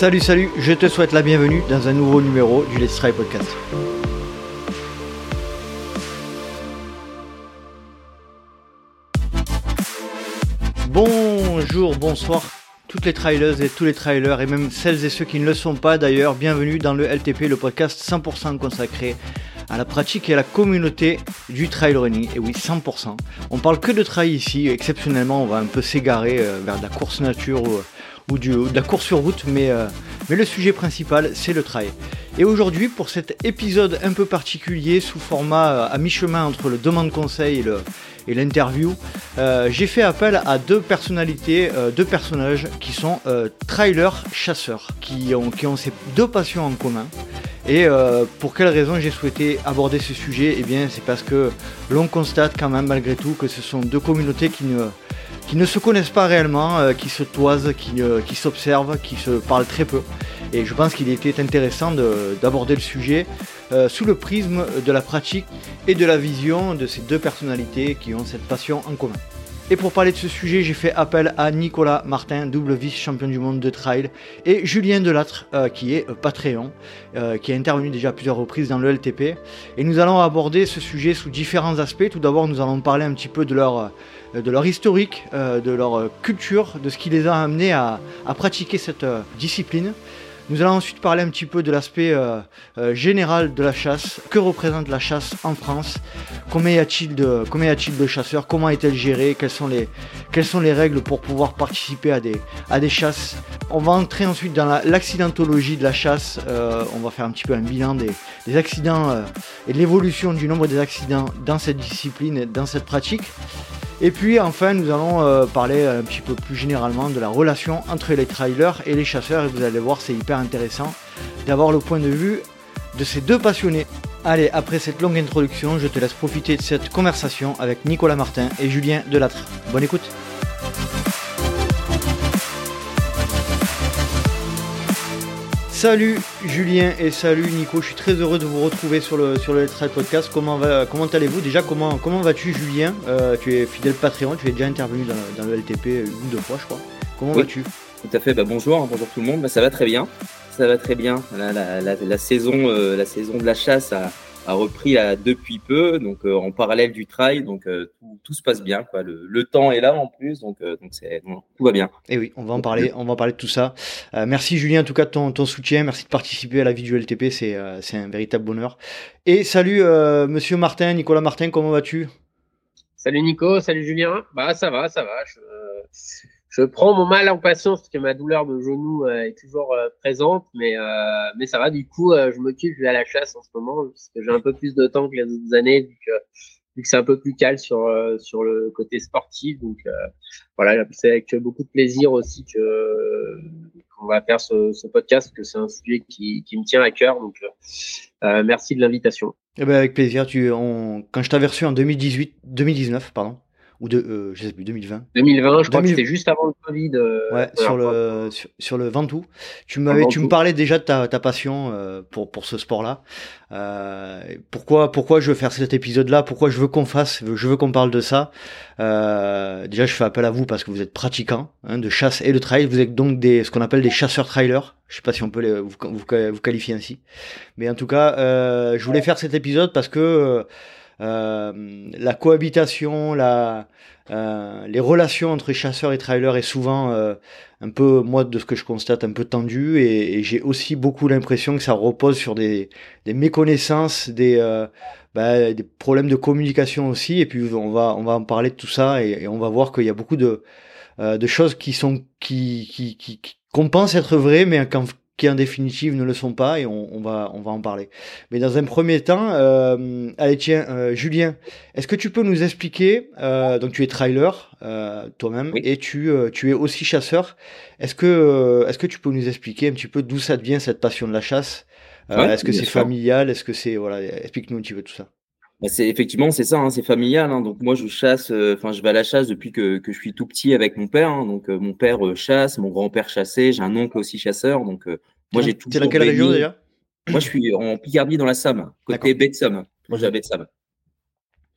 Salut, salut, je te souhaite la bienvenue dans un nouveau numéro du Let's Try Podcast. Bonjour, bonsoir, toutes les trailers et tous les trailers, et même celles et ceux qui ne le sont pas d'ailleurs, bienvenue dans le LTP, le podcast 100% consacré à la pratique et à la communauté du trail running. Et oui, 100%. On parle que de trail ici, exceptionnellement, on va un peu s'égarer euh, vers de la course nature ou ou, de la course sur route, mais, euh, mais le sujet principal, c'est le trail. Et aujourd'hui, pour cet épisode un peu particulier, sous format euh, à mi-chemin entre le demande conseil et l'interview, euh, j'ai fait appel à deux personnalités, deux personnages qui sont trailers chasseurs, qui ont, qui ont ces deux passions en commun. Et pour quelle raison j'ai souhaité aborder ce sujet? Eh bien, c'est parce que l'on constate quand même malgré tout que ce sont deux communautés qui ne, qui ne se connaissent pas réellement, euh, qui se toisent, qui, qui s'observent, qui se parlent très peu. Et je pense qu'il était intéressant d'aborder le sujet euh, sous le prisme de la pratique et de la vision de ces deux personnalités qui ont cette passion en commun. Et pour parler de ce sujet, j'ai fait appel à Nicolas Martin, double vice-champion du monde de trail, et Julien Delattre, euh, qui est Patreon, qui a intervenu déjà à plusieurs reprises dans le LTP. Et nous allons aborder ce sujet sous différents aspects. Tout d'abord, nous allons parler un petit peu de leur euh, de leur historique, euh, de leur euh, culture, de ce qui les a amenés à, pratiquer cette discipline. Nous allons ensuite parler un petit peu de l'aspect général de la chasse. Que représente la chasse en France? Combien y a-t-il de, chasseurs? Comment est-elle gérée? Quelles sont, les, quelles sont les règles pour pouvoir participer à des, à des chasses? On va entrer ensuite dans l'accidentologie de la chasse. on va faire un petit peu un bilan des, accidents et de l'évolution du nombre des accidents dans cette discipline, dans cette pratique. Et puis enfin, nous allons euh, parler un petit peu plus généralement de la relation entre les trailers et les chasseurs. Et vous allez voir, c'est hyper intéressant d'avoir le point de vue de ces deux passionnés. Allez, après cette longue introduction, je te laisse profiter de cette conversation avec Nicolas Martin et Julien Delattre. Bonne écoute Salut Julien et salut Nico, je suis très heureux de vous retrouver sur le, sur le Let's Podcast. Comment, va, comment allez-vous? Déjà, comment, comment vas-tu Julien? Euh, Tu es fidèle Patreon, tu es déjà intervenu dans, le LTP une ou deux fois je crois. Comment vas-tu? Tout à fait, bah, bonjour, bonjour tout le monde, bah, ça va très bien. Ça va très bien. La, saison, euh, la saison de la chasse a, a repris depuis peu, donc euh, en parallèle du trail, donc euh, tout, se passe bien. Quoi. Le, temps est là en plus, donc, euh, donc tout va bien. Et oui, on va en parler, on va en parler de tout ça. merci Julien en tout cas de ton, ton, soutien, merci de participer à la vie du LTP, c'est, c'est un véritable bonheur. Et salut Monsieur Martin, Nicolas Martin, comment vas-tu? Salut Nico, salut Julien. Bah ça va, ça va. Je je prends mon mal en patience parce que ma douleur de genou euh, est toujours euh, présente, mais euh, mais ça va. Du coup, je m'occupe, je vais à la chasse en ce moment parce que j'ai un peu plus de temps que les autres années, vu que, c'est un peu plus calme sur sur le côté sportif. Donc voilà, c'est avec beaucoup de plaisir aussi que qu'on va faire ce, ce podcast, parce que c'est un sujet qui, me tient à cœur. Donc merci de l'invitation. Eh ben avec plaisir. Tu, quand je t'avais reçu en 2018, 2019, pardon ou de, euh, je sais plus, 2020. 2020, je crois que c'était juste avant le Covid. Euh, ouais, sur le, sur, le Ventoux. Tu, m'avais, tu me parlais déjà de ta, ta passion euh, pour, pour ce sport-là. Euh, pourquoi, pourquoi je veux faire cet épisode-là? Pourquoi je veux qu'on fasse, je veux qu'on parle de ça? Euh, Déjà, je fais appel à vous parce que vous êtes pratiquants hein, de chasse et de trail. Vous êtes donc des, ce qu'on appelle des chasseurs-trailers. Je sais pas si on peut les, vous, vous, vous, qualifier ainsi. Mais en tout cas, euh, je voulais faire cet épisode parce que euh, la cohabitation, euh, les relations entre chasseurs et trailers est souvent euh, un peu, moi de ce que je constate, un peu tendu et, j'ai aussi beaucoup l'impression que ça repose sur des, méconnaissances, des, bah, des problèmes de communication aussi. Et puis on va, on va en parler de tout ça et, on va voir qu'il y a beaucoup de, choses qui sont qui, qui, qui, qu'on pense être vraies, mais quand, qui en définitive ne le sont pas et on, va, on va en parler. Mais dans un premier temps, euh, allez tiens, euh, Julien, est-ce que tu peux nous expliquer, euh, donc tu es trailer toi-même et tu, tu es aussi chasseur, est-ce que, est-ce que tu peux nous expliquer un petit peu d'où ça devient cette passion de la chasse? Est-ce que c'est familial? Est-ce que c'est, voilà, explique-nous un petit peu tout ça. Bah, c'est effectivement c'est ça, hein, c'est familial. Hein. donc moi je chasse, enfin je vais à la chasse depuis que, que je suis tout petit avec mon père. Hein. donc mon père chasse, mon grand-père chassait, j'ai un oncle aussi chasseur. Donc moi, j'ai tout. C'est dans quelle région d'ailleurs? Moi, je suis en Picardie dans la Somme, côté baie de Somme. Moi, j'ai la baie de Somme.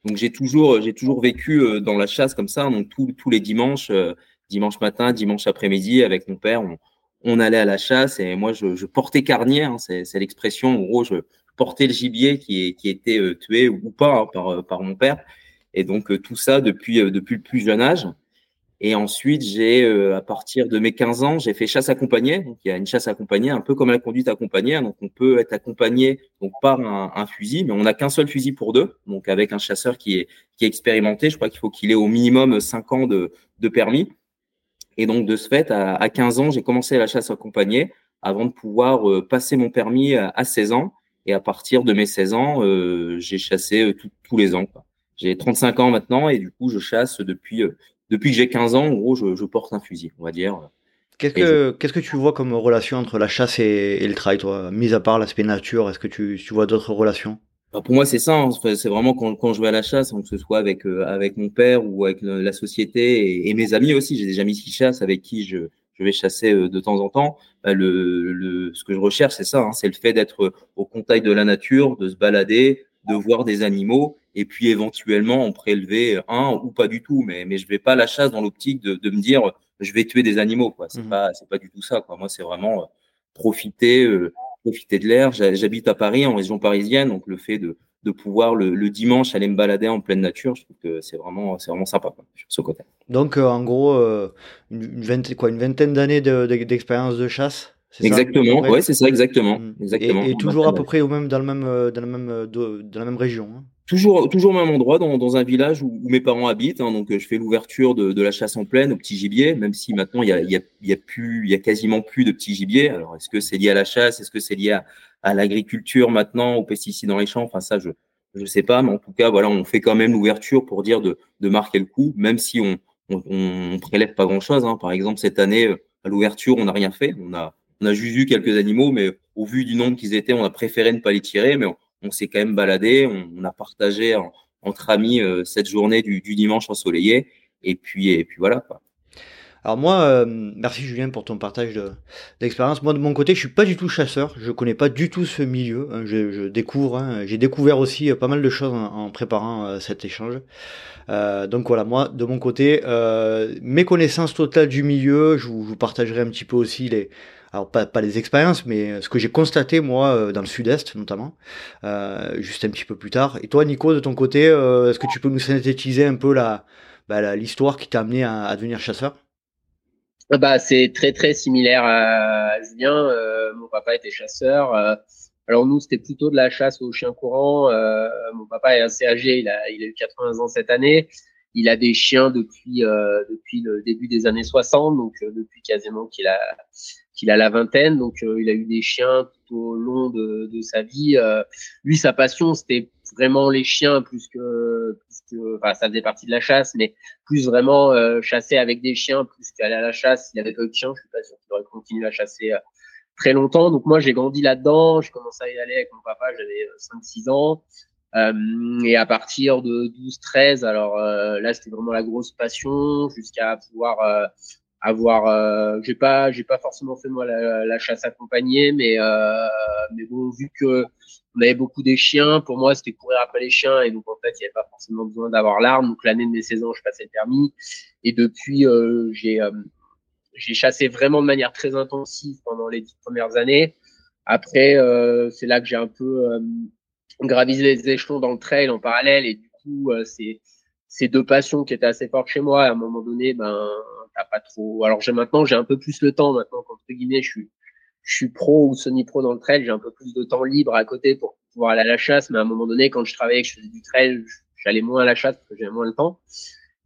Donc, j'ai toujours, j'ai toujours vécu euh, dans la chasse comme ça. Donc, tous, tous les dimanches, euh, dimanche matin, dimanche après-midi, avec mon père, on, on allait à la chasse et moi je, portais carnière, hein, c'est l'expression. En gros, je portais le gibier qui, qui était tué ou pas hein, par, par mon père. Et donc tout ça depuis depuis le plus jeune âge. Et ensuite, j'ai, euh, à partir de mes 15 ans, j'ai fait chasse accompagnée. Donc, il y a une chasse accompagnée, un peu comme la conduite accompagnée. Donc, on peut être accompagné donc par un, fusil, mais on n'a qu'un seul fusil pour deux. Donc, avec un chasseur qui est, qui est expérimenté, je crois qu'il faut qu'il ait au minimum 5 ans de, de permis. Et donc, de ce fait, à, à 15 ans, j'ai commencé la chasse accompagnée avant de pouvoir euh, passer mon permis à, 16 ans. Et à partir de mes 16 ans, euh, j'ai chassé tous les ans. J'ai 35 ans maintenant et du coup, je chasse depuis depuis que j'ai 15 ans, en gros, je, porte un fusil, on va dire. Qu'est-ce que, qu'est-ce que tu vois comme relation entre la chasse et, le trail, toi? Mis à part l'aspect nature, est-ce que tu, tu vois d'autres relations? Bah, pour moi, c'est ça. Hein. C'est vraiment quand, quand je vais à la chasse, hein, que ce soit avec euh, avec mon père ou avec la société et, mes amis aussi. J'ai des amis qui chassent avec qui je, je vais chasser euh, de temps en temps. Bah, le, le, ce que je recherche, c'est ça. Hein. c'est le fait d'être au contact de la nature, de se balader, de voir des animaux et puis éventuellement en prélever un ou pas du tout. Mais, mais je vais pas à la chasse dans l'optique de, de me dire je vais tuer des animaux. Quoi. C'est mmh pas c'est pas du tout ça. Quoi. Moi, c'est vraiment euh, profiter euh, profiter de l'air. J'habite à Paris, en région parisienne, donc le fait de, de pouvoir le, le, dimanche aller me balader en pleine nature, je trouve que c'est vraiment c'est vraiment sympa quoi, sur ce côté. Donc euh, en gros une, vingtaine quoi une vingtaine d'années d'expérience de, de chasse Exactement, ouais, c'est ça, exactement. Mmh. exactement. Et, toujours à peu près au même, dans, le même, dans, la même, dans la même région. Hein? Toujours, toujours au même endroit, dans, dans un village où, mes parents habitent. Hein, donc, je fais l'ouverture de, la chasse en plaine au petit gibier, même si maintenant il y a, y a, y a plus, il y a quasiment plus de petits gibiers. Alors, est-ce que c'est lié à la chasse? Est-ce que c'est lié à, l'agriculture maintenant, aux pesticides dans les champs? Enfin, ça, je, je sais pas. Mais en tout cas, voilà, on fait quand même l'ouverture pour dire de, de marquer le coup, même si on, on, prélève pas grand-chose. Hein. Par exemple, cette année, à l'ouverture, on n'a rien fait. On a, on a juste vu quelques animaux, mais au vu du nombre qu'ils étaient, on a préféré ne pas les tirer. Mais on s'est quand même baladé, on, a partagé entre amis euh, cette journée du, dimanche ensoleillé, et puis et puis voilà. Quoi. Alors moi, euh, merci Julien pour ton partage d'expérience. moi de mon côté, je suis pas du tout chasseur, je connais pas du tout ce milieu. Hein. je, découvre, hein. j'ai découvert aussi euh, pas mal de choses en, préparant cet échange. donc voilà, moi de mon côté, mes connaissances totales du milieu, je vous, partagerai un petit peu aussi les, alors pas, pas les expériences, mais ce que j'ai constaté moi euh, dans le sud-est notamment, euh, juste un petit peu plus tard. Et toi, Nico, de ton côté, euh, est-ce que tu peux nous synthétiser un peu la, bah, l'histoire qui t'a amené à, devenir chasseur? Bah, c'est très très similaire à Julien. mon papa était chasseur. alors nous, c'était plutôt de la chasse aux chiens courants. mon papa est assez âgé, il a, il a eu 80 ans cette année. Il a des chiens depuis depuis le début des années 60, donc depuis quasiment qu'il a qu'il a la vingtaine, donc euh, il a eu des chiens tout au long de, sa vie. Euh, lui, sa passion, c'était vraiment les chiens plus que, enfin, ça faisait partie de la chasse, mais plus vraiment euh, chasser avec des chiens plus qu'aller à la chasse. Il avait pas eu de chien, je suis pas sûr qu'il aurait continué à chasser très longtemps. Donc moi, j'ai grandi là-dedans. Je commençais à y aller avec mon papa, j'avais 5-6 ans. Et à partir de 12-13, alors là, c'était vraiment la grosse passion, jusqu'à pouvoir avoir euh, j'ai pas j'ai pas forcément fait moi la, chasse accompagnée mais euh, mais bon vu que on avait beaucoup des chiens pour moi c'était courir après les chiens et donc en fait il y avait pas forcément besoin d'avoir l'arme. Donc l'année de mes 16 ans je passais le permis. Et depuis euh, j'ai euh, j'ai chassé vraiment de manière très intensive pendant les dix premières années. Après euh, c'est là que j'ai un peu gravisé les échelons dans le trail en parallèle et du coup c'est ces deux passions qui étaient assez fortes chez moi à un moment donné ben pas trop. Alors j'ai maintenant j'ai un peu plus le temps maintenant qu'entre guillemets je suis je suis pro ou semi-pro dans le trail, j'ai un peu plus de temps libre à côté pour pouvoir aller à la chasse. Mais à un moment donné, quand je travaillais, que je faisais du trail, j'allais moins à la chasse parce que j'avais moins le temps.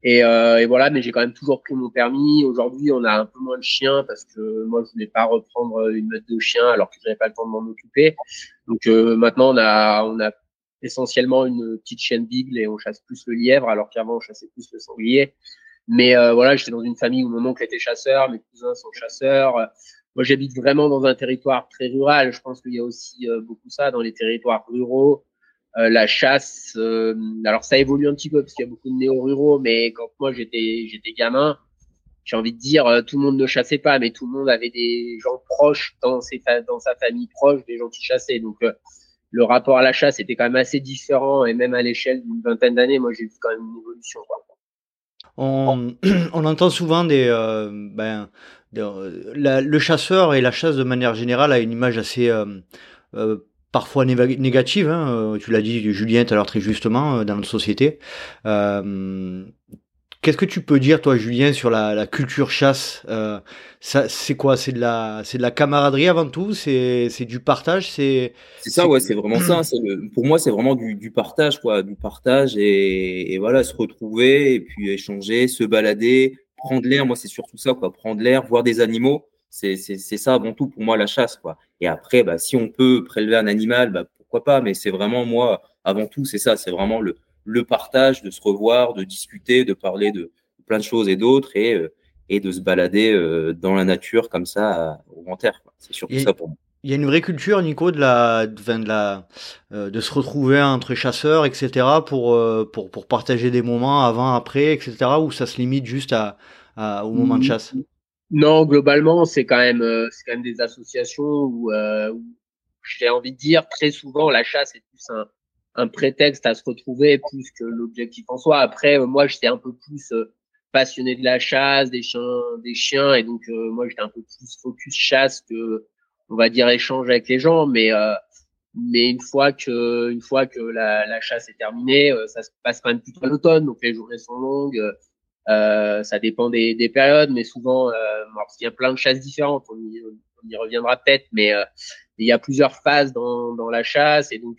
Et, euh, et, voilà, mais j'ai quand même toujours pris mon permis. Aujourd'hui, on a un peu moins de chiens parce que moi, je voulais pas reprendre une meute de chiens alors que j'avais pas le temps de m'en occuper. Donc euh, maintenant, on a, on a essentiellement une petite chienne bigle et on chasse plus le lièvre alors qu'avant on chassait plus le sanglier. Mais euh, voilà, j'étais dans une famille où mon oncle était chasseur, mes cousins sont chasseurs. Moi, j'habite vraiment dans un territoire très rural. Je pense qu'il y a aussi euh, beaucoup ça dans les territoires ruraux. Euh, la chasse, alors ça évolue un petit peu parce qu'il y a beaucoup de néo-ruraux, mais quand moi j'étais j'étais gamin, j'ai envie de dire tout le monde ne chassait pas, mais tout le monde avait des gens proches dans ses dans sa famille proche, des gens qui chassaient. Donc le rapport à la chasse était quand même assez différent et même à l'échelle d'une vingtaine d'années, moi j'ai vu quand même une évolution. On, entend souvent des, ben, le chasseur et la chasse de manière générale a une image assez parfois négative. Hein, tu l'as dit, Julien, tout à l'heure très justement dans notre société. Qu'est-ce que tu peux dire, toi, Julien, sur la, culture chasse euh, C'est quoi? C'est de la, c'est de la camaraderie avant tout? C'est, du partage? C'est. C'est ça, ouais. C'est vraiment ça. pour moi, c'est vraiment du, partage, quoi, du partage et, voilà, se retrouver et puis échanger, se balader, prendre l'air. Moi, c'est surtout ça, quoi. Prendre l'air, voir des animaux. C'est, ça avant tout pour moi la chasse, quoi. Et après, bah, si on peut prélever un animal, bah, pourquoi pas? Mais c'est vraiment moi avant tout, c'est ça. C'est vraiment le le partage, de se revoir, de discuter, de parler de plein de choses et d'autres, et, euh, et de se balader euh, dans la nature comme ça au grand air. C'est surtout ça pour moi. Il y a une vraie culture, Nico, de la, de, la, euh, de se retrouver entre chasseurs, etc., pour, pour, pour partager des moments avant, après, etc., ou ça se limite juste à, au moment de chasse? Non, globalement, c'est quand même, c'est quand même des associations où, où j'ai envie de dire très souvent la chasse est plus un, un prétexte à se retrouver plus que l'objectif en soi. Après, euh, moi, j'étais un peu plus euh, passionné de la chasse, des chiens, des chiens, et donc euh, moi, j'étais un peu plus focus chasse que, on va dire, échange avec les gens. Mais mais une fois que une fois que la, la chasse est terminée, ça se passe quand même plutôt à l'automne, donc les journées sont longues. Euh, ça dépend des, des périodes, mais souvent, euh, il y a plein de chasses différentes, on y, on y reviendra peut-être, mais il y a plusieurs phases dans, dans la chasse, et donc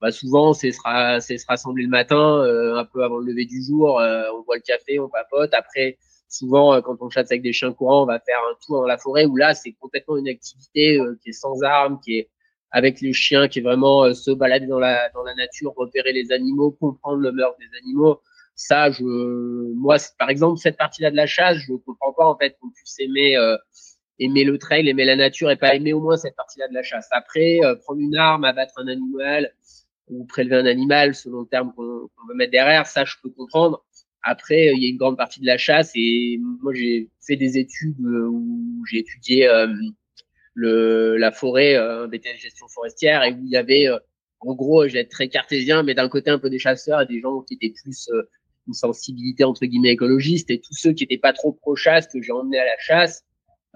bah souvent c'est se, se rassembler le matin euh, un peu avant le lever du jour euh, on boit le café on papote après souvent euh, quand on chasse avec des chiens courants on va faire un tour dans la forêt où là c'est complètement une activité qui est sans armes qui est avec les chiens qui est vraiment se balader dans la dans la nature repérer les animaux comprendre le meurtre des animaux ça je moi par exemple cette partie là de la chasse je comprends pas en fait qu'on puisse aimer aimer le trail, aimer la nature et pas aimer au moins cette partie-là de la chasse. Après, prendre une arme, abattre un animal, ou prélever un animal selon le terme qu'on veut mettre derrière, ça je peux comprendre. Après, il y a une grande partie de la chasse et moi j'ai fait des études euh, où j'ai étudié euh, le, la forêt, euh, un BTS gestion forestière et où il y avait, euh, en gros, j'ai être très cartésien, mais d'un côté un peu des chasseurs et des gens qui étaient plus une sensibilité entre guillemets écologiste et tous ceux qui étaient pas trop pro chasse que j'ai emmené à la chasse euh,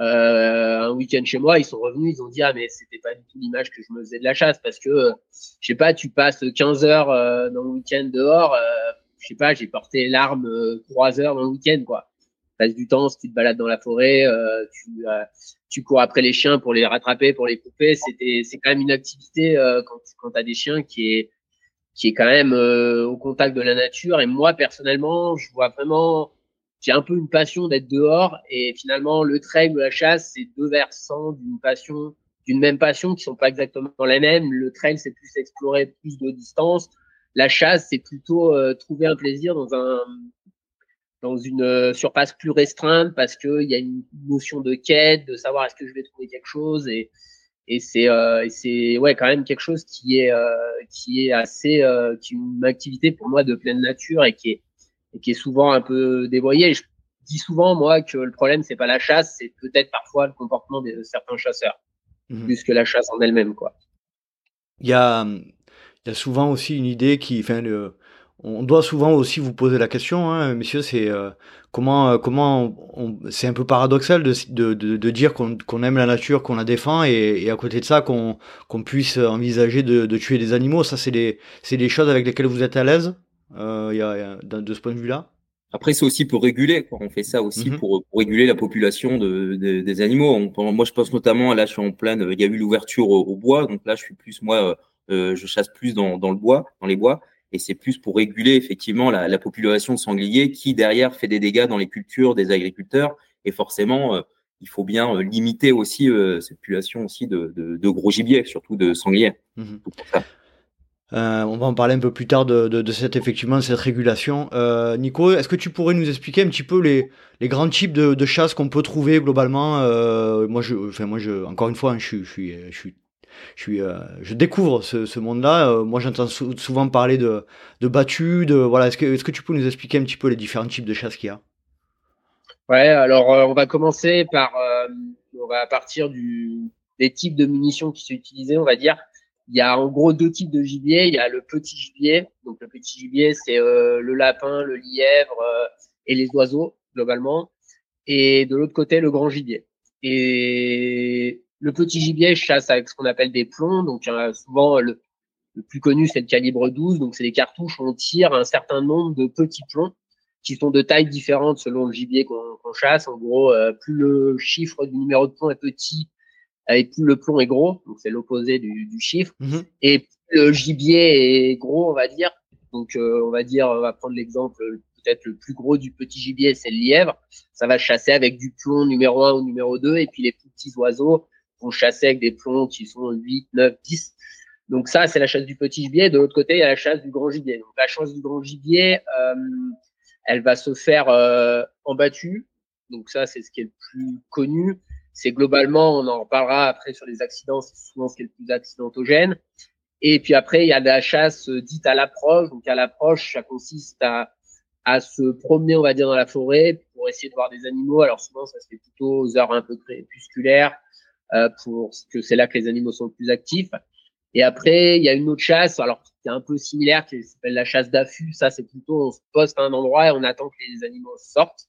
un week-end chez moi, ils sont revenus, ils ont dit ah mais c'était pas du tout l'image que je me faisais de la chasse parce que euh, je sais pas, tu passes 15 heures euh, dans le week-end dehors, euh, je sais pas, j'ai porté l'arme 3 heures dans le week-end quoi. Tu passes du temps tu te balades dans la forêt, tu tu cours après les chiens pour les rattraper, pour les couper, c'était c'est quand même une activité quand quand tu des chiens qui est qui est quand même au contact de la nature et moi personnellement, je vois vraiment j'ai un peu une passion d'être dehors et finalement le trail ou la chasse c'est deux versants d'une passion d'une même passion qui sont pas exactement les mêmes. Le trail c'est plus explorer plus de distance. La chasse c'est plutôt euh, trouver un plaisir dans un dans une euh, surface plus restreinte parce que il y a une notion de quête de savoir est-ce que je vais trouver quelque chose et et c'est euh, c'est ouais quand même quelque chose qui est euh, qui est assez qui est une activité pour moi de pleine nature et qui est et qui est souvent un peu dévoyé. je dis souvent, moi, que le problème, c'est pas la chasse, c'est peut-être parfois le comportement de certains chasseurs, mhm. plus que la chasse en elle-même, quoi. Il y a, il y a souvent aussi une idée qui, enfin, le, on doit souvent aussi vous poser la question, hein, messieurs, c'est euh, comment, comment, c'est un peu paradoxal de, de, de, dire qu'on aime la nature, qu'on la défend, et, et à côté de ça, qu'on puisse envisager de, tuer des animaux. Ça, c'est des, c'est des choses avec lesquelles vous êtes à l'aise? Euh, y a, de ce point de vue-là après, c'est aussi pour réguler. Quoi. On fait ça aussi mhm. pour, réguler la population de, des animaux. moi, je pense notamment, là, je suis en pleine. Il y a eu l'ouverture au, bois, donc là, je suis plus, moi, euh, je chasse plus dans, dans, le bois, dans les bois, et c'est plus pour réguler effectivement la, la, population de sangliers qui derrière fait des dégâts dans les cultures des agriculteurs. Et forcément, euh, il faut bien euh, limiter aussi cette population aussi de, de, de, gros gibier, surtout de sangliers. Mhm. Euh, on va en parler un peu plus tard de, de, cette effectivement cette régulation. Euh, Nico, est-ce que tu pourrais nous expliquer un petit peu les, les grands types de, de chasse qu'on peut trouver globalement euh, Moi, je, enfin moi, je, encore une fois, hein, je suis, je suis, je suis je euh, je découvre ce, ce monde-là. Euh, moi, j'entends souvent parler de, de battues, de voilà. Est-ce que, est-ce que tu peux nous expliquer un petit peu les différents types de chasse qu'il y a? Ouais, alors on va commencer par, on va partir du, des types de munitions qui sont utilisées, on va dire. Il y a en gros deux types de gibier. Il y a le petit gibier. Donc le petit gibier, c'est euh, le lapin, le lièvre, euh, et les oiseaux globalement. Et de l'autre côté, le grand gibier. Et le petit gibier chasse avec ce qu'on appelle des plombs. Donc souvent le, plus connu c'est le calibre 12. Donc c'est des cartouches où on tire un certain nombre de petits plombs qui sont de tailles différentes selon le gibier qu'on chasse. En gros, euh, plus le chiffre du numéro de plomb est petit, et plus le plomb est gros. Donc c'est l'opposé du, du, chiffre. Mhm. Et plus le gibier est gros, on va dire. Donc euh, on va dire, on va prendre l'exemple peut-être le plus gros du petit gibier, c'est le lièvre. Ça va chasser avec du plomb numéro 1 ou numéro 2. Et puis les plus petits oiseaux vont chasser avec des plombs qui sont 8, 9, 10. Donc ça, c'est la chasse du petit gibier. De l'autre côté, il y a la chasse du grand gibier. Donc la chasse du grand gibier, euh, elle va se faire euh, en battue. Donc ça, c'est ce qui est le plus connu. C'est globalement, on en reparlera après sur les accidents, c'est souvent ce qui est le plus accidentogène. Et puis après, il y a la chasse euh, dite à l'approche. Donc à l'approche, ça consiste à, à se promener, on va dire, dans la forêt pour essayer de voir des animaux. Alors souvent, ça se fait plutôt aux heures un peu crépusculaires, euh, pour que c'est là que les animaux sont le plus actifs. Et après, il y a une autre chasse, alors qui est un peu similaire, qui s'appelle la chasse d'affût. Ça, c'est plutôt on se poste à un endroit et on attend que les animaux sortent.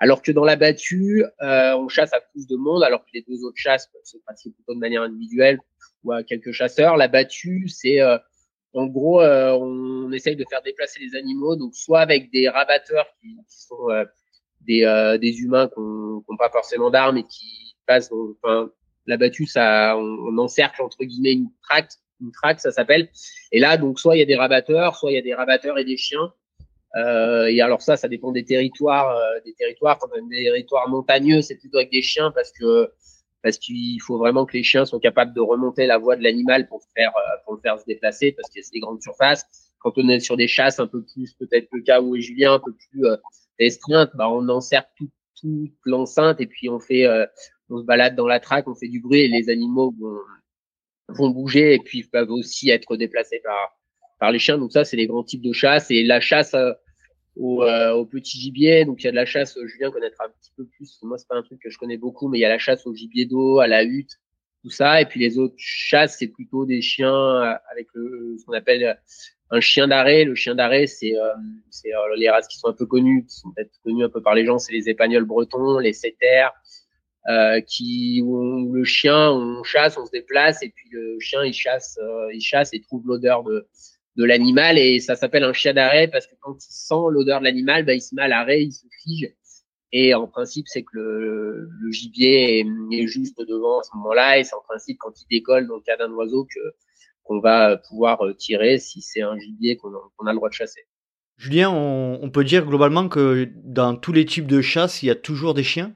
Alors que dans la battue, euh, on chasse à plus de monde, alors que les deux autres chasses se pratiquer plutôt de manière individuelle ou à quelques chasseurs. La battue, c'est euh, en gros, euh, on essaye de faire déplacer les animaux, donc soit avec des rabatteurs qui, sont euh, des, euh, des humains qui n'ont pas forcément d'armes et qui passent, enfin, la battue, ça, on, encercle entre guillemets une traque, une traque, ça s'appelle. Et là, donc, soit il y a des rabatteurs, soit il y a des rabatteurs et des chiens. Euh, et alors ça, ça dépend des territoires, euh, des territoires. Quand a des territoires montagneux, c'est plutôt avec des chiens parce que parce qu'il faut vraiment que les chiens sont capables de remonter la voie de l'animal pour faire euh, pour le faire se déplacer parce que c'est des grandes surfaces. Quand on est sur des chasses un peu plus, peut-être le cas où est Julien, un peu plus euh, restreinte, bah on encercle tout, toute l'enceinte et puis on fait on se balade dans la traque, on fait du bruit et les animaux vont, vont bouger et puis peuvent aussi être déplacés par, par les chiens. Donc ça, c'est les grands types de chasse. Et la chasse euh, au, euh, au, petit gibier, donc il y a de la chasse, Julien connaîtra un petit peu plus. Moi, c'est pas un truc que je connais beaucoup, mais il y a la chasse au gibier d'eau, à la hutte, tout ça. Et puis les autres chasses, c'est plutôt des chiens euh, avec ce qu'on appelle un chien d'arrêt. Le chien d'arrêt, c'est euh, les races qui sont un peu connues, qui sont peut-être connues un peu par les gens, c'est les épagnols bretons, les setters, euh, qui où le chien, on chasse, on se déplace et puis le chien il chasse, euh, il chasse et trouve l'odeur de de l'animal et ça s'appelle un chien d'arrêt parce que quand il sent l'odeur de l'animal, bah, il se met à l'arrêt, il se fige et en principe c'est que le, gibier est, juste devant à ce moment-là et c'est en principe quand il décolle dans le cas d'un oiseau que qu'on va pouvoir euh, tirer si c'est un gibier qu'on a, le droit de chasser. Julien, on peut dire globalement que dans tous les types de chasse, il y a toujours des chiens?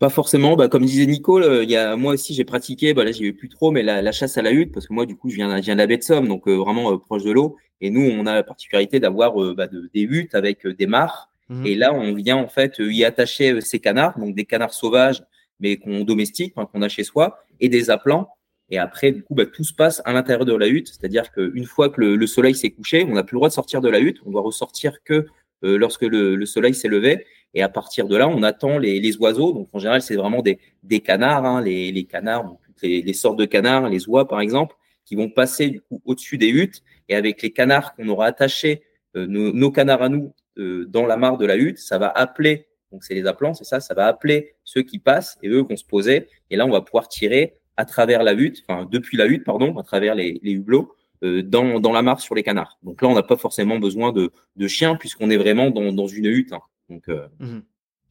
Pas forcément. Bah, comme disait Nico, il y a, moi aussi j'ai pratiqué. Bah, là, j'y vais plus trop, mais la, la, chasse à la hutte, parce que moi, du coup, je viens, je viens de la baie de Somme, donc euh, vraiment euh, proche de l'eau. Et nous, on a la particularité d'avoir euh, bah, de, des huttes avec des mares. Mhm. Et là, on vient en fait y attacher ces canards, donc des canards sauvages, mais qu'on domestique, qu'on a chez soi, et des appelants. Et après, du coup, bah, tout se passe à l'intérieur de la hutte, c'est-à-dire qu'une fois que le, le soleil s'est couché, on n'a plus le droit de sortir de la hutte. On doit ressortir que lorsque le, le soleil s'est levé. Et à partir de là, on attend les, les oiseaux. Donc en général, c'est vraiment des, des canards, hein, les, les, canards, les, sortes de canards, les oies par exemple, qui vont passer du coup au-dessus des huttes. Et avec les canards qu'on aura attachés, euh, nos, nos, canards à nous, euh, dans la mare de la hutte, ça va appeler. Donc c'est les appelants, c'est ça. Ça va appeler ceux qui passent et eux vont se poser. Et là, on va pouvoir tirer à travers la hutte, enfin depuis la hutte, pardon, à travers les, les hublots. Euh, dans, dans la mare sur les canards. Donc là, on n'a pas forcément besoin de, de chiens puisqu'on est vraiment dans, dans une hutte. Hein. Donc, euh, mmh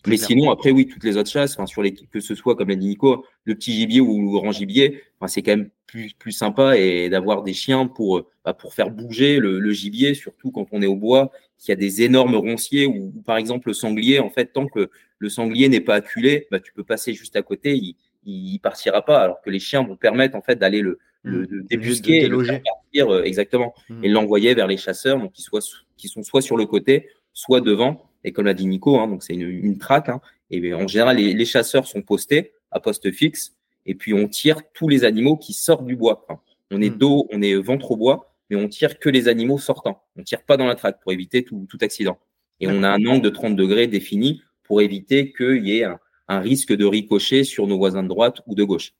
mais sinon, après, oui, toutes les autres chasses, enfin, sur les, que ce soit, comme l'a dit Nico, le petit gibier ou le grand gibier, enfin, c'est quand même plus, plus sympa et d'avoir des chiens pour, bah, pour faire bouger le, le, gibier, surtout quand on est au bois, qu'il y a des énormes ronciers ou, par exemple, le sanglier, en fait, tant que le sanglier n'est pas acculé, bah, tu peux passer juste à côté, il, il partira pas, alors que les chiens vont permettre, en fait, d'aller le, le, mmh. débusquer et le faire partir, euh, exactement, mmh. et l'envoyer vers les chasseurs, donc qui, soient, qui sont soit sur le côté, soit devant et comme l'a dit Nico, hein, donc c'est une, une traque. Hein, et en général, les, les, chasseurs sont postés à poste fixe, et puis on tire tous les animaux qui sortent du bois. on est hmm. dos, on est ventre au bois, mais on tire que les animaux sortants. On tire pas dans la traque pour éviter tout, tout accident. Et on a un angle de 30 degrés défini pour éviter qu'il y ait un, un risque de ricochet sur nos voisins de droite ou de gauche.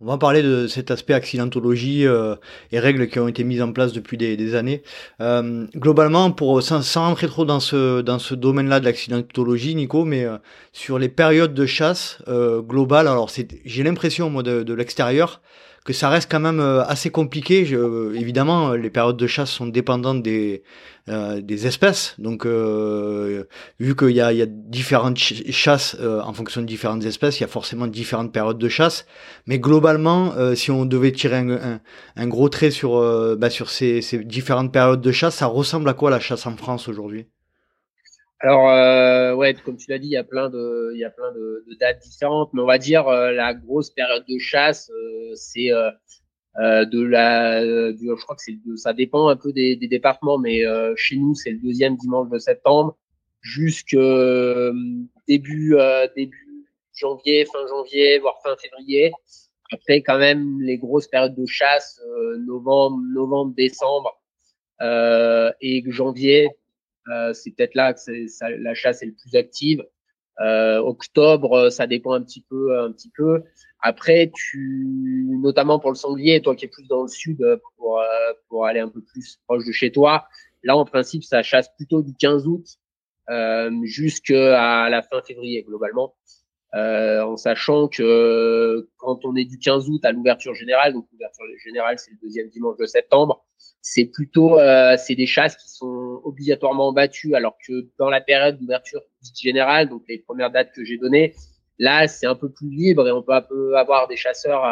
On va parler de cet aspect accidentologie euh, et règles qui ont été mises en place depuis des, années. Euh, globalement, pour sans, sans, rentrer trop dans ce dans ce domaine-là de l'accidentologie, Nico, mais euh, sur les périodes de chasse globales, alors j'ai l'impression moi de, de l'extérieur que ça reste quand même euh, assez compliqué. Je, évidemment, les périodes de chasse sont dépendantes des, euh, des espèces. Donc, euh, vu qu'il y a, y a différentes chasses en fonction de différentes espèces, il y a forcément différentes périodes de chasse. Mais globalement, si on devait tirer un, un, gros trait sur, bah, sur ces, ces différentes périodes de chasse, ça ressemble à quoi la chasse en France aujourd'hui? Alors, euh, ouais, comme tu l'as dit, il y a plein de, il y a plein de, dates différentes, mais on va dire euh, la grosse période de chasse, euh, c'est euh, euh, de la, du, je crois que c'est, ça dépend un peu des, départements, mais chez nous c'est le deuxième dimanche de septembre jusque début début janvier, fin janvier, voire fin février. Après, quand même, les grosses périodes de chasse, novembre, novembre, décembre et janvier, c'est peut-être là que la chasse est le plus active. Euh, octobre, euh, ça dépend un petit peu, un peu. Après, tu, notamment pour le sanglier, toi qui es plus dans le sud, pour pour aller un peu plus proche de chez toi, là en principe, ça chasse plutôt du 15 août euh, jusqu'à la fin février globalement. Euh, en sachant que quand on est du 15 août à l'ouverture générale, donc l'ouverture générale c'est le deuxième dimanche de septembre, c'est plutôt euh, c'est des chasses qui sont obligatoirement battues, alors que dans la période d'ouverture générale, donc les premières dates que j'ai données, là c'est un peu plus libre et on peut avoir des chasseurs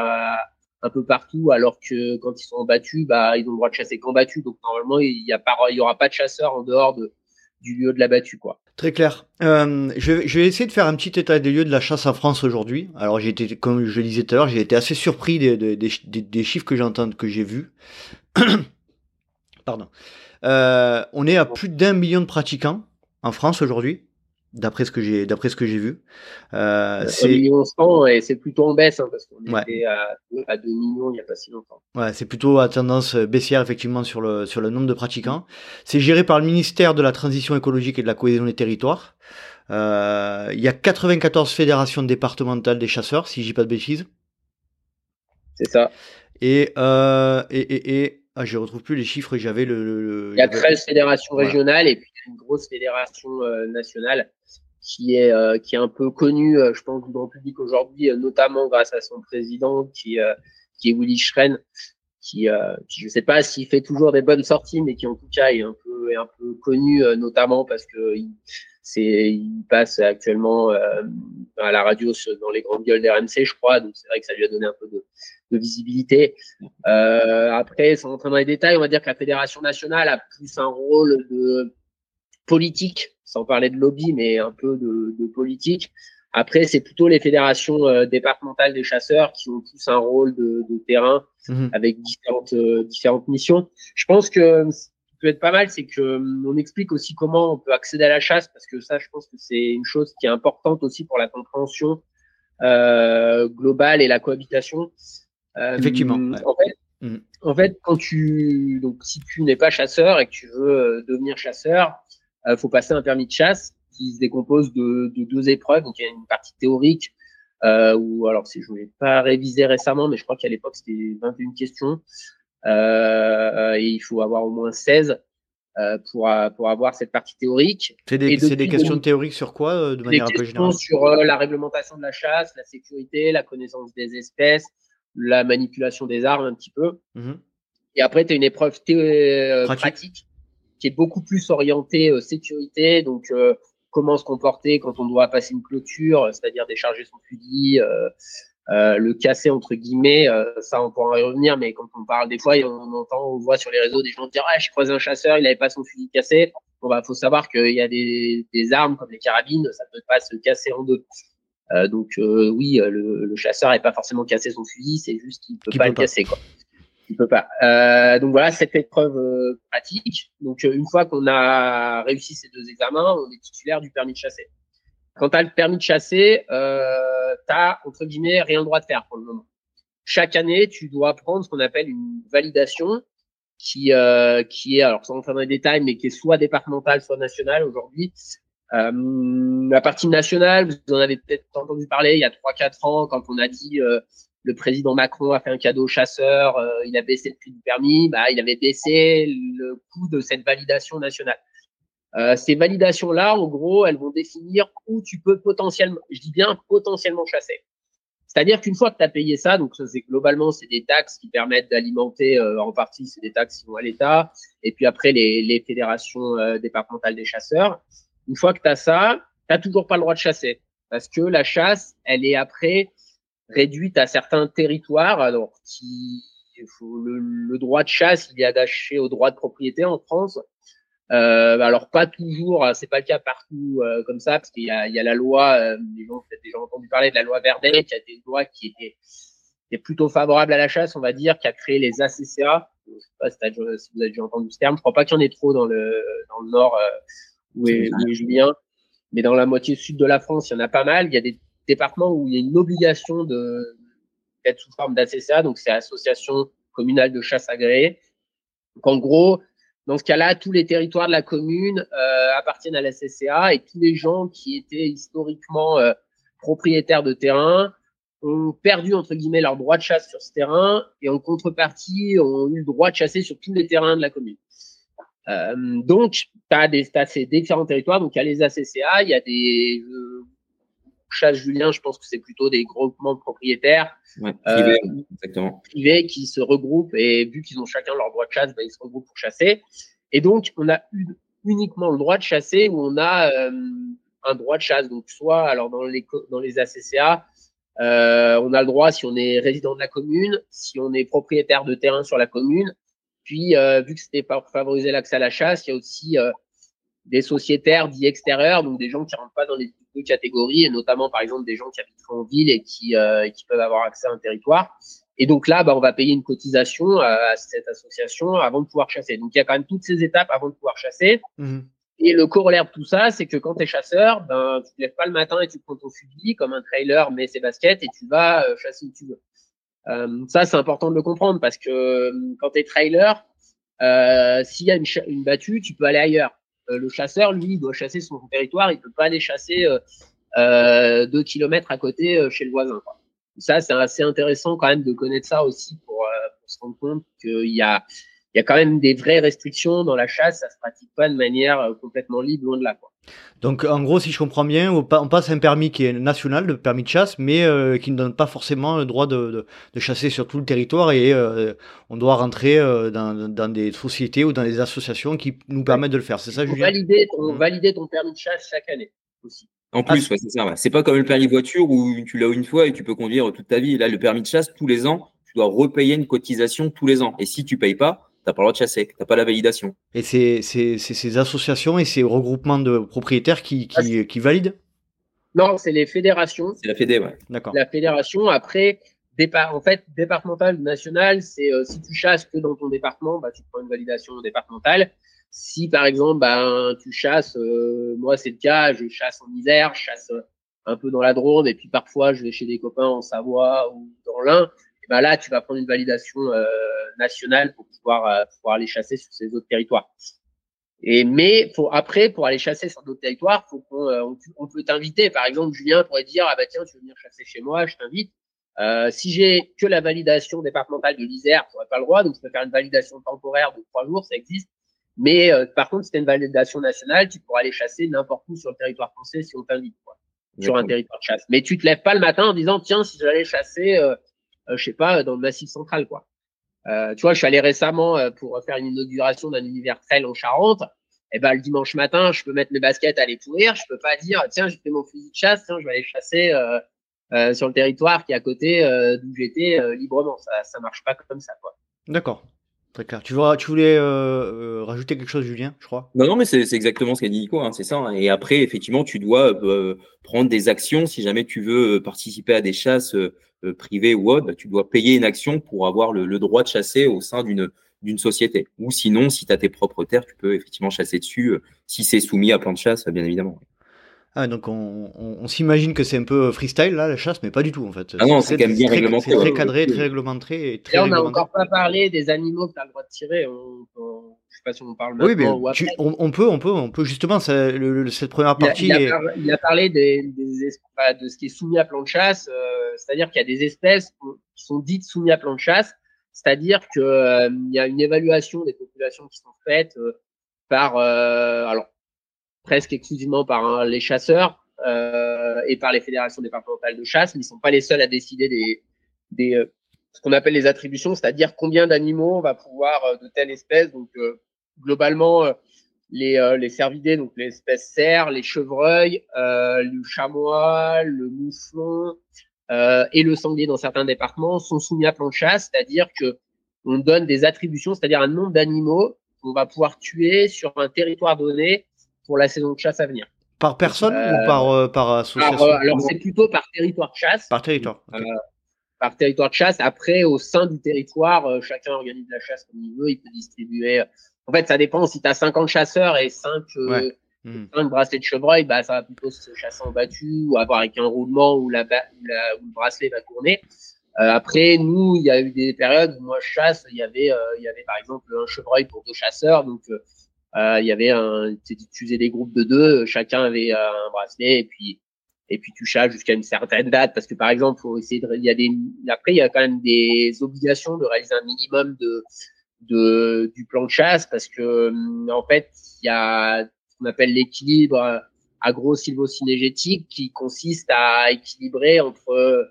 un peu partout, alors que quand ils sont battus, bah ils ont le droit de chasser qu'en battu, donc normalement il y a il aura pas de chasseurs en dehors de du lieu de la battue quoi. Très clair. Euh, je, vais essayer de faire un petit état des lieux de la chasse en France aujourd'hui. Alors j'ai été, comme je le disais tout à l'heure, j'ai été assez surpris des, des, des, des chiffres que j'entends, que j'ai vus. Pardon. Euh, on est à plus d'un million de pratiquants en France aujourd'hui, d'après ce que j'ai d'après ce que j'ai vu. Euh, c'est million 100 et c'est plutôt en baisse hein, parce qu'on était à, à 2 millions il n'y a pas si longtemps. Ouais, c'est plutôt à tendance baissière effectivement sur le sur le nombre de pratiquants. C'est géré par le ministère de la transition écologique et de la cohésion des territoires. Euh, il y a 94 fédérations départementales des chasseurs, si je dis pas de bêtises. C'est ça. Et, euh, et, et, et ah, je retrouve plus les chiffres. J'avais le, Il y a 13 fédérations régionales et puis une grosse fédération euh, nationale qui est euh, qui est un peu connue, euh, je pense, du grand public aujourd'hui, notamment grâce à son président qui qui est Willy Schren, qui, qui je sais pas s'il fait toujours des bonnes sorties, mais qui en tout cas est un peu est un peu connu, notamment parce que il, c'est il passe actuellement à la radio dans les grandes gueules d'RMC, je crois. Donc c'est vrai que ça lui a donné un peu de, de visibilité. Euh, après, sans rentrer dans les détails, on va dire que la fédération nationale a plus un rôle de politique, sans parler de lobby, mais un peu de, de politique. Après, c'est plutôt les fédérations euh, départementales des chasseurs qui ont plus un rôle de, de terrain mhm. avec différentes euh, différentes missions. Je pense que ce qui peut être pas mal, c'est que on explique aussi comment on peut accéder à la chasse, parce que ça, je pense que c'est une chose qui est importante aussi pour la compréhension globale et la cohabitation. Euh, Effectivement. En, fait, mm. en fait, quand tu donc si tu n'es pas chasseur et que tu veux euh, devenir chasseur, euh, faut passer un permis de chasse qui se décompose de, de deux épreuves. Donc il y a une partie théorique euh, où alors si je ne l'ai pas révisé récemment, mais je crois qu'à l'époque c'était 21 questions euh, et il faut avoir au moins 16 euh, pour, pour avoir cette partie théorique. C'est des, des questions théoriques sur quoi, de manière un peu générale? Sur la réglementation de la chasse, la sécurité, la connaissance des espèces, la manipulation des armes un petit peu. Mhm. Et après, tu as une épreuve euh, pratique. qui est beaucoup plus orientée euh, sécurité, donc euh, comment se comporter quand on doit passer une clôture, c'est-à-dire décharger son fusil, le casser entre guillemets, ça on pourra y revenir, mais quand on parle des fois, on entend, on voit sur les réseaux des gens dire ah j'ai croisé un chasseur, il avait pas son fusil cassé. Bon bah faut savoir qu'il y a des, des armes comme les carabines, ça peut pas se casser en deux. Euh, donc euh, oui, euh, le, le chasseur n'est pas forcément cassé son fusil, c'est juste qu'il peut pas le casser quoi. Il peut pas. Euh, donc voilà cette épreuve pratique. Donc une fois qu'on a réussi ces deux examens, on est titulaire du permis de chasser. Quand tu as le permis de chasser, euh, tu entre guillemets rien le droit de faire pour le moment. Chaque année, tu dois prendre ce qu'on appelle une validation qui euh, qui est alors sans rentrer dans les détails, mais qui est soit départementale, soit nationale aujourd'hui, la partie nationale, vous en avez peut-être entendu parler il y a 3-4 ans quand on a dit le président Macron a fait un cadeau aux chasseurs, il a baissé le prix du permis, bah, il avait baissé le coût de cette validation nationale. Euh, ces validations-là, en gros, elles vont définir où tu peux potentiellement, je dis bien potentiellement chasser. C'est-à-dire qu'une fois que tu as payé ça, donc ça, globalement, c'est des taxes qui permettent d'alimenter, euh, en partie, c'est des taxes qui vont à l'État, et puis après, les, les fédérations euh, départementales des chasseurs. Une fois que tu as ça, tu toujours pas le droit de chasser, parce que la chasse, elle est après réduite à certains territoires, alors qui, le, droit de chasse, il est attaché au droit de propriété en France, euh, alors pas toujours, euh, c'est pas le cas partout euh, comme ça, parce qu'il y a, la loi, euh, les gens peut-être déjà entendu parler de la loi Verdet, qui a des lois qui étaient, plutôt favorables à la chasse, on va dire, qui a créé les ACCA. Je sais pas si, si vous avez déjà entendu ce terme. Je crois pas qu'il y en ait trop dans le dans le nord euh, où, est, Julien, mais dans la moitié sud de la France, il y en a pas mal. Il y a des départements où il y a une obligation de d'être sous forme d'ACCA, donc c'est Association communale de chasse agréée. Donc en gros, dans ce cas-là, tous les territoires de la commune euh, appartiennent à la CCA et tous les gens qui étaient historiquement euh, propriétaires de terrain ont perdu entre guillemets leur droit de chasse sur ce terrain et en contrepartie ont eu le droit de chasser sur tous les terrains de la commune. Euh, donc, tu as, des, as ces différents territoires. Donc, il y a les ACCA, il y a des euh, chasse Julien, je pense que c'est plutôt des groupements de propriétaires ouais, privés, euh, privés qui se regroupent et vu qu'ils ont chacun leur droit de chasse, bah, ils se regroupent pour chasser. Et donc, on a uniquement le droit de chasser où on a euh, un droit de chasse. Donc, soit alors dans les dans les ACCA, on a le droit si on est résident de la commune, si on est propriétaire de terrain sur la commune. Puis, euh, vu que c'était pour favoriser l'accès à la chasse, il y a aussi euh, des sociétaires dits extérieurs, donc des gens qui rentrent pas dans les deux catégories, et notamment par exemple des gens qui habitent en ville et qui, euh, qui peuvent avoir accès à un territoire. Et donc là, bah, on va payer une cotisation à cette association avant de pouvoir chasser. Donc il y a quand même toutes ces étapes avant de pouvoir chasser. Mmh. Et le corollaire de tout ça, c'est que quand tu es chasseur, ben, tu te lèves pas le matin et tu prends ton fusil comme un trailer, mais ses baskets et tu vas chasser où tu veux. Euh, ça, c'est important de le comprendre parce que euh, quand tu es trailer, euh, s'il y a une, battue, tu peux aller ailleurs. Le chasseur, lui, il doit chasser son territoire, il peut pas aller chasser deux kilomètres à côté chez le voisin. Quoi. Ça, c'est assez intéressant quand même de connaître ça aussi pour, pour se rendre compte qu'il y a, il y a quand même des vraies restrictions dans la chasse, ça se pratique pas de manière complètement libre, loin de là. Quoi. Donc en gros, si je comprends bien, on passe un permis qui est national, le permis de chasse, mais euh, qui ne donne pas forcément le droit de, de, de chasser sur tout le territoire et euh, on doit rentrer euh, dans, dans, des sociétés ou dans des associations qui nous permettent de le faire. C'est ça, Julien? valider ton, mmh. valider ton permis de chasse chaque année aussi. En plus, ah, ouais, c'est ça. Ouais. C'est pas comme le permis de voiture où tu l'as une fois et tu peux conduire toute ta vie. Là, le permis de chasse, tous les ans, tu dois repayer une cotisation tous les ans. Et si tu payes pas, t'as pas le droit de chasser, t'as pas la validation. Et c'est ces associations et ces regroupements de propriétaires qui, qui, ah, qui valident? Non, c'est les fédérations. C'est la fédé, ouais. D'accord. La fédération, après, départ, en fait, départemental, national, c'est euh, si tu chasses que dans ton département, bah, tu prends une validation départementale. Si par exemple, bah, tu chasses, euh, moi c'est le cas, je chasse en Isère, je chasse euh, un peu dans la Drôme, et puis parfois je vais chez des copains en Savoie ou dans l'Ain, et ben là tu vas prendre une validation euh, nationale pour pouvoir, euh, pouvoir aller chasser sur ces autres territoires. Et mais pour après pour aller chasser sur d'autres territoires, faut qu'on euh, on, peut t'inviter. Par exemple, Julien pourrait dire ah bah tiens tu veux venir chasser chez moi, je t'invite. Euh, si j'ai que la validation départementale de l'Isère, j'aurais pas le droit, donc je peux faire une validation temporaire de trois jours, ça existe. Mais euh, par contre, si tu une validation nationale, tu pourras aller chasser n'importe où sur le territoire français si on t'invite, sur un territoire de chasse. Mais tu te lèves pas le matin en disant tiens si j'allais chasser, euh, je sais pas, dans le massif central, quoi. Euh, tu vois, je suis allé récemment euh, pour faire une inauguration d'un univers trail en Charente. Et eh ben le dimanche matin, je peux mettre mes baskets aller courir. Je peux pas dire tiens, j'ai fait mon fusil de chasse, tiens, je vais aller chasser euh, euh sur le territoire qui est à côté euh, d'où j'étais librement. Ça, ça marche pas comme ça, quoi. D'accord. Très clair. Tu, vois, tu voulais euh, rajouter quelque chose, Julien, je crois? Non, non, mais c'est exactement ce qu'a dit Nico, hein, c'est ça. Hein. Et après, effectivement, tu dois euh, prendre des actions si jamais tu veux participer à des chasses euh, privé ou autre, bah, tu dois payer une action pour avoir le, droit de chasser au sein d'une société. Ou sinon, si tu as tes propres terres, tu peux effectivement chasser dessus, euh, si c'est soumis à plan de chasse, bien évidemment. Ah, donc on, s'imagine que c'est un peu freestyle là, la chasse, mais pas du tout en fait. Ah non, c'est quand même bien réglementé. C'est très cadré, très réglementé. Et très on n'a encore pas parlé des animaux que tu as le droit de tirer. On, je sais pas si on parle maintenant. Oui, mais on, peut, on peut, on peut justement. cette première partie. Il a, parlé des, de ce qui est soumis à plan de chasse, euh, c'est-à-dire qu'il y a des espèces qui sont dites soumises à plan de chasse, c'est-à-dire qu'il euh, y a une évaluation des populations qui sont faites euh, par, alors presque exclusivement par hein, les chasseurs euh, et par les fédérations départementales de chasse, mais ils sont pas les seuls à décider des, des euh, ce qu'on appelle les attributions, c'est-à-dire combien d'animaux on va pouvoir euh, de telle espèce. Donc globalement, les, les cervidés, donc les espèces cerfs, les chevreuils, le chamois, le mouflon et le sanglier dans certains départements sont soumis à plan de chasse, c'est-à-dire que on donne des attributions, c'est-à-dire un nombre d'animaux qu'on va pouvoir tuer sur un territoire donné pour la saison de chasse à venir. Par personne ou par, euh, par association euh, Alors, c'est plutôt par territoire de chasse. Par territoire. Euh, par territoire de chasse. Après, au sein du territoire, chacun organise la chasse comme il veut. Il peut distribuer. En fait, ça dépend. Si tu as 50 chasseurs et 5, hmm. bracelets de chevreuil, bah, ça va plutôt se chasser en battu ou avoir avec un roulement où, la, le bracelet va tourner. après, nous, il y a eu des périodes où moi je chasse. Il y avait, il y avait par exemple un chevreuil pour deux chasseurs. Donc, euh, il y avait un, tu faisais des groupes de deux, chacun avait euh, un bracelet et puis et puis tu chasses jusqu'à une certaine date. Parce que par exemple, faut essayer de, il y a des, après il y a quand même des obligations de réaliser un minimum de de du plan de chasse parce que en fait il y a ce qu'on appelle l'équilibre agro-silvocinégétique qui consiste à équilibrer entre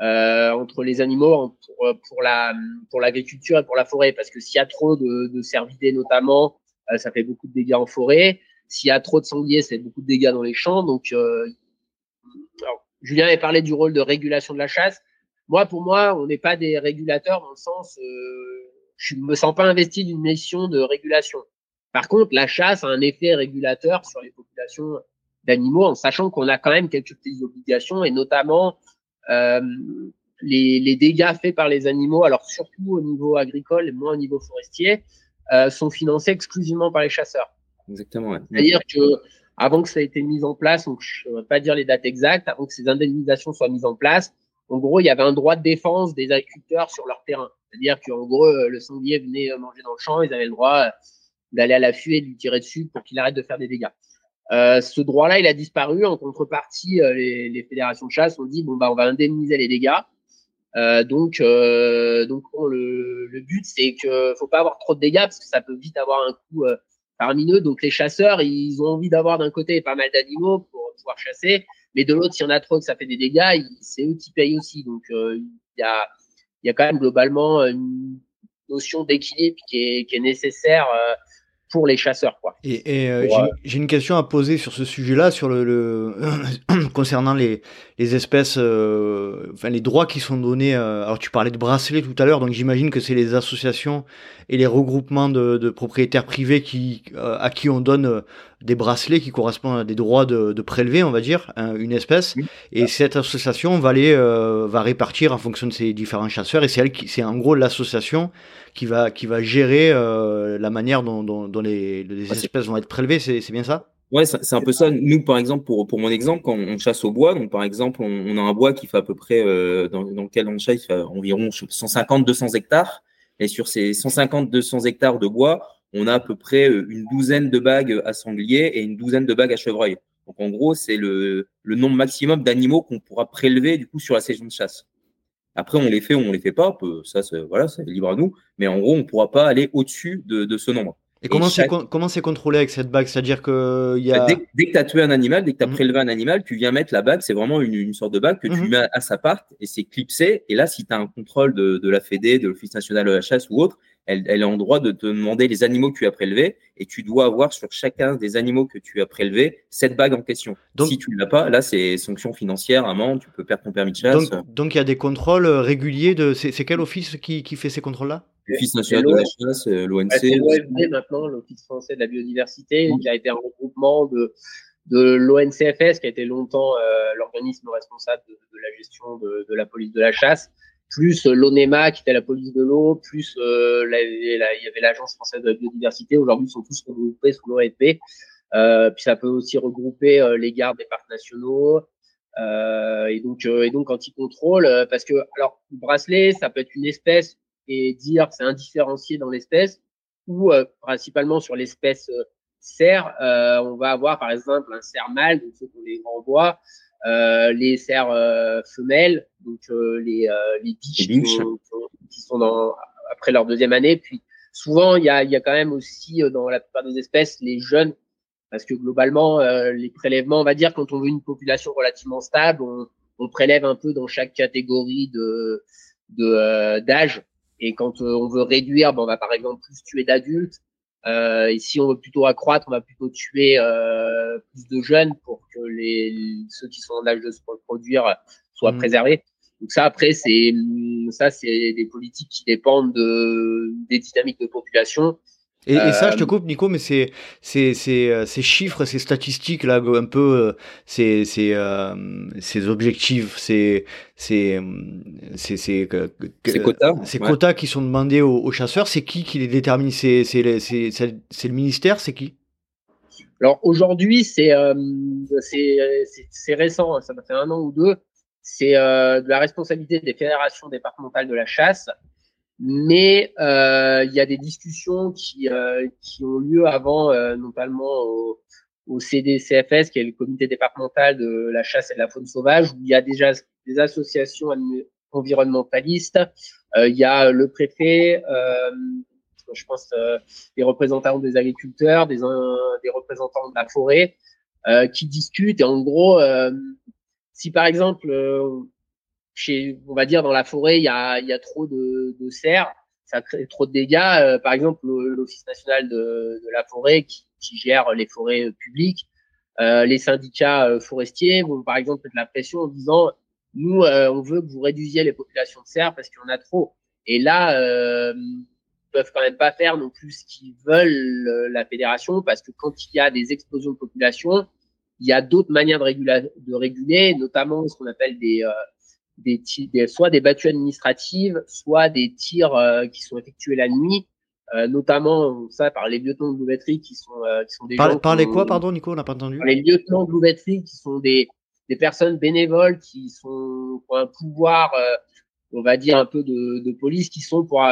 euh, entre les animaux pour, pour la pour l'agriculture et pour la forêt. Parce que s'il y a trop de, de cervidés notamment euh, ça fait beaucoup de dégâts en forêt. S'il y a trop de sangliers, fait beaucoup de dégâts dans les champs. Donc, euh, Julien avait parlé du rôle de régulation de la chasse. Moi, pour moi, on n'est pas des régulateurs dans le sens, euh, je me sens pas investi d'une mission de régulation. Par contre, la chasse a un effet régulateur sur les populations d'animaux, en sachant qu'on a quand même quelques petites obligations, et notamment euh, les, les, dégâts faits par les animaux, alors surtout au niveau agricole et moins au niveau forestier, euh, sont financés exclusivement par les chasseurs. Exactement. Ouais. C'est-à-dire que avant que ça ait été mis en place, donc je ne vais pas dire les dates exactes, avant que ces indemnisations soient mises en place, en gros, il y avait un droit de défense des agriculteurs sur leur terrain. C'est-à-dire qu'en gros, euh, le sanglier venait manger dans le champ, ils avaient le droit euh, d'aller à l'affût et de lui tirer dessus pour qu'il arrête de faire des dégâts. Euh, ce droit-là, il a disparu. En contrepartie, les, les, fédérations de chasse ont dit bon bah on va indemniser les dégâts. Euh, donc, euh, donc le, le, but, c'est que faut pas avoir trop de dégâts parce que ça peut vite avoir un coup euh, eux Donc, les chasseurs, ils ont envie d'avoir d'un côté pas mal d'animaux pour pouvoir chasser, mais de l'autre, s'il y en a trop que ça fait des dégâts, c'est eux qui payent aussi. Donc, euh, il y a, y a quand même globalement une notion d'équilibre qui est, qui est nécessaire pour les chasseurs. Quoi. Et, et euh, j'ai une question à poser sur ce sujet-là, sur le, le concernant les, les espèces, euh, enfin les droits qui sont donnés. Euh, alors tu parlais de bracelets tout à l'heure, donc j'imagine que c'est les associations et les regroupements de, de propriétaires privés qui, euh, à qui on donne euh, des bracelets qui correspondent à des droits de, de prélever, on va dire, une espèce. Et cette association va les va répartir en fonction de ces différents chasseurs. Et c'est elle qui, c'est en gros l'association qui va qui va gérer la manière dont, dont, dont les, les espèces vont être prélevées. C'est, bien ça? Ouais, c'est un peu ça. Nous, par exemple, pour, pour mon exemple, quand on chasse au bois, donc par exemple, on, a un bois qui fait à peu près, euh, dans, dans, lequel on chasse, environ 150-200 hectares. Et sur ces 150-200 hectares de bois, on a à peu près euh, une douzaine de bagues à sanglier et une douzaine de bagues à chevreuil. Donc en gros, c'est le, le nombre maximum d'animaux qu'on pourra prélever du coup sur la saison de chasse. Après, on les fait ou on les fait pas, ça, voilà, c'est libre à nous. Mais en gros, on pourra pas aller au-dessus de, de ce nombre. Et, comment c'est contrôlé avec cette bague? C'est-à-dire que y a dès, que tu as tué un animal, dès que tu as mmh. prélevé un animal, tu viens mettre la bague. C'est vraiment une, une, sorte de bague que tu mmh. mets à, sa part et c'est clipsé. Et là, si tu as un contrôle de, de la Fédé, de l'Office national de la chasse ou autre, elle, elle, est en droit de te demander les animaux que tu as prélevés et tu dois avoir sur chacun des animaux que tu as prélevés cette bague en question. Donc, si tu ne l'as pas, là, c'est sanction financière, amende, tu peux perdre ton permis de chasse. Donc, il y a des contrôles réguliers de. C'est quel office qui, qui fait ces contrôles-là? L'Office national de la chasse, euh, l'ONC. c'est l'OFB maintenant, l'Office français de la biodiversité, qui a été un regroupement de, de l'ONCFS, qui a été longtemps euh, l'organisme responsable de, de, la gestion de, de, la police de la chasse, plus euh, l'ONEMA, qui était la police de l'eau, plus euh, il y avait l'Agence française de la biodiversité. Aujourd'hui, ils sont tous regroupés sous l'OFB. puis ça peut aussi regrouper les gardes des parcs nationaux. et donc, et donc contrôlent, parce que alors le bracelet, ça peut être une espèce et dire c'est indifférencié dans l'espèce, ou principalement sur l'espèce cerf, on va avoir par exemple un cerf mâle, donc ceux qu'on les renvoie, euh, les cerfs euh, femelles, donc euh, les, les biches, Qui, sont dans, après leur deuxième année. Puis souvent, il y a, y a quand même aussi dans la plupart des espèces les jeunes, parce que globalement, les prélèvements, on va dire, quand on veut une population relativement stable, on, on prélève un peu dans chaque catégorie de d'âge. et quand on veut réduire, ben, on va par exemple plus tuer d'adultes. Euh, et si on veut plutôt accroître, on va plutôt tuer euh, plus de jeunes pour que les, ceux qui sont en âge de se reproduire soient mmh. préservés. Donc ça, après, c'est ça, c'est des politiques qui dépendent de, des dynamiques de population. Et, ça, je te euh, coupe, Nico, mais c'est ces chiffres, ces statistiques là, un peu, ces ces objectifs, ces ces ces quotas, ces quotas qui sont demandés aux, chasseurs, c'est qui qui les détermine? C'est c'est le ministère, c'est qui? Alors aujourd'hui, c'est c'est récent, ça m'a fait un an ou deux. C'est de la responsabilité des fédérations départementales de la chasse mais euh, il y a des discussions qui, euh, qui ont lieu avant, euh, notamment au, au, CDCFS, qui est le comité départemental de la chasse et de la faune sauvage, où il y a déjà des associations environnementalistes. il y a le préfet, je pense des représentants des agriculteurs, des, des représentants de la forêt, qui discutent. Et en gros, si par exemple on va dire, dans la forêt, il y a, trop de, de cerfs, ça crée trop de dégâts. Euh, par exemple, l'Office national de, la forêt qui, gère les forêts publiques, euh, les syndicats euh, forestiers vont par exemple mettre la pression en disant nous, euh, on veut que vous réduisiez les populations de cerfs parce qu'il y en a trop. Et là, euh, ils peuvent quand même pas faire non plus ce qu'ils veulent la fédération parce que quand il y a des explosions de population, il y a d'autres manières de, réguler, de réguler, notamment ce qu'on appelle des des, des, soit des battues administratives, soit des tirs euh, qui sont effectués la nuit, euh, notamment ça par les lieutenants de louveterie qui sont euh, qui sont des par, par les quoi pardon Nico on n'a pas entendu? Les lieutenants de louveterie qui sont des des personnes bénévoles qui sont ont un pouvoir on va dire un peu de, de police qui sont pour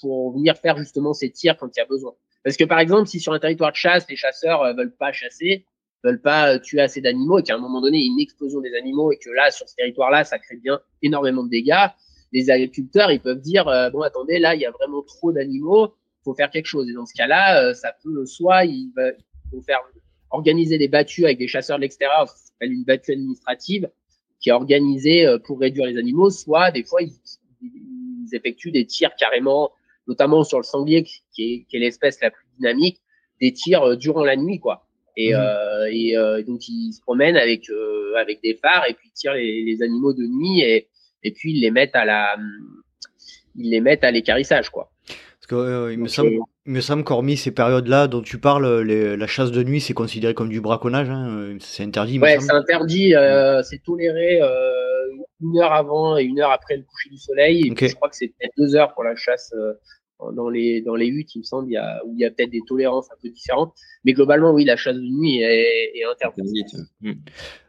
pour venir faire justement ces tirs quand il y a besoin. Parce que par exemple si sur un territoire de chasse les chasseurs veulent pas chasser veulent pas euh, tuer assez d'animaux et qu'à un moment donné, il y a une explosion des animaux et que là, sur ce territoire-là, ça crée bien énormément de dégâts, les agriculteurs, ils peuvent dire, euh, bon, attendez, là, il y a vraiment trop d'animaux, faut faire quelque chose. Et dans ce cas-là, euh, ça peut, soit ils vont faire organiser des battues avec des chasseurs de l'extérieur, une battue administrative, qui est organisée pour réduire les animaux, soit des fois, ils, ils effectuent des tirs carrément, notamment sur le sanglier, qui est, qui est l'espèce la plus dynamique, des tirs durant la nuit, quoi. Et, mmh. euh, et euh, donc ils se promènent avec euh, avec des phares et puis ils tirent les, les, animaux de nuit et et puis ils les mettent à la ils les mettent à l'écarissage quoi. Parce que il, me semble, il me semble qu'hormis ces périodes-là dont tu parles, les, la chasse de nuit c'est considéré comme du braconnage, hein, c'est interdit. Ouais, c'est interdit, c'est toléré une heure avant et une heure après le coucher du soleil. Et puis, je crois que c'est peut-être deux heures pour la chasse dans les dans les huttes, il me semble, il y a, où il y a peut-être des tolérances un peu différentes. Mais globalement, oui, la chasse de nuit est, est interdite. Hmm.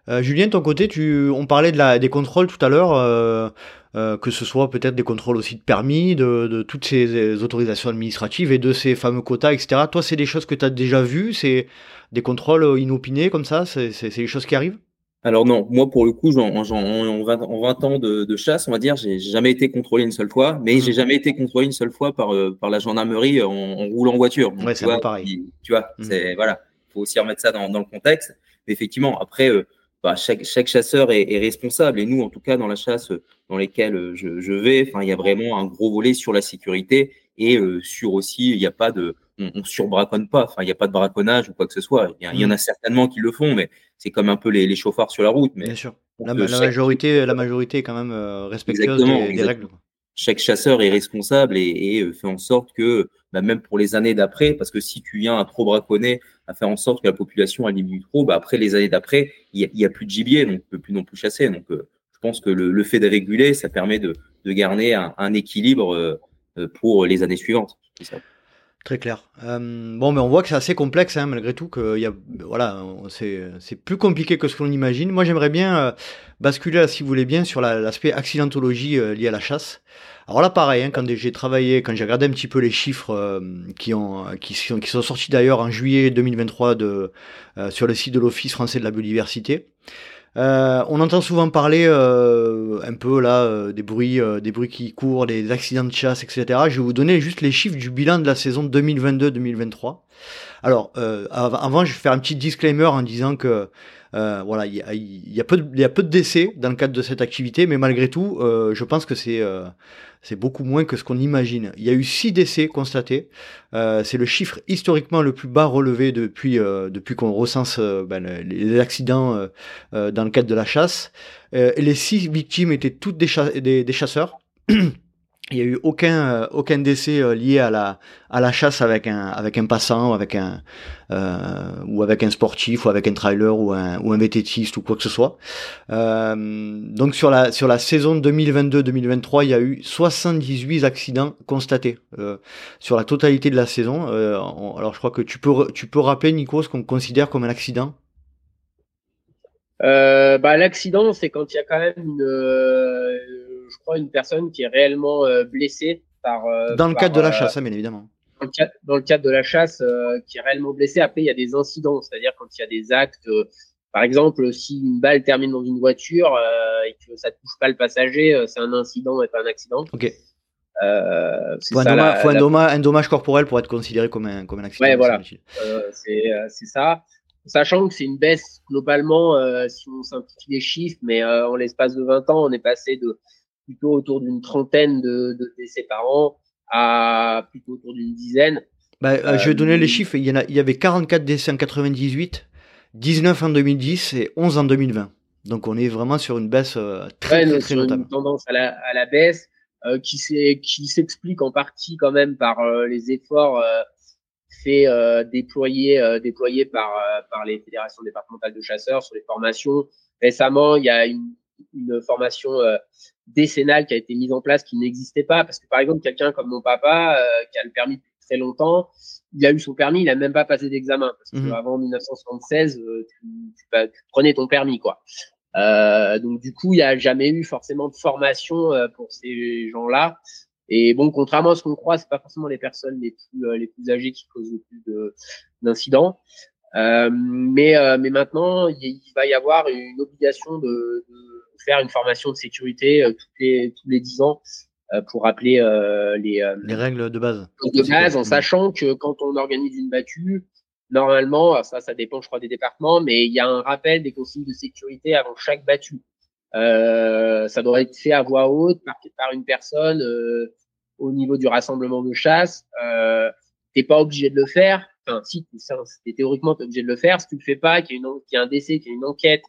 Euh, Julien, de ton côté, tu, on parlait de la, des contrôles tout à l'heure, euh, euh, que ce soit peut-être des contrôles aussi de permis, de, de toutes ces autorisations administratives et de ces fameux quotas, etc. Toi, c'est des choses que tu as déjà vues, c'est des contrôles inopinés comme ça, c'est des choses qui arrivent? Alors non, moi pour le coup, en, en, en, 20, en 20, ans de, de, chasse, on va dire, j'ai jamais été contrôlé une seule fois, mais j'ai mmh. jamais été contrôlé une seule fois par, euh, par la gendarmerie en, en roulant en voiture. Donc, ouais, c'est pareil. tu vois, mmh. c'est voilà, faut aussi remettre ça dans, dans le contexte. Mais effectivement, après, euh, bah, chaque, chaque chasseur est, est, responsable et nous, en tout cas, dans la chasse dans lesquelles je, je vais, enfin, il y a vraiment un gros volet sur la sécurité et euh, sur aussi, il n'y a pas de on, on surbraconne pas. Enfin, il n'y a pas de braconnage ou quoi que ce soit. Il y, en a mm. certainement qui le font, mais c'est comme un peu les, les, chauffards sur la route. Mais Bien sûr. La, majorité, la majorité est quand même euh, respectueuse des, règles. Chaque chasseur est responsable et, et euh, fait en sorte que, bah, même pour les années d'après, parce que si tu viens à trop braconner, à faire en sorte que la population elle diminue trop, bah, après les années d'après, il n'y a, a, plus de gibier, donc on peut plus non plus chasser. Donc, euh, je pense que le, le, fait de réguler, ça permet de, de garder un, un équilibre pour les années suivantes. Ça. Très clair. Euh, bon, mais on voit que c'est assez complexe, hein, malgré tout, que y a, voilà, c'est plus compliqué que ce que l'on imagine. Moi, j'aimerais bien euh, basculer, si vous voulez bien, sur l'aspect accidentologie euh, lié à la chasse. Alors là, pareil, hein, quand j'ai travaillé, quand j'ai regardé un petit peu les chiffres qui, ont, qui, sont, qui sont sortis d'ailleurs en juillet 2023 de, sur le site de l'Office français de la biodiversité, euh, on entend souvent parler euh, un peu là euh, des bruits, des bruits qui courent, des accidents de chasse, etc. Je vais vous donner juste les chiffres du bilan de la saison 2022-2023. Alors, avant, je vais faire un petit disclaimer en disant que voilà, il y a, y a, y a peu de décès dans le cadre de cette activité, mais malgré tout, je pense que c'est c'est beaucoup moins que ce qu'on imagine. Il y a eu six décès constatés. Euh, c'est le chiffre historiquement le plus bas relevé depuis, euh, depuis qu'on recense euh, ben, les accidents dans le cadre de la chasse. les six victimes étaient toutes des, des chasseurs. il n'y a eu aucun euh, aucun décès euh, lié à la à la chasse avec un avec un passant ou avec un euh, ou avec un sportif ou avec un trailer ou un ou un vététiste ou quoi que ce soit. donc sur la sur la saison 2022-2023, il y a eu 78 accidents constatés sur la totalité de la saison. alors je crois que tu peux tu peux rappeler Nico ce qu'on considère comme un accident? bah l'accident c'est quand il y a quand même une je crois, une personne qui est réellement euh, blessée par. Euh, dans le cadre de la euh, chasse, bien évidemment. Dans le, cadre, de la chasse, qui est réellement blessée. Après, il y a des incidents, c'est-à-dire quand il y a des actes. par exemple, si une balle termine dans une voiture et que ça ne touche pas le passager, c'est un incident et pas un accident. Ok. Euh, faut, un, dommage, un, dommage, corporel pour être considéré comme un, comme un accident. Ouais, voilà. c'est ça. Sachant que c'est une baisse globalement, si on simplifie les chiffres, mais en l'espace de 20 ans, on est passé de plutôt autour d'une trentaine de, décès par an à plutôt autour d'une dizaine. Bah, euh, je vais donner les euh, chiffres. Il y, en a, il y avait 44 décès en 98, 19 en 2010 et 11 en 2020. Donc on est vraiment sur une baisse euh, très, très, notable. Une tendance à la, à la baisse qui s'explique en partie quand même par les efforts faits déployés, déployés par, par les fédérations départementales de chasseurs sur les formations. Récemment, il y a une, une formation décennale qui a été mise en place qui n'existait pas. Parce que par exemple, quelqu'un comme mon papa, euh, qui a le permis depuis très longtemps, il a eu son permis, il a même pas passé d'examen. Parce que mmh. avant 1976, euh, tu, tu, tu, prenais ton permis, quoi. Euh, donc du coup, il n'y a jamais eu forcément de formation euh, pour ces gens-là. Et bon, contrairement à ce qu'on croit, c'est pas forcément les personnes les plus euh, les plus âgées qui causent le plus d'incidents. Euh, mais mais maintenant, il, va y avoir une obligation de, de faire une formation de sécurité euh, tous les tous les dix ans euh, pour rappeler euh, les, les règles de base. De base, en sachant que quand on organise une battue, normalement, ça, ça dépend, je crois, des départements, mais il y a un rappel des consignes de sécurité avant chaque battue. Euh, ça doit être fait à voix haute par, par une personne euh, au niveau du rassemblement de chasse. Euh, T'es pas obligé de le faire. Enfin, si, es, théoriquement t'es obligé de le faire. Si tu le fais pas, qu'il y, a un décès, qu'il y a une enquête,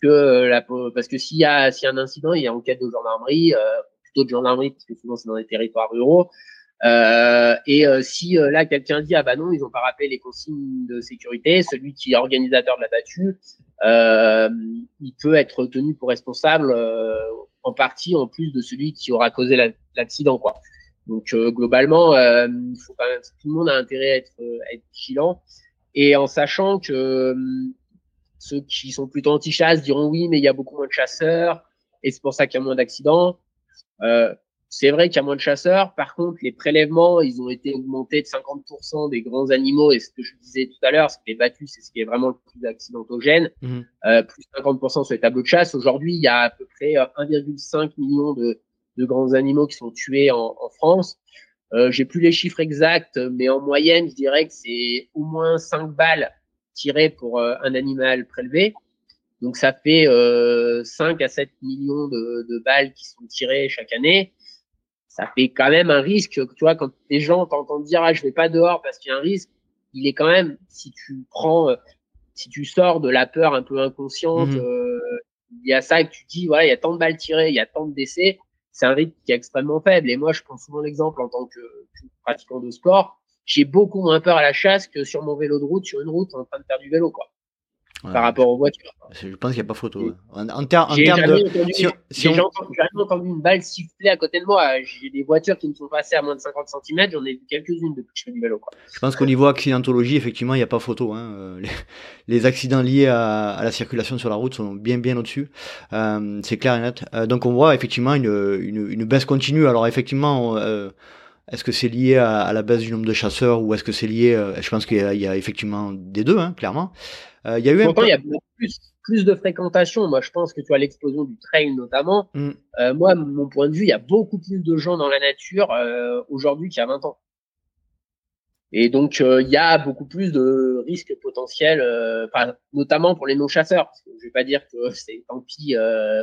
que euh, la, parce que s'il y a, y un incident, il y a enquête de gendarmerie, euh, plutôt de gendarmerie, parce que souvent c'est dans des territoires ruraux. Euh, et si là quelqu'un dit ah bah non ils ont pas rappelé les consignes de sécurité, celui qui est organisateur de la battue, il peut être tenu pour responsable en partie en plus de celui qui aura causé l'accident quoi. Donc globalement, il faut quand même, tout le monde a intérêt à être, à être vigilant et en sachant que ceux qui sont plutôt anti-chasse diront oui, mais il y a beaucoup moins de chasseurs et c'est pour ça qu'il y a moins d'accidents. Euh, c'est vrai qu'il y a moins de chasseurs. Par contre, les prélèvements, ils ont été augmentés de 50% des grands animaux. Et ce que je disais tout à l'heure, c'est que les battus, c'est ce qui est vraiment le plus accidentogène. Mmh. Euh, plus 50% sur les tableaux de chasse. Aujourd'hui, il y a à peu près 1,5 euh, million de, de, grands animaux qui sont tués en, en France. Euh, J'ai plus les chiffres exacts, mais en moyenne, je dirais que c'est au moins 5 balles tiré pour euh, un animal prélevé. Donc ça fait euh, 5 à 7 millions de, de, balles qui sont tirées chaque année. Ça fait quand même un risque. Tu vois, quand les gens t'entendent dire ah je vais pas dehors parce qu'il y a un risque, il est quand même si tu prends, euh, si tu sors de la peur un peu inconsciente, mmh. euh, il y a ça que tu dis voilà il y a tant de balles tirées, il y a tant de décès, c'est un risque qui est extrêmement faible. Et moi je prends souvent l'exemple en tant que pratiquant de sport j'ai beaucoup moins peur à la chasse que sur mon vélo de route, sur une route en train de faire du vélo, quoi. Par rapport aux voitures. Je pense qu'il n'y a pas photo. En, en, termes de. Entendu, si, on... entendu une balle siffler à côté de moi. J'ai des voitures qui me sont passées à moins de 50 cm. J'en ai vu quelques-unes depuis que je fais du vélo. Je pense qu'au niveau accidentologie, effectivement, il n'y a pas photo. Hein. Euh, les, accidents liés à, la circulation sur la route sont bien, bien au-dessus. Euh, c'est clair et net. Euh, donc on voit effectivement une, une, une baisse continue. Alors effectivement. Est-ce que c'est lié à, la baisse du nombre de chasseurs ou est-ce que c'est lié Je pense qu'il y, a effectivement des deux, hein, clairement. Euh, il y a eu Pourtant, il y a plus, plus de fréquentation. Moi, je pense que tu as l'explosion du trail notamment. Mm. Euh, moi, mon point de vue, il y a beaucoup plus de gens dans la nature euh, aujourd'hui qu'il y a 20 ans. Et donc, il y a beaucoup plus de risques potentiels, notamment pour les non-chasseurs. Je ne vais pas dire que c'est tant pis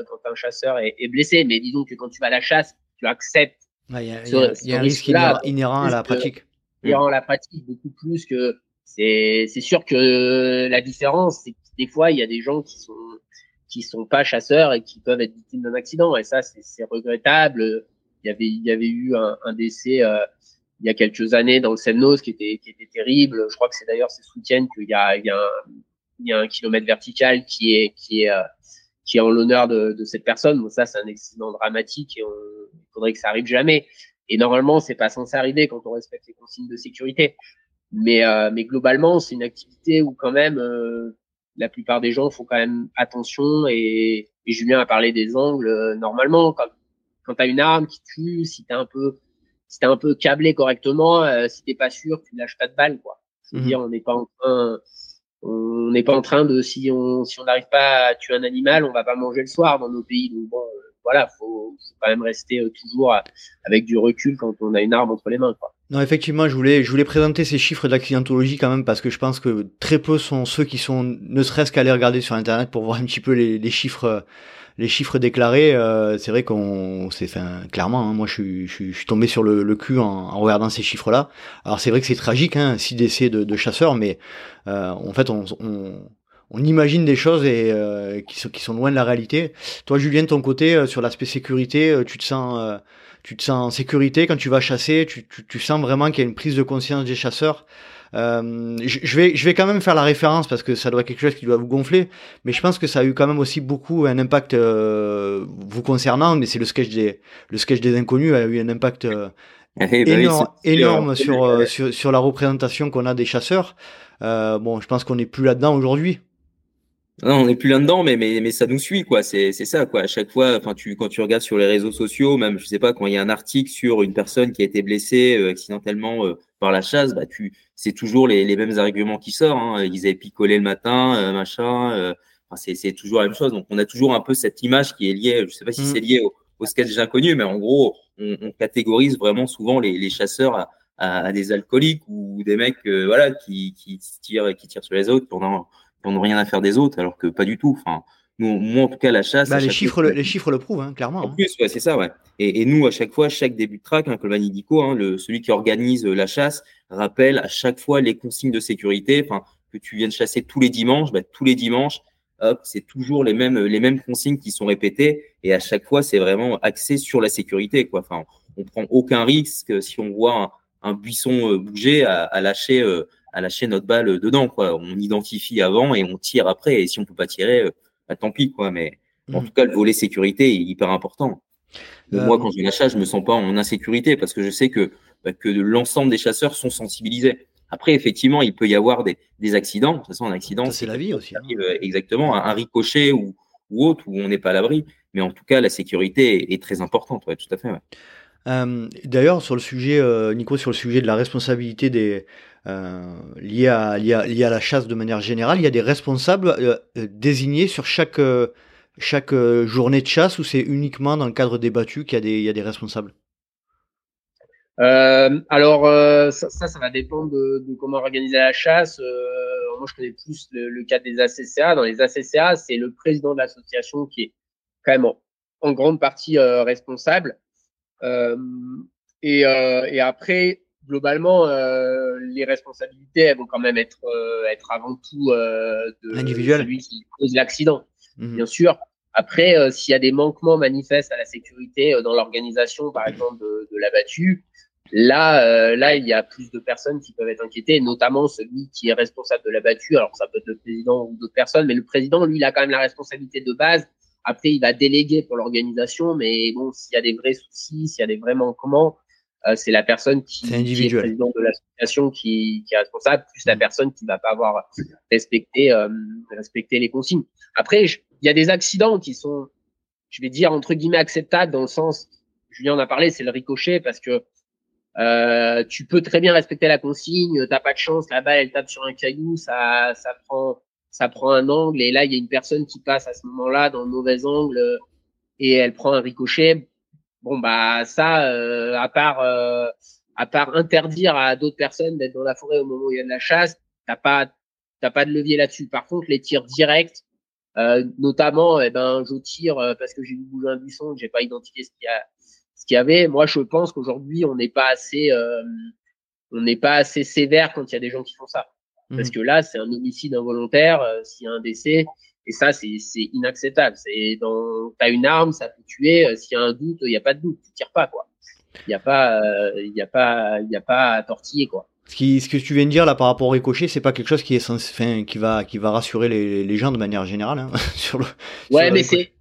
quand un chasseur est, blessé, mais disons que quand tu vas à la chasse, tu acceptes. Il y, a un risque inhérent à la pratique. Inhérent à la pratique, beaucoup plus que c'est sûr que la différence, c'est que des fois, il y a des gens qui sont qui sont pas chasseurs et qui peuvent être victimes d'un accident. Et ça, c'est regrettable. Il y avait il y avait eu un, un décès euh, il y a quelques années dans le Semnos qui était qui était terrible. Je crois que c'est d'ailleurs ces soutiennent qu'il y a il y a un, il y a un kilomètre vertical qui est qui est euh, qui est en l'honneur de, de, cette personne. Bon, ça, c'est un accident dramatique et on, il faudrait que ça arrive jamais. Et normalement, c'est pas censé arriver quand on respecte les consignes de sécurité. Mais, euh, mais globalement, c'est une activité où quand même euh, la plupart des gens font quand même attention. Et, et Julien a parlé des angles. Euh, normalement, quand, quand tu as une arme qui tue, si tu un peu si t'es un peu câblé correctement, si t'es pas sûr, tu lâches pas de balle, quoi. cest à dire, mhm. on n'est pas en train, on n'est pas en train de, si on, si on n'arrive pas à tuer un animal, on va pas manger le soir dans nos pays. Donc bon, voilà, faut, faut quand même rester toujours avec du recul quand on a une arme entre les mains, quoi. Non, effectivement, je voulais, je voulais présenter ces chiffres d'accidentologie quand même parce que je pense que très peu sont ceux qui sont ne serait-ce qu'à aller regarder sur internet pour voir un petit peu les, chiffres, les chiffres déclarés. Euh, c'est vrai qu'on, c'est, enfin, clairement, hein, moi je suis, je, suis, tombé sur le, cul en, regardant ces chiffres-là. Alors c'est vrai que c'est tragique, hein, six décès de, de chasseurs, mais euh, en fait on, on on imagine des choses et euh, qui, sont, qui sont loin de la réalité. Toi, Julien, de ton côté, euh, sur l'aspect sécurité, euh, tu te sens tu te sens en sécurité quand tu vas chasser, tu, tu, tu sens vraiment qu'il y a une prise de conscience des chasseurs. Euh, je, vais, je vais quand même faire la référence parce que ça doit être quelque chose qui doit vous gonfler, mais je pense que ça a eu quand même aussi beaucoup un impact euh, vous concernant. Mais c'est le sketch des, le sketch des inconnus a eu un impact euh, eh ben énorme, énorme sur, sur, sur la représentation qu'on a des chasseurs. bon, je pense qu'on n'est plus là-dedans aujourd'hui. Non, on n'est plus là-dedans, mais, mais, mais ça nous suit, quoi. C'est, c'est ça, quoi. À chaque fois, enfin, tu, quand tu regardes sur les réseaux sociaux, même, je sais pas, quand il y a un article sur une personne qui a été blessée euh, accidentellement euh, par la chasse, bah, tu, c'est toujours les, les mêmes arguments qui sortent. Hein. Ils avaient picolé le matin, euh, machin. Enfin, c'est, c'est toujours la même chose. Donc, on a toujours un peu cette image qui est liée. Je sais pas si mmh. c'est lié au, au sketch inconnu, mais en gros, on, on catégorise vraiment souvent les, les chasseurs à, à, des alcooliques ou des mecs, voilà, qui, qui tirent, qui tirent sur les autres pendant on n'a rien à faire des autres, alors que pas du tout. Enfin, nous, moi, en tout cas, la chasse. Bah, les, chiffres, le, les chiffres le prouvent, hein, clairement. En hein. plus, ouais, c'est ça, ouais. Et, et, nous, à chaque fois, chaque début de track, hein, comme hein, le, celui qui organise la chasse, rappelle à chaque fois les consignes de sécurité. Enfin, que tu viennes chasser tous les dimanches, bah, tous les dimanches, hop, c'est toujours les mêmes, les mêmes consignes qui sont répétées. Et à chaque fois, c'est vraiment axé sur la sécurité, quoi. Enfin, on prend aucun risque si on voit un, buisson euh, bouger à, à lâcher. Euh, à lâcher notre balle dedans. Quoi. On identifie avant et on tire après. Et si on peut pas tirer, euh, bah, tant pis. Quoi. Mais en mhm. tout cas, le volet sécurité est hyper important. Euh, moi, quand je la chasse, je me sens pas en insécurité parce que je sais que, bah, que l'ensemble des chasseurs sont sensibilisés. Après, effectivement, il peut y avoir des, des accidents. De toute façon, un accident, c'est la vie aussi. Hein. Euh, exactement, un, ricochet ou, ou autre où on n'est pas à l'abri. Mais en tout cas, la sécurité est, très importante. Ouais, tout à fait. Euh, D'ailleurs, sur le sujet, euh, Nico, sur le sujet de la responsabilité des, euh, liés, à, la chasse de manière générale, il y a des responsables euh, euh, désignés sur chaque, journée de chasse ou c'est uniquement dans le cadre des battues qu'il y, a des, responsables? Alors ça, ça, va dépendre de, comment organiser la chasse. moi, je connais plus le, cas des ACCA. Dans les ACCA, c'est le président de l'association qui est quand même en, grande partie responsable. Et, après, globalement, euh, les responsabilités elles vont quand même être, euh, être avant tout euh, de celui qui cause l'accident, mhm. bien sûr. Après, s'il y a des manquements manifestes à la sécurité dans l'organisation, par exemple, de, de la battue, Là, là, il y a plus de personnes qui peuvent être inquiétées, notamment celui qui est responsable de la battue. Alors, ça peut être le président ou d'autres personnes, mais le président, lui, il a quand même la responsabilité de base. Après, il va déléguer pour l'organisation, mais bon, s'il y a des vrais soucis, s'il y a des vrais manquements, euh, c'est la personne qui, qui, est président de l'association qui, qui, est responsable, plus la personne qui va pas avoir respecté, euh, respecté les consignes. Après, il y a des accidents qui sont, je vais dire entre guillemets acceptables dans le sens, Julien en a parlé, c'est le ricochet parce que euh, tu peux très bien respecter la consigne, t'as pas de chance, la balle elle tape sur un caillou, ça, ça prend, ça prend un angle et là il y a une personne qui passe à ce moment-là dans le mauvais angle et elle prend un ricochet. Bon bah ça, euh, à part euh, à part interdire à d'autres personnes d'être dans la forêt au moment où il y a de la chasse, t'as pas t'as pas de levier là-dessus. Par contre, les tirs directs, euh, notamment, eh ben je tire parce que j'ai vu bouger un buisson, j'ai pas identifié ce qu'il y a ce qu'il y avait. Moi, je pense qu'aujourd'hui, on n'est pas assez, euh, on n'est pas assez sévère quand il y a des gens qui font ça. Parce mmh. que là, c'est un homicide involontaire, euh, s'il y a un décès, et ça, c'est inacceptable. C'est dans, t'as une arme, ça peut tuer. Euh, s'il y a un doute, il n'y a pas de doute, tu tires pas quoi. Il n'y a pas, il y a pas, il a pas à tortiller quoi. Ce, qui, ce que tu viens de dire là par rapport au ricochet, c'est pas quelque chose qui est va, qui va rassurer les, les gens de manière générale hein, sur le. Ouais, mais c'est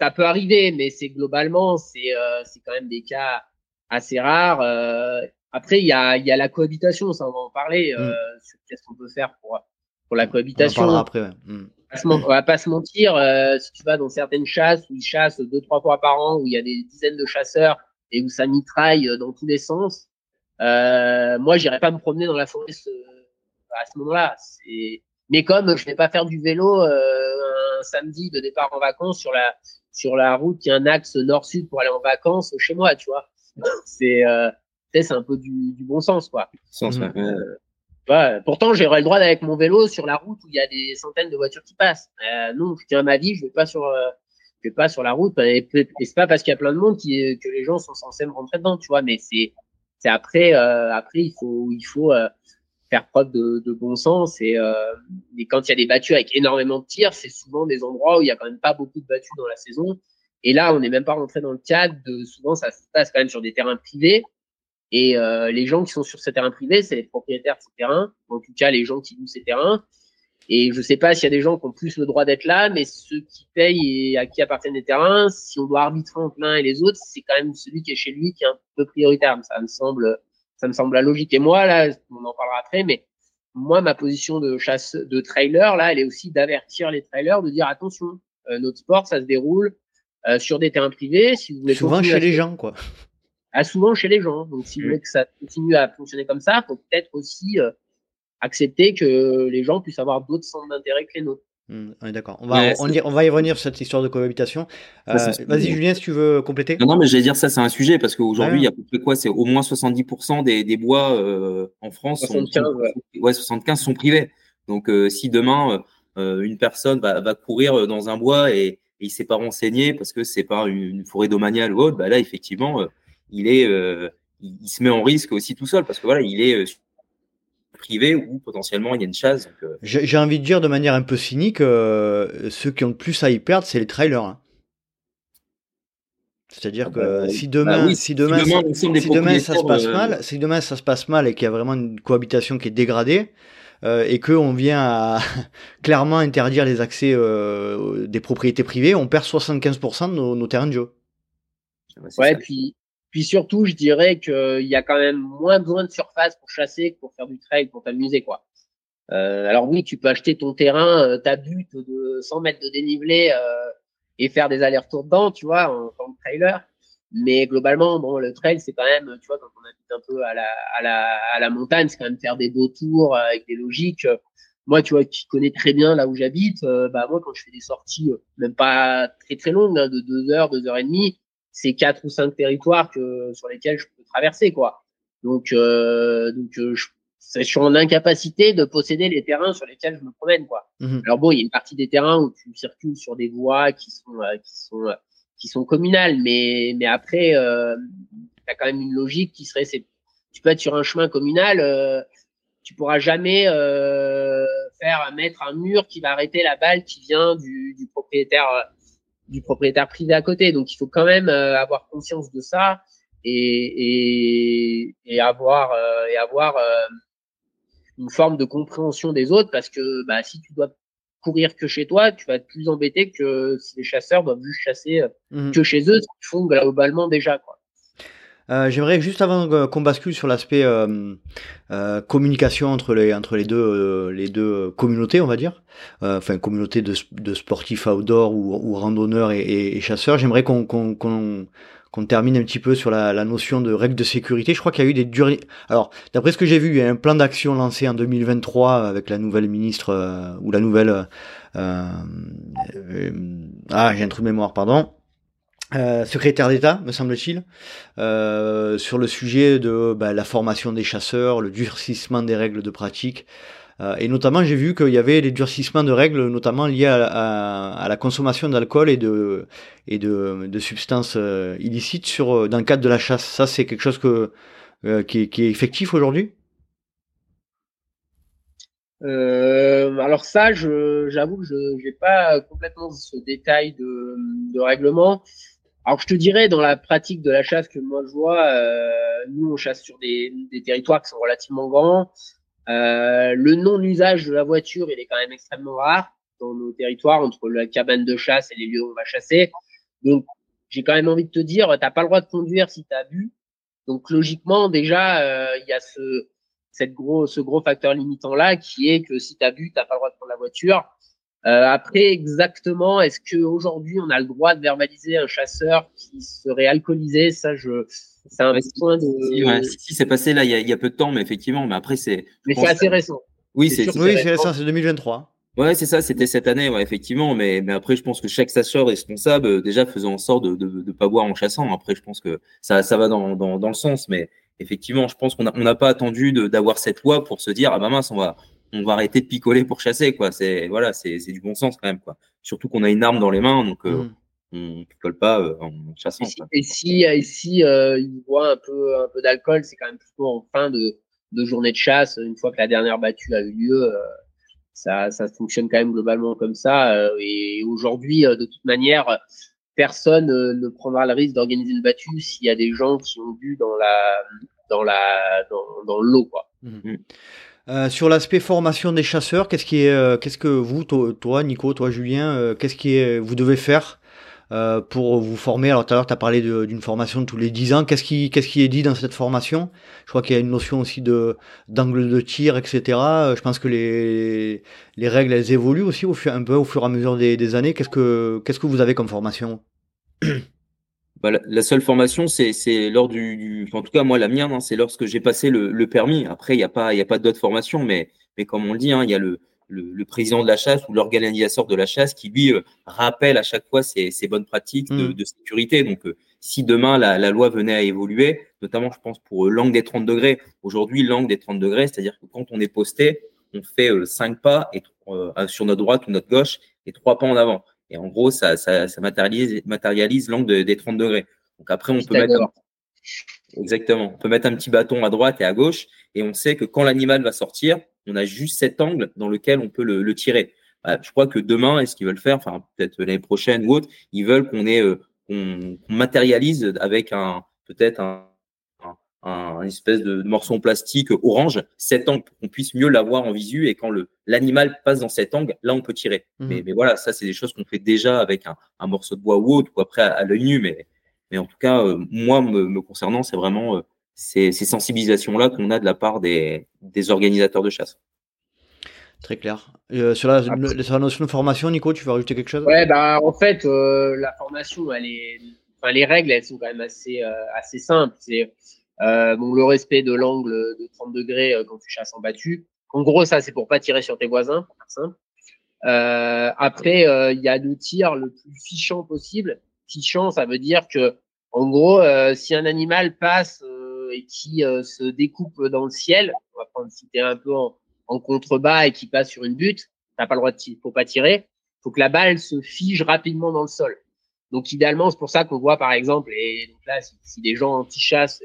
ça peut arriver, mais c'est globalement, c'est euh, c'est quand même des cas assez rares. Euh, après, il y a, y a la cohabitation, ça on va en parler, euh, mm. sur qu'est-ce qu'on peut faire pour, pour la cohabitation. On en après, ouais. Mm. On va pas se mentir, euh, si tu vas dans certaines chasses où ils chassent deux, trois fois par an, où il y a des dizaines de chasseurs et où ça mitraille dans tous les sens, euh, moi, j'irai pas me promener dans la forêt à ce moment-là. Mais comme je vais pas faire du vélo un samedi de départ en vacances sur la sur la route, y a un axe nord-sud pour aller en vacances chez moi, tu vois. C'est euh, c'est un peu du, du, bon sens, quoi. Sens, euh, pourtant, j'aurais le droit d'aller avec mon vélo sur la route où il y a des centaines de voitures qui passent. Euh, non, je tiens ma vie, je vais pas sur, euh, je vais pas sur la route. Et, c'est pas parce qu'il y a plein de monde qui, que les gens sont censés me rentrer dedans, tu vois. Mais c'est, après, euh, après il faut, il faut faire preuve de, bon sens. Et, euh, et quand il y a des battues avec énormément de tirs, c'est souvent des endroits où il y a quand même pas beaucoup de battues dans la saison. Et là, on n'est même pas rentré dans le cadre de souvent ça se passe quand même sur des terrains privés. Et euh, les gens qui sont sur ces terrains privés, c'est les propriétaires de ces terrains, en tout cas les gens qui louent ces terrains. Et je sais pas s'il y a des gens qui ont plus le droit d'être là, mais ceux qui payent et à qui appartiennent les terrains, si on doit arbitrer entre l'un et les autres, c'est quand même celui qui est chez lui qui est un peu prioritaire. Ça me semble ça me semble la logique. Et moi, là, on en parlera après, mais moi, ma position de chasse, de trailer, là, elle est aussi d'avertir les trailers, de dire attention, euh, notre sport, ça se déroule euh, sur des terrains privés. Si vous voulez souvent chez les gens, quoi. Ah, souvent chez les gens. Donc, si vous voulez que ça continue à fonctionner comme ça, faut peut-être aussi euh, accepter que les gens puissent avoir d'autres centres d'intérêt que les nôtres. Hmm, d'accord. On va, on, on, va y revenir sur cette histoire de cohabitation. Euh, Vas-y, Julien, si tu veux compléter. Non, non mais j'allais dire ça, c'est un sujet parce qu'aujourd'hui, il y a à peu près quoi C'est au moins 70% des, des bois euh, en France 75, sont, ouais. 75 sont privés. Donc, euh, si demain, euh, une personne va, va, courir dans un bois et, et il s'est pas renseigné parce que c'est pas une, une, forêt domaniale ou autre, bah là, effectivement, euh, il est, euh, il, il, se met en risque aussi tout seul parce que voilà, il est privé où potentiellement il y a une chasse. Euh. J'ai envie de dire de manière un peu cynique, euh, ceux qui ont le plus à y perdre, c'est les trailers. Hein. C'est-à-dire ah que bah, si demain, bah si demain, si demain, ça se passe euh, mal, si demain ça se passe mal et qu'il y a vraiment une cohabitation qui est dégradée euh, et qu'on vient à clairement interdire les accès euh, des propriétés privées, on perd 75% de nos, nos, terrains de jeu. Ouais, puis puis surtout, je dirais qu'il y a quand même moins besoin de surface pour chasser que pour faire du trail, pour t'amuser, quoi. Euh, alors oui, tu peux acheter ton terrain, euh, ta butte de 100 mètres de dénivelé euh, et faire des allers-retours dedans, tu vois, en tant que trailer. Mais globalement, bon, le trail, c'est quand même, tu vois, quand on habite un peu à la, à la, à la montagne, c'est quand même faire des beaux tours avec des logiques. Moi, tu vois, qui connais très bien là où j'habite, euh, bah moi, quand je fais des sorties, même pas très très longues, hein, de deux heures, deux heures et demie, c'est quatre ou cinq territoires que, sur lesquels je peux traverser, quoi. Donc, euh, donc euh, je, je, suis en incapacité de posséder les terrains sur lesquels je me promène, quoi. Mhm. Alors bon, il y a une partie des terrains où tu circules sur des voies qui sont euh, qui sont euh, qui sont communales, mais mais après, euh, tu as quand même une logique qui serait, c'est, tu peux être sur un chemin communal, euh, tu pourras jamais faire mettre un mur qui va arrêter la balle qui vient du, du propriétaire du propriétaire privé à côté. Donc il faut quand même euh, avoir conscience de ça et, et, avoir, et avoir une forme de compréhension des autres parce que bah, si tu dois courir que chez toi, tu vas être plus embêté que si les chasseurs doivent juste chasser mmh. que chez eux, ce qu'ils font globalement déjà. Quoi. Euh, j'aimerais juste avant qu'on bascule sur l'aspect euh, euh, communication entre les entre les deux les deux communautés, on va dire, enfin communauté de, de sportifs outdoor ou, ou randonneurs et, et, chasseurs. J'aimerais qu'on qu'on qu'on termine un petit peu sur la, la, notion de règles de sécurité. Je crois qu'il y a eu des durées. Alors, d'après ce que j'ai vu, il y a un plan d'action lancé en 2023 avec la nouvelle ministre ou la nouvelle. ah, j'ai un trou de mémoire, pardon. Euh, secrétaire d'État, me semble-t-il, euh, sur le sujet de bah, la formation des chasseurs, le durcissement des règles de pratique. Euh, et notamment, j'ai vu qu'il y avait des durcissements de règles, notamment liés à, la consommation d'alcool et de, substances illicites sur, dans le cadre de la chasse. Ça, c'est quelque chose qui, est, effectif aujourd'hui? Alors ça, j'avoue que je n'ai pas complètement ce détail de règlement. Alors je te dirais, dans la pratique de la chasse que moi je vois, euh, nous on chasse sur des, des, territoires qui sont relativement grands. Euh, le non-usage de la voiture, il est quand même extrêmement rare dans nos territoires, entre la cabane de chasse et les lieux où on va chasser. Donc j'ai quand même envie de te dire, t'as pas le droit de conduire si tu as bu. Donc logiquement, déjà, euh, il y a ce, cette gros, ce gros facteur limitant là qui est que si tu as bu, t'as pas le droit de prendre la voiture. Euh, après, exactement, est-ce qu'aujourd'hui on a le droit de verbaliser un chasseur qui serait alcoolisé? Ça, je, c'est un point de. Si, si, c'est passé là, il y, a, il y, a, peu de temps, mais effectivement, mais après c'est. Mais c'est assez récent. Oui, c'est oui, c'est récent, c'est 2023. Ouais, c'est ça, c'était cette année, ouais, effectivement. Mais, mais après, je pense que chaque chasseur est responsable, euh, déjà faisant en sorte de ne pas boire en chassant. Après, je pense que ça, ça va dans, dans, dans le sens, mais effectivement, je pense qu'on n'a on pas attendu d'avoir cette loi pour se dire, ah bah mince, on va, on va arrêter de picoler pour chasser, quoi. C'est voilà, c'est du bon sens quand même, quoi. Surtout qu'on a une arme dans les mains, donc euh, mmh. on picole pas euh, en chassant. Et si, et si, euh, il voit un peu un peu d'alcool, c'est quand même plutôt en fin de, de, journée de chasse, une fois que la dernière battue a eu lieu. ça, ça fonctionne quand même globalement comme ça. et aujourd'hui, de toute manière, personne ne prendra le risque d'organiser une battue s'il y a des gens qui ont bu dans la dans la dans, dans l'eau, quoi. Mmh. Mmh. Euh, sur l'aspect formation des chasseurs, qu'est-ce qui est, euh, qu'est-ce que vous, toi, Nico, toi, Julien, euh, qu'est-ce qui est, vous devez faire pour vous former? Alors, tout à l'heure, tu as parlé d'une formation tous les 10 ans. Qu'est-ce qui, qu'est-ce qui est dit dans cette formation? Je crois qu'il y a une notion aussi de d'angle de tir, etc. Je pense que les, les règles, elles évoluent aussi au fur, un peu au fur et à mesure des, des années. Qu'est-ce que, qu'est-ce que vous avez comme formation? Bah, la, seule formation, c'est lors du, en tout cas moi la mienne, hein, c'est lorsque j'ai passé le, le, permis. Après, il n'y a pas, il a pas d'autres formations, mais, mais comme on le dit, hein, il y a le, le, le, président de la chasse ou l'organisateur de la chasse qui lui euh, rappelle à chaque fois ses, ses bonnes pratiques de, de sécurité. Donc, euh, si demain la, la, loi venait à évoluer, notamment je pense pour euh, l'angle des 30 degrés. Aujourd'hui, l'angle des 30 degrés, c'est-à-dire que quand on est posté, on fait cinq pas et, sur notre droite ou notre gauche et trois pas en avant. Et en gros, ça, ça, ça matérialise, matérialise l'angle des 30 degrés. Donc après, on peut mettre. Exactement. On peut mettre un petit bâton à droite et à gauche. Et on sait que quand l'animal va sortir, on a juste cet angle dans lequel on peut le, le tirer. Bah, je crois que demain, est-ce qu'ils veulent faire, enfin peut-être l'année prochaine ou autre, ils veulent qu'on ait, euh, qu'on matérialise avec un peut-être un, un, espèce de morceau en plastique orange, cet angle, pour qu'on puisse mieux l'avoir en visu. Et quand le l'animal passe dans cet angle, là, on peut tirer. Mmh. Mais, mais, voilà, ça, c'est des choses qu'on fait déjà avec un, un, morceau de bois ou autre, ou après à, l'œil nu. Mais, mais en tout cas, euh, moi, me, concernant, c'est vraiment euh, ces, ces sensibilisations-là qu'on a de la part des, des organisateurs de chasse. Très clair. Euh, sur, la, sur, la, notion de formation, Nico, tu veux rajouter quelque chose? Ouais, bah, en fait, la formation, elle est, enfin, les règles, elles sont quand même assez, assez simples. C'est bon, le respect de l'angle de 30 degrés euh, quand tu chasses en battu. En gros, ça, c'est pour pas tirer sur tes voisins, pour faire simple. Euh, après, euh, il y a le tir le plus fichant possible. Fichant, ça veut dire que, en gros, si un animal passe et qui se découpe dans le ciel, on va prendre si t'es un peu en, en, contrebas et qui passe sur une butte, t'as pas le droit de tirer, faut pas tirer. Faut que la balle se fige rapidement dans le sol. Donc idéalement, c'est pour ça qu'on voit par exemple, et donc là, si, si des gens anti-chasse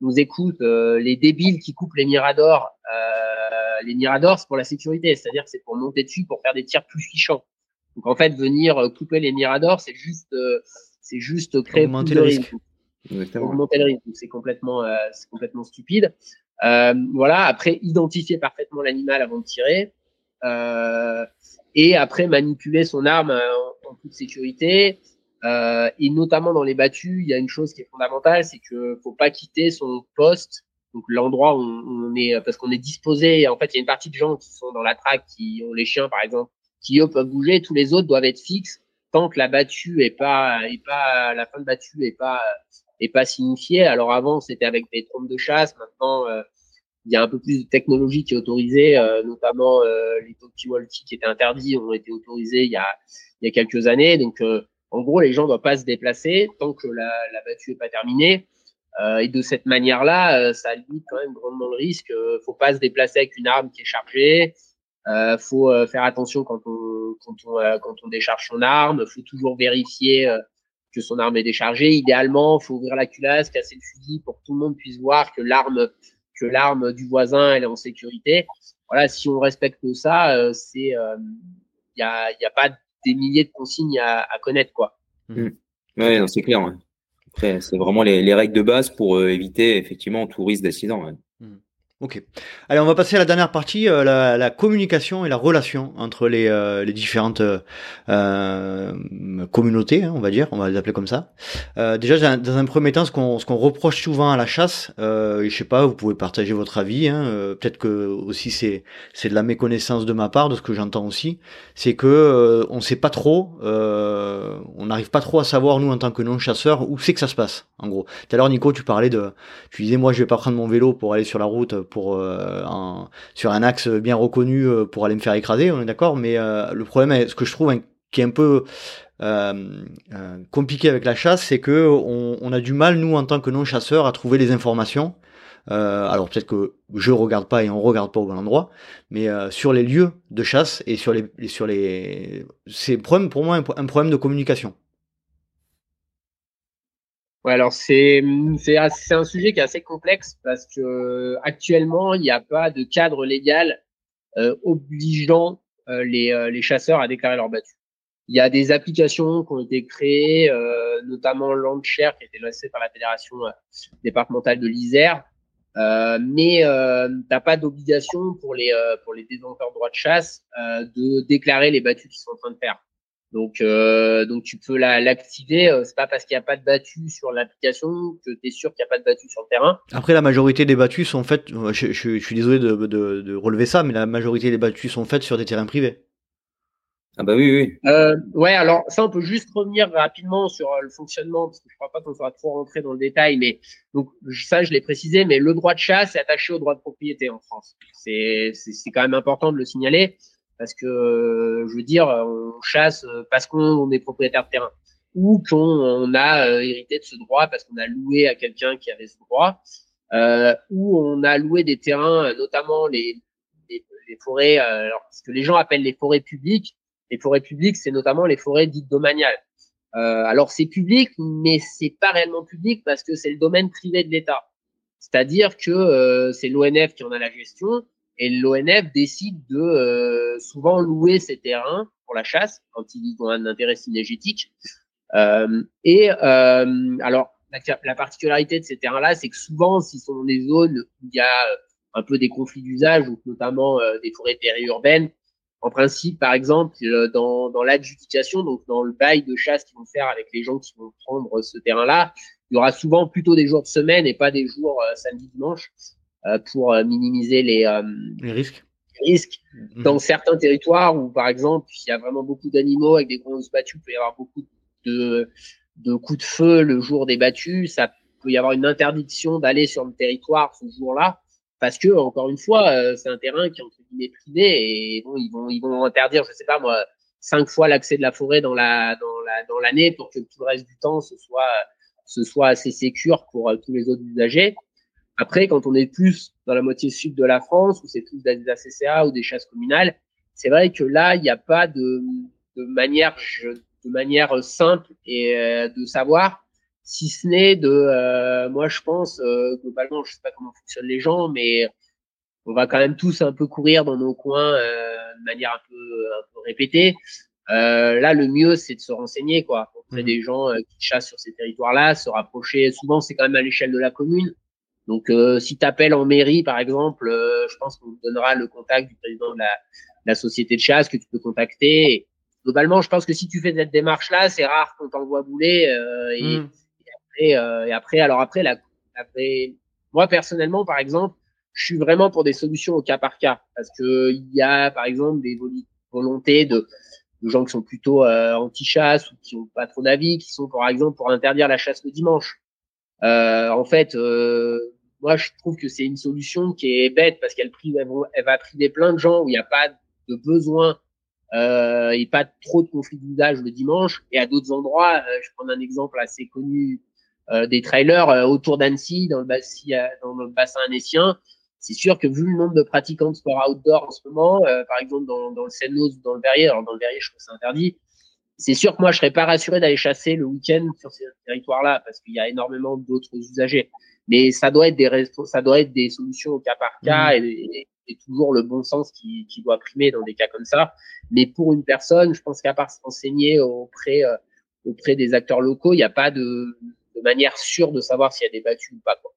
nous écoutent, euh, les débiles qui coupent les miradors, euh, les miradors, c'est pour la sécurité, c'est-à-dire que c'est pour monter dessus, pour faire des tirs plus fichants. Donc en fait, venir euh, couper les miradors, c'est juste, c'est juste créer plus de risque. augmenter le risque. C'est complètement, c'est complètement stupide. voilà. Après, identifier parfaitement l'animal avant de tirer. et après, manipuler son arme en, en toute sécurité. Euh, et notamment dans les battues, il y a une chose qui est fondamentale, c'est que faut pas quitter son poste, donc l'endroit où on est, parce qu'on est disposé. En fait, il y a une partie de gens qui sont dans la traque, qui ont les chiens par exemple, qui eux peuvent bouger. Tous les autres doivent être fixes tant que la battue est pas, est pas la fin de battue est pas, est pas signifiée. Alors avant, c'était avec des trompes de chasse. Maintenant, euh, il y a un peu plus de technologie qui est autorisée, euh, notamment euh, les talkie-walkie qui étaient interdits ont été autorisés il y a, il y a quelques années. Donc en gros, les gens ne doivent pas se déplacer tant que la, battue n'est pas terminée. Euh, et de cette manière-là, euh, ça limite quand même grandement le risque. Euh, faut pas se déplacer avec une arme qui est chargée. Euh, faut faire attention quand on décharge son arme. Faut toujours vérifier que son arme est déchargée. Idéalement, faut ouvrir la culasse, casser le fusil pour que tout le monde puisse voir que l'arme que l'arme du voisin elle est en sécurité. Voilà, si on respecte ça, c'est il y a il y a pas des milliers de consignes à, à connaître, quoi. Mmh. Oui, c'est clair. Après, c'est vraiment les, les, règles de base pour euh, éviter effectivement tout risque d'accident. Ouais. Ok. Allez, on va passer à la dernière partie, euh, la, la, communication et la relation entre les, euh, les différentes euh, communautés, hein, on va dire, on va les appeler comme ça. Euh, déjà, dans un premier temps, ce qu'on ce qu'on reproche souvent à la chasse, euh, je sais pas, vous pouvez partager votre avis. Hein, euh, Peut-être que aussi c'est c'est de la méconnaissance de ma part, de ce que j'entends aussi, c'est que on sait pas trop, on n'arrive pas trop à savoir nous en tant que non chasseurs où c'est que ça se passe. En gros, tout à l'heure, Nico, tu parlais de, tu disais moi je vais pas prendre mon vélo pour aller sur la route euh, sur un axe bien reconnu euh, pour aller me faire écraser, on est d'accord. Mais euh, le problème, ce que je trouve qui est un peu compliqué avec la chasse, c'est que on, a du mal nous en tant que non chasseurs à trouver les informations. Alors peut-être que je regarde pas et on regarde pas au bon endroit, mais sur les lieux de chasse et sur les sur les c'est problème pour moi un, problème de communication. Ouais, alors c'est c'est un sujet qui est assez complexe parce que actuellement il n'y a pas de cadre légal euh, obligeant euh, les, euh, les chasseurs à déclarer leur battu. Il y a des applications qui ont été créées, euh, notamment Landshare qui a été lancée par la fédération départementale de l'Isère, mais t'as pas d'obligation pour les pour les détenteurs de droits de chasse de déclarer les battus qu'ils sont en train de faire. Donc, euh, donc tu peux l'activer. La, euh, c'est pas parce qu'il n'y a pas de battu sur l'application que tu es sûr qu'il n'y a pas de battu sur le terrain. Après, la majorité des battus sont faites. Je, je, je suis désolé de, de, de, relever ça, mais la majorité des battus sont faites sur des terrains privés. Ah bah oui, oui. Euh, ouais, alors ça, on peut juste revenir rapidement sur euh, le fonctionnement, parce que je crois pas qu'on soit trop rentré dans le détail, mais donc ça, je l'ai précisé, mais le droit de chasse est attaché au droit de propriété en France. C'est quand même important de le signaler parce que euh, je veux dire, on chasse euh, parce qu'on est propriétaire de terrain ou qu'on a euh, hérité de ce droit parce qu'on a loué à quelqu'un qui avait ce droit, euh, ou on a loué des terrains, notamment les, les, les forêts, alors, ce que les gens appellent les forêts publiques. Les forêts publiques, c'est notamment les forêts dites domaniales. Euh, alors c'est public, mais c'est pas réellement public parce que c'est le domaine privé de l'État. C'est-à-dire que c'est l'ONF qui en a la gestion et l'ONF décide de euh, souvent louer ces terrains pour la chasse quand ils ont un intérêt synergétique. Euh, et euh, alors, la, la, particularité de ces terrains-là, c'est que souvent, s'ils sont dans des zones où il y a un peu des conflits d'usage, notamment des forêts périurbaines, en principe, par exemple, dans, l'adjudication, donc dans le bail de chasse qu'ils vont faire avec les gens qui vont prendre ce terrain-là, il y aura souvent plutôt des jours de semaine et pas des jours samedi dimanche pour euh, minimiser les, euh, les risques. risques. Mhm. Dans certains territoires où, par exemple, il y a vraiment beaucoup d'animaux avec des grosses battues, il peut y avoir beaucoup de, de coups de feu le jour des battues. Ça peut y avoir une interdiction d'aller sur le territoire ce jour-là parce que encore une fois c'est un terrain qui est entre guillemets privé et bon ils vont ils vont interdire je sais pas moi cinq fois l'accès de la forêt dans la dans la dans l'année pour que tout le reste du temps ce soit ce soit assez sécure pour tous les autres usagers après, quand on est plus dans la moitié sud de la France, où c'est plus des ACCA ou des chasses communales, c'est vrai que là, il n'y a pas de, de, manière, de manière simple et euh, de savoir, si ce n'est de, euh, moi je pense, euh, globalement, je sais pas comment fonctionnent les gens, mais on va quand même tous un peu courir dans nos coins de manière un peu, un peu répétée. là, le mieux, c'est de se renseigner, quoi, auprès mmh. des gens qui chassent sur ces territoires-là, se rapprocher. Souvent, c'est quand même à l'échelle de la commune. Donc, si tu appelles en mairie, par exemple, je pense qu'on te donnera le contact du président de la, la société de chasse que tu peux contacter. globalement, je pense que si tu fais cette démarche-là, c'est rare qu'on t'envoie bouler. Euh, et, mmh. et, après, euh, et après, alors après, la, après, moi personnellement, par exemple, je suis vraiment pour des solutions au cas par cas parce que il y a, par exemple, des volontés de, de gens qui sont plutôt euh, anti-chasse ou qui ont pas trop d'avis, qui sont, par exemple, pour interdire la chasse le dimanche. Euh, en fait, euh, moi, je trouve que c'est une solution qui est bête parce qu'elle elle, elle va priver plein de gens où il n'y a pas de besoin euh, et pas trop de conflits d'usage le dimanche. Et à d'autres endroits, euh, je prends un exemple assez connu euh, des trailers euh, autour d'Annecy, dans le, bassin, dans le bassin annécien. C'est sûr que vu le nombre de pratiquants de sport outdoor en ce moment, par exemple dans, dans le seine ou dans le Verrier, alors dans le Verrier, je trouve que c'est interdit. C'est sûr que moi, je serais pas rassuré d'aller chasser le week-end sur ces territoires-là parce qu'il y a énormément d'autres usagers. Mais ça doit être des ça doit être des solutions au cas par cas mmh. et, toujours le bon sens qui, qui, doit primer dans des cas comme ça. Mais pour une personne, je pense qu'à part s'enseigner auprès, euh, auprès des acteurs locaux, il n'y a pas de, de, manière sûre de savoir s'il y a des battus ou pas. Quoi.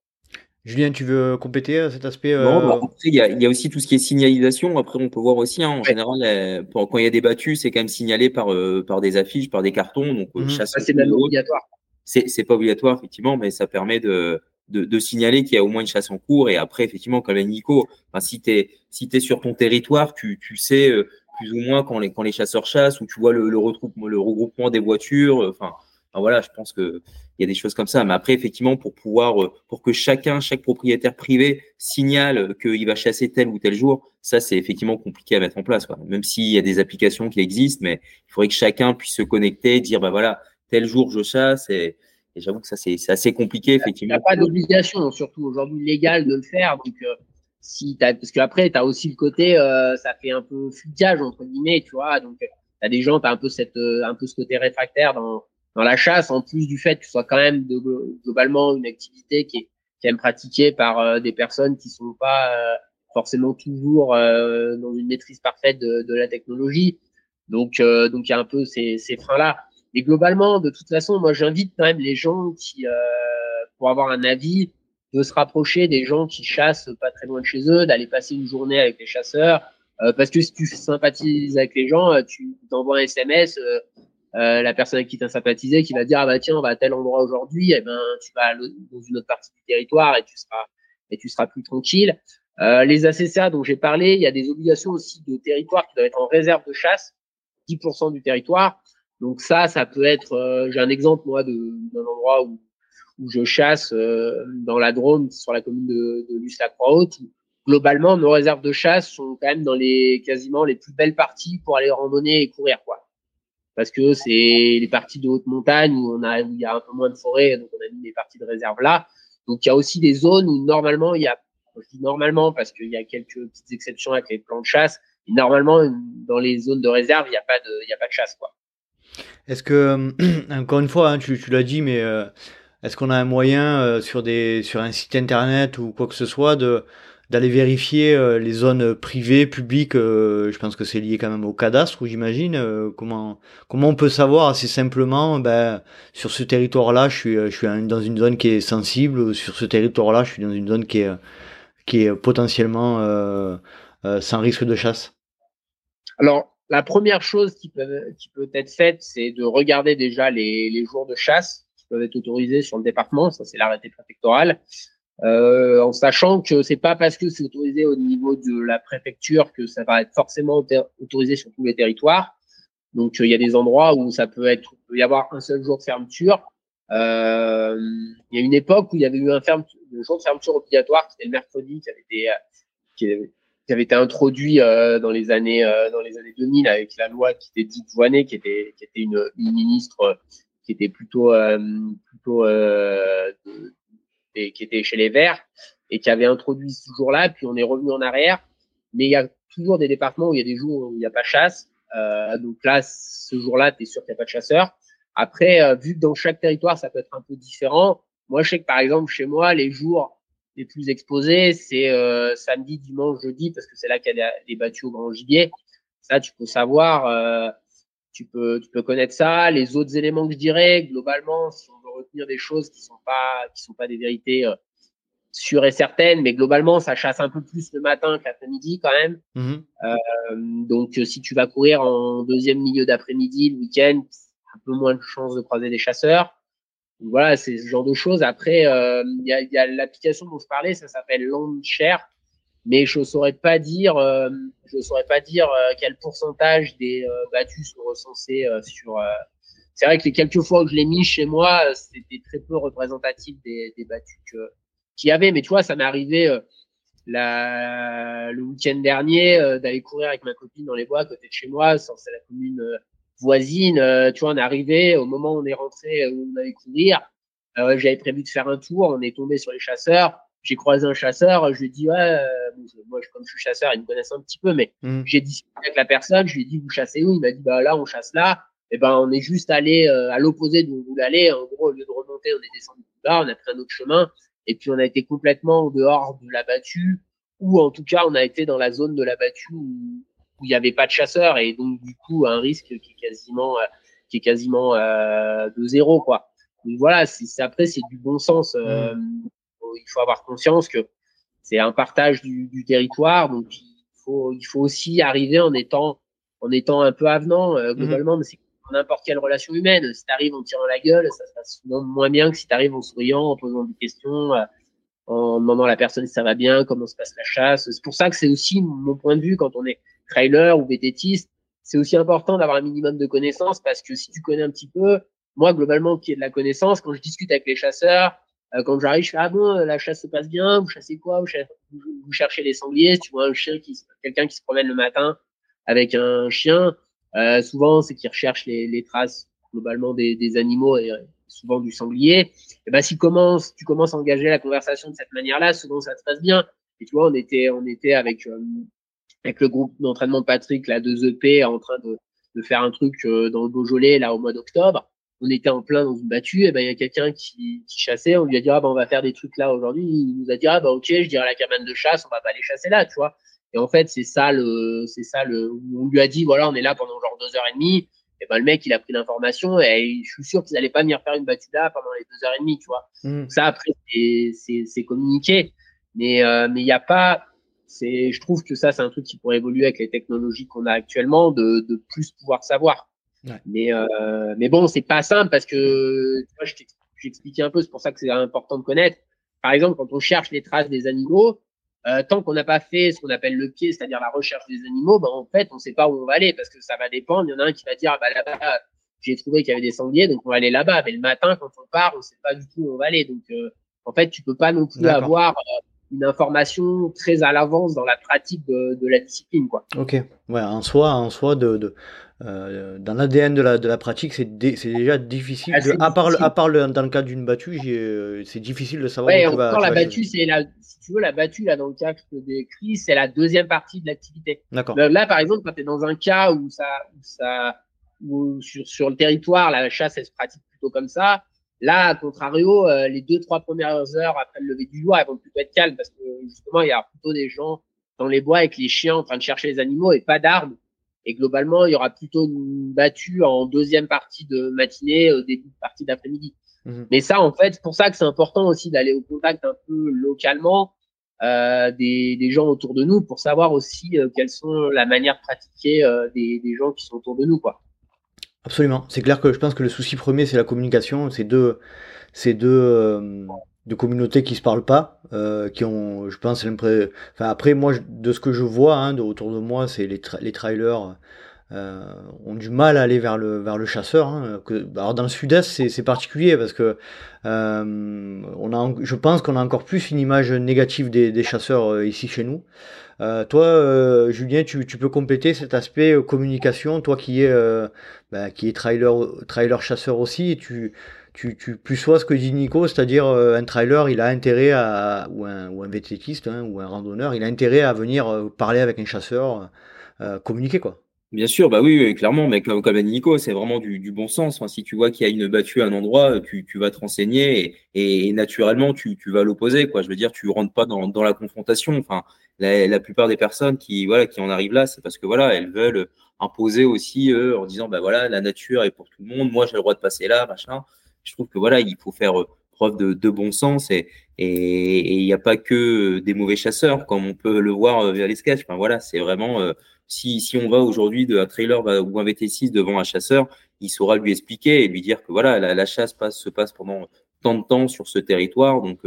Julien, tu veux compléter euh, cet aspect euh... Non, bah, il, y a, il y, a, aussi tout ce qui est signalisation. Après, on peut voir aussi, hein, en général, euh, quand il y a des battus, c'est quand même signalé par, euh, par des affiches, par des cartons. Donc, mmh. c'est même obligatoire. C'est pas obligatoire, effectivement, mais ça permet de, de, de, signaler qu'il y a au moins une chasse en cours. Et après, effectivement, comme l'a Nico, enfin, si tu es, si es sur ton territoire, tu, tu sais euh, plus ou moins quand les, quand les chasseurs chassent, ou tu vois le, le, regroupement, le regroupement des voitures. Euh, enfin, voilà, je pense que il y a des choses comme ça. Mais après, effectivement, pour pouvoir, euh, pour que chacun, chaque propriétaire privé signale qu'il va chasser tel ou tel jour, ça, c'est effectivement compliqué à mettre en place. Quoi. Même s'il y a des applications qui existent, mais il faudrait que chacun puisse se connecter, dire, bah voilà, tel jour je chasse et et j'avoue que ça, c'est assez compliqué, effectivement. Il n'y a pas d'obligation, surtout aujourd'hui légale, de le faire. Donc, euh, si as, parce qu'après, tu as aussi le côté, euh, ça fait un peu flicage, entre guillemets, tu vois. Donc, tu as des gens, tu as un peu, cette, euh, un peu ce côté réfractaire dans, dans la chasse, en plus du fait que ce soit quand même de, globalement une activité qui est, qui est pratiquée par des personnes qui sont pas forcément toujours dans une maîtrise parfaite de, de la technologie. Donc, donc il y a un peu ces, ces freins-là. Et globalement, de toute façon, moi, j'invite quand même les gens qui, euh, pour avoir un avis, de se rapprocher des gens qui chassent pas très loin de chez eux, d'aller passer une journée avec les chasseurs. Euh, parce que si tu sympathises avec les gens, euh, tu t'envoies un SMS, euh, la personne qui tu as sympathisé qui va dire ah bah tiens on va à tel endroit aujourd'hui, et eh ben tu vas dans une autre partie du territoire et tu seras et tu seras plus tranquille. Euh, les ACCA dont j'ai parlé, il y a des obligations aussi de territoire qui doivent être en réserve de chasse, 10% du territoire. Donc ça, ça peut être. Euh, j'ai un exemple moi d'un endroit où où je chasse euh, dans la Drôme, sur la commune de, de Luce-la-Croix-Haute. Globalement, nos réserves de chasse sont quand même dans les quasiment les plus belles parties pour aller randonner et courir, quoi. Parce que c'est les parties de haute montagne où on a où il y a un peu moins de forêt, donc on a mis des parties de réserve là. Donc il y a aussi des zones où normalement il y a, normalement parce qu'il y a quelques petites exceptions avec les plans de chasse. Et normalement, dans les zones de réserve, il n'y a pas de, il y a pas de chasse, quoi. Est-ce que, encore une fois, hein, tu, tu l'as dit, mais euh, est-ce qu'on a un moyen euh, sur, des, sur un site internet ou quoi que ce soit de d'aller vérifier euh, les zones privées, publiques Je pense que c'est lié quand même au cadastre, j'imagine. comment comment on peut savoir assez simplement, sur ce territoire-là, je suis dans une zone qui est sensible, sur ce territoire-là, je suis dans une zone qui est potentiellement sans risque de chasse? Alors, la première chose qui peut, qui peut être faite, c'est de regarder déjà les, les, jours de chasse qui peuvent être autorisés sur le département. Ça, c'est l'arrêté préfectoral. Euh, en sachant que c'est pas parce que c'est autorisé au niveau de la préfecture que ça va être forcément autorisé sur tous les territoires. Donc, il y a des endroits où ça peut être, peut y avoir un seul jour de fermeture. Euh, il y a une époque où il y avait eu un, jour de fermeture obligatoire, c'était le mercredi, qui avait été, qui avait, qui été introduit euh, dans les années euh, dans les années 2000 avec la loi qui était dite Voinet, qui était qui était une, une ministre qui était plutôt euh, plutôt qui était chez les Verts et qui avait introduit ce jour-là. Puis on est revenu en arrière, mais il y a toujours des départements où il y a des jours où il n'y a pas de chasse. donc là, ce jour-là, tu es sûr qu'il n'y a pas de chasseurs. Après, vu que dans chaque territoire, ça peut être un peu différent. Moi, je sais que par exemple, chez moi, les jours les plus exposés, c'est euh, samedi, dimanche, jeudi, parce que c'est là qu'il y a des battus au grand gibier. Ça, tu peux savoir. Euh, tu peux, tu peux connaître ça. Les autres éléments que je dirais, globalement, si on retenir des choses qui sont pas, qui sont pas des vérités euh, sûres et certaines, mais globalement, ça chasse un peu plus le matin que l'après-midi quand même. Mmh euh, donc, si tu vas courir en deuxième milieu d'après-midi le week-end, un peu moins de chances de croiser des chasseurs. voilà, c'est ce genre de choses. Après, euh, il y a, y a l'application dont je parlais, ça s'appelle Landshare mais je saurais pas dire, euh, je saurais pas dire euh, quel pourcentage des euh, battus sont recensés sur. C'est vrai que les quelques fois que je l'ai mis chez moi, c'était très peu représentatif des, des battus qu'il y avait. Mais tu vois, ça m'est arrivé la, le week-end dernier d'aller courir avec ma copine dans les bois à côté de chez moi, c'est la commune voisine. tu vois, on est arrivé au moment où on est rentré, où on allait courir. J'avais prévu de faire un tour, on est tombé sur les chasseurs j'ai croisé un chasseur, je lui ai dit, ouais, euh, moi, comme je suis chasseur, ils me connaissent un petit peu, mais mm. j'ai discuté avec la personne, je lui ai dit, vous chassez où? Il m'a dit, bah là, on chasse là. Et eh ben, on est juste allé euh, à l'opposé d'où on voulait aller. En gros, au lieu de remonter, on est descendu plus bas, on a pris un autre chemin, et puis on a été complètement au dehors de la battue, ou en tout cas, on a été dans la zone de la battue où, il n'y avait pas de chasseurs, et donc du coup, un risque qui est quasiment, euh, qui est quasiment de zéro, quoi. Donc voilà, c'est après, c'est du bon sens. Mm il faut avoir conscience que c'est un partage du, du, territoire, donc il faut, il faut aussi arriver en étant, en étant un peu avenant euh, mhm. globalement, mais c'est n'importe quelle relation humaine. Si tu arrives en tirant la gueule, ça se passe souvent moins bien que si tu arrives en souriant, en posant des questions, euh, en demandant à la personne si ça va bien, comment se passe la chasse. C'est pour ça que c'est aussi mon point de vue quand on est trailer ou vététiste, c'est aussi important d'avoir un minimum de connaissances parce que si tu connais un petit peu, moi globalement qui ai de la connaissance, quand je discute avec les chasseurs, euh, quand j'arrive, je fais ah bon, la chasse se passe bien, vous chassez quoi? Vous, cherchez les sangliers, tu vois un chien quelqu'un qui se promène le matin avec un chien, euh, souvent c'est qu'il recherche les, traces globalement des, animaux et souvent du sanglier. Et ben si tu commences à engager la conversation de cette manière-là, souvent ça se passe bien. Et tu vois, on était, on était avec euh, avec le groupe d'entraînement de Patrick, là, de EP, en train de, de faire un truc euh, dans le Beaujolais là au mois d'octobre on était en plein dans une battue, et ben il y a quelqu'un qui, chassait, on lui a dit ah ben on va faire des trucs là aujourd'hui, il nous a dit ah ben ok, je dirais la cabane de chasse, on va pas aller chasser là, tu vois. Et en fait c'est ça le, c'est ça le, on lui a dit voilà on est là pendant genre deux heures et demie, et ben le mec il a pris l'information et je suis sûr qu'ils allaient pas venir faire une battue là pendant les deux heures et demie, tu vois. Hmm. Ça après c'est communiqué, mais euh, mais il y a pas c'est, je trouve que ça, c'est un truc qui pourrait évoluer avec les technologies qu'on a actuellement, de, de plus pouvoir savoir. Mais, euh, mais bon, c'est pas simple parce que tu vois, je t'expliquais un peu, c'est pour ça que c'est important de connaître. Par exemple, quand on cherche les traces des animaux, euh, tant qu'on n'a pas fait ce qu'on appelle le pied, c'est-à-dire la recherche des animaux, ben, en fait, on sait pas où on va aller parce que ça va dépendre. Il y en a un qui va dire, ah, bah, là-bas, j'ai trouvé qu'il y avait des sangliers, donc on va aller là-bas. Mais le matin, quand on part, on sait pas du tout où on va aller. Donc, euh, en fait, tu peux pas non plus avoir euh, une information très à l'avance dans la pratique de, de, la discipline, quoi. Ok. Ouais, en soi, en soi, de, de euh, dans l'ADN de la, de la pratique, c'est déjà difficile. à part, à part dans le cas d'une battue, euh, c'est difficile de savoir. Ouais, encore la battue, c'est la, si tu veux, la battue, là, dans le cas que je te décris, c'est la deuxième partie de l'activité. D'accord. Là, par exemple, quand tu es dans un cas où ça, où ça, où sur, sur le territoire, la chasse, elle se pratique plutôt comme ça. Là, à contrario, euh, les deux, trois premières heures après le lever du jour, elles vont plutôt être calmes parce que justement, il y a plutôt des gens dans les bois avec les chiens en train de chercher les animaux et pas d'arbres. Et globalement, il y aura plutôt une battue en deuxième partie de matinée, au début de partie d'après-midi. Mhm. Mais ça, en fait, c'est pour ça que c'est important aussi d'aller au contact un peu localement euh, des, des, gens autour de nous pour savoir aussi euh, quelles sont la manière de pratiquer euh, des, des, gens qui sont autour de nous, quoi. Absolument. C'est clair que je pense que le souci premier, c'est la communication. C'est deux, c'est deux, euh, communautés qui se parlent pas, euh, qui ont, je pense, enfin après moi de ce que je vois hein, de, autour de moi, c'est les, les trailers euh, ont du mal à aller vers le vers le chasseur. Hein, alors dans le sud-est c'est particulier parce que euh, on a, je pense qu'on a encore plus une image négative des, des chasseurs ici chez nous. Euh, toi, euh, Julien, tu, peux compléter cet aspect communication, toi qui es bah, qui est trailer trailer chasseur aussi, et tu tu, tu plus sois ce que dit Nico, c'est-à-dire euh, un trailer, il a intérêt à, ou un, ou un vététiste, hein, ou un randonneur, il a intérêt à venir euh, parler avec un chasseur, euh, communiquer quoi. Bien sûr, bah oui, clairement, mais comme, comme Nico, c'est vraiment du, bon sens. Si tu vois qu'il y a une battue à un endroit, tu, tu vas te renseigner et, et naturellement, tu, tu vas l'opposer. Quoi. Je veux dire, tu rentres pas dans, dans la confrontation. Enfin, la, la, plupart des personnes qui, voilà, qui en arrivent là, c'est parce que voilà, elles veulent imposer aussi en disant bah voilà la nature est pour tout le monde, moi j'ai le droit de passer là, machin. Je trouve que voilà il faut faire preuve de, de bon sens et et il n'y a pas que des mauvais chasseurs comme on peut le voir via les sketchs. Enfin voilà c'est vraiment si, si on va aujourd'hui d'un trailer ou un VT6 devant un chasseur, il saura lui expliquer et lui dire que voilà la, la chasse passe, se passe pendant tant de temps sur ce territoire donc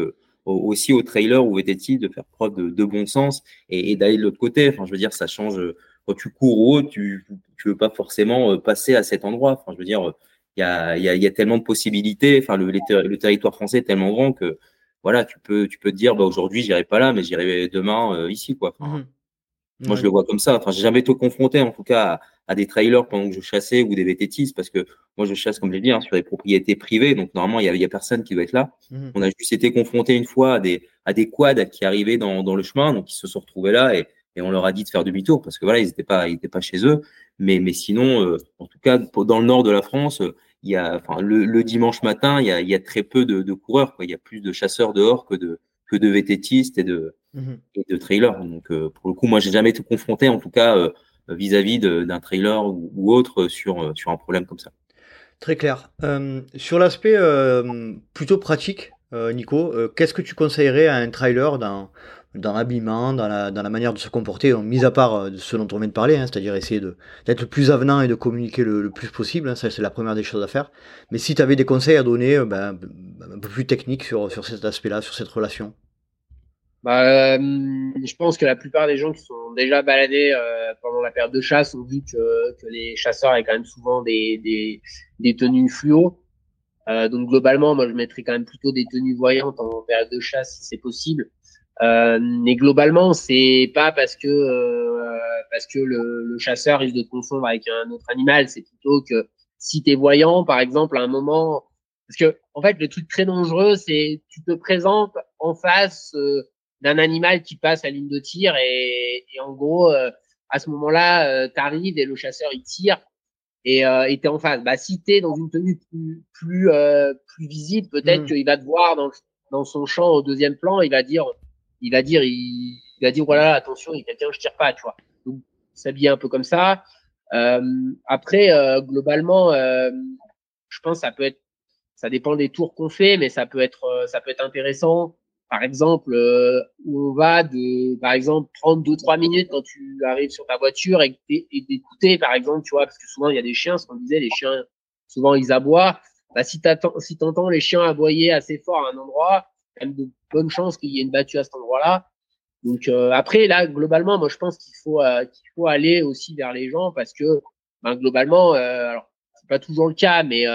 aussi au trailer ou VT6 de faire preuve de, de bon sens et, et d'aller de l'autre côté. Enfin, je veux dire, ça change. Quand tu cours haut, tu tu veux pas forcément euh, passer à cet endroit. Enfin, je veux dire, il y a, y, a, y a tellement de possibilités. Enfin, le, le territoire français est tellement grand que voilà, tu peux tu peux te dire, bah aujourd'hui, j'irai pas là, mais j'irai demain euh, ici, quoi. Mmh moi, je le vois comme ça. Enfin, j'ai jamais été confronté, en tout cas, à, des trailers pendant que je chassais ou des VTTs, parce que moi, je chasse, comme je l'ai dit, hein, sur des propriétés privées. Donc, normalement, il y a, y a, personne qui doit être là. Mmh. On a juste été confronté une fois à des, à des quads qui arrivaient dans, dans le chemin. Donc, ils se sont retrouvés là et, et on leur a dit de faire demi-tour parce que voilà, ils n'étaient pas, ils étaient pas chez eux. Mais, mais sinon, euh, en tout cas, dans le nord de la France, il y a, enfin, le, le dimanche matin, il y a, il y a très peu de, de coureurs. Quoi. Il y a plus de chasseurs dehors que de, que de VTTistes et de, mmh et de trailers. Donc, euh, pour le coup, moi, j'ai jamais été confronté, en tout cas, euh, vis-à-vis d'un trailer ou, ou, autre sur, euh, sur un problème comme ça. Très clair. Sur l'aspect plutôt pratique, Nico, qu'est-ce que tu conseillerais à un trailer dans, dans l'habillement, dans la, dans la manière de se comporter, donc, mis à part ce dont on vient de parler, hein, c'est-à-dire essayer d'être le plus avenant et de communiquer le, le plus possible, hein, ça c'est la première des choses à faire. Mais si tu avais des conseils à donner ben, un peu plus techniques sur, sur cet aspect-là, sur cette relation? Bah, euh, je pense que la plupart des gens qui sont déjà baladés euh, pendant la période de chasse ont vu que, que les chasseurs avaient quand même souvent des, des, des tenues fluo. Euh, donc globalement, moi je mettrais quand même plutôt des tenues voyantes en période de chasse si c'est possible. Euh, mais globalement, c'est pas parce que euh, parce que le, le, chasseur risque de confondre avec un autre animal, c'est plutôt que si tu es voyant, par exemple, à un moment, parce que en fait le truc très dangereux, c'est tu te présentes en face euh, d'un animal qui passe à ligne de tir et, et en gros euh, à ce moment-là euh, t'arrives et le chasseur il tire et euh, t'es en face. Bah si t'es dans une tenue plus plus euh, plus visible, peut-être mmh. qu'il va te voir dans dans son champ au deuxième plan, il va dire il va dire il, il va dire voilà attention il y a quelqu'un je tire pas tu vois. Donc s'habiller un peu comme ça. Euh, après globalement je pense ça peut être ça dépend des tours qu'on fait mais ça peut être ça peut être intéressant par exemple, euh, où on va de, par exemple, prendre deux trois minutes quand tu arrives sur ta voiture et, d'écouter, par exemple, tu vois, parce que souvent il y a des chiens, ce qu'on disait, les chiens, souvent ils aboient. Bah, si t'entends, si t'entends les chiens aboyer assez fort à un endroit, y a de bonnes chances qu'il y ait une battue à cet endroit-là. Donc euh, après, là, globalement, moi je pense qu'il faut euh, qu'il faut aller aussi vers les gens parce que, ben, globalement, euh, alors c'est pas toujours le cas, mais